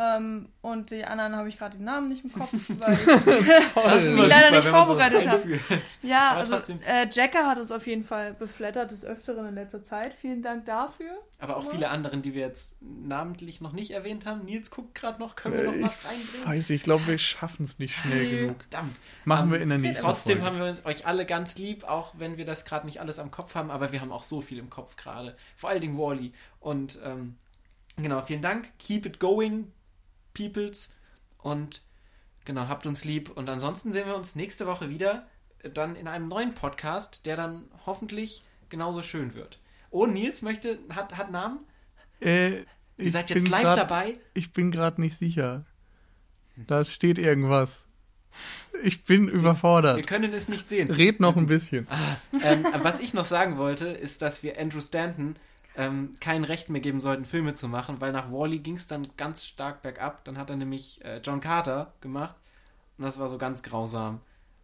Ähm, und die anderen habe ich gerade den Namen nicht im Kopf, weil ich mich leider nicht vorbereitet habe. Ja, Aber also äh, Jacker hat uns auf jeden Fall beflattert des Öfteren in letzter Zeit. Vielen Dank dafür. Aber auch viele anderen, die wir jetzt namentlich noch nicht erwähnt haben. Nils guckt gerade noch, können wir noch äh, was reinbringen? Weiß ich, glaube, wir schaffen es nicht schnell Nö. genug. Verdammt. Machen um, wir in der nächsten Trotzdem Folge. haben wir euch alle ganz lieb, auch wenn wir das gerade nicht alles am Kopf haben, aber wir haben auch so viel im Kopf gerade. Vor allen Dingen Wally. Und ähm, genau, vielen Dank. Keep it going Peoples. Und genau, habt uns lieb. Und ansonsten sehen wir uns nächste Woche wieder äh, dann in einem neuen Podcast, der dann hoffentlich genauso schön wird. Oh, Nils möchte, hat, hat Namen? Äh, Ihr seid jetzt live grad, dabei? Ich bin gerade nicht sicher. Da steht irgendwas. Ich bin überfordert. Wir können es nicht sehen. Red noch ein bisschen. Ah, ähm, was ich noch sagen wollte, ist, dass wir Andrew Stanton ähm, kein Recht mehr geben sollten, Filme zu machen, weil nach Wally ging es dann ganz stark bergab. Dann hat er nämlich äh, John Carter gemacht und das war so ganz grausam.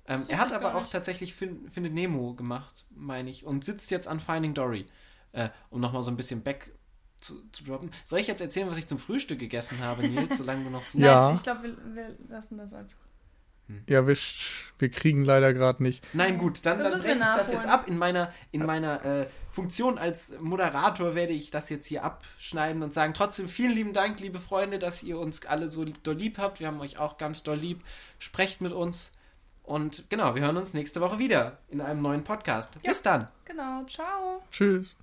Ähm, er hat aber auch tatsächlich fin Findet Nemo gemacht, meine ich, und sitzt jetzt an Finding Dory, äh, um nochmal so ein bisschen back zu, zu, droppen. Soll ich jetzt erzählen, was ich zum Frühstück gegessen habe, Nils, solange du noch so... Ja. Nein, ich glaube, wir, wir lassen das einfach. Hm. Ja, wischt. Wir kriegen leider gerade nicht. Nein, gut, dann, dann breche ich das jetzt ab. In meiner, in meiner äh, Funktion als Moderator werde ich das jetzt hier abschneiden und sagen, trotzdem vielen lieben Dank, liebe Freunde, dass ihr uns alle so doll lieb habt. Wir haben euch auch ganz doll lieb. Sprecht mit uns. Und genau, wir hören uns nächste Woche wieder in einem neuen Podcast. Ja, Bis dann. Genau, ciao. Tschüss.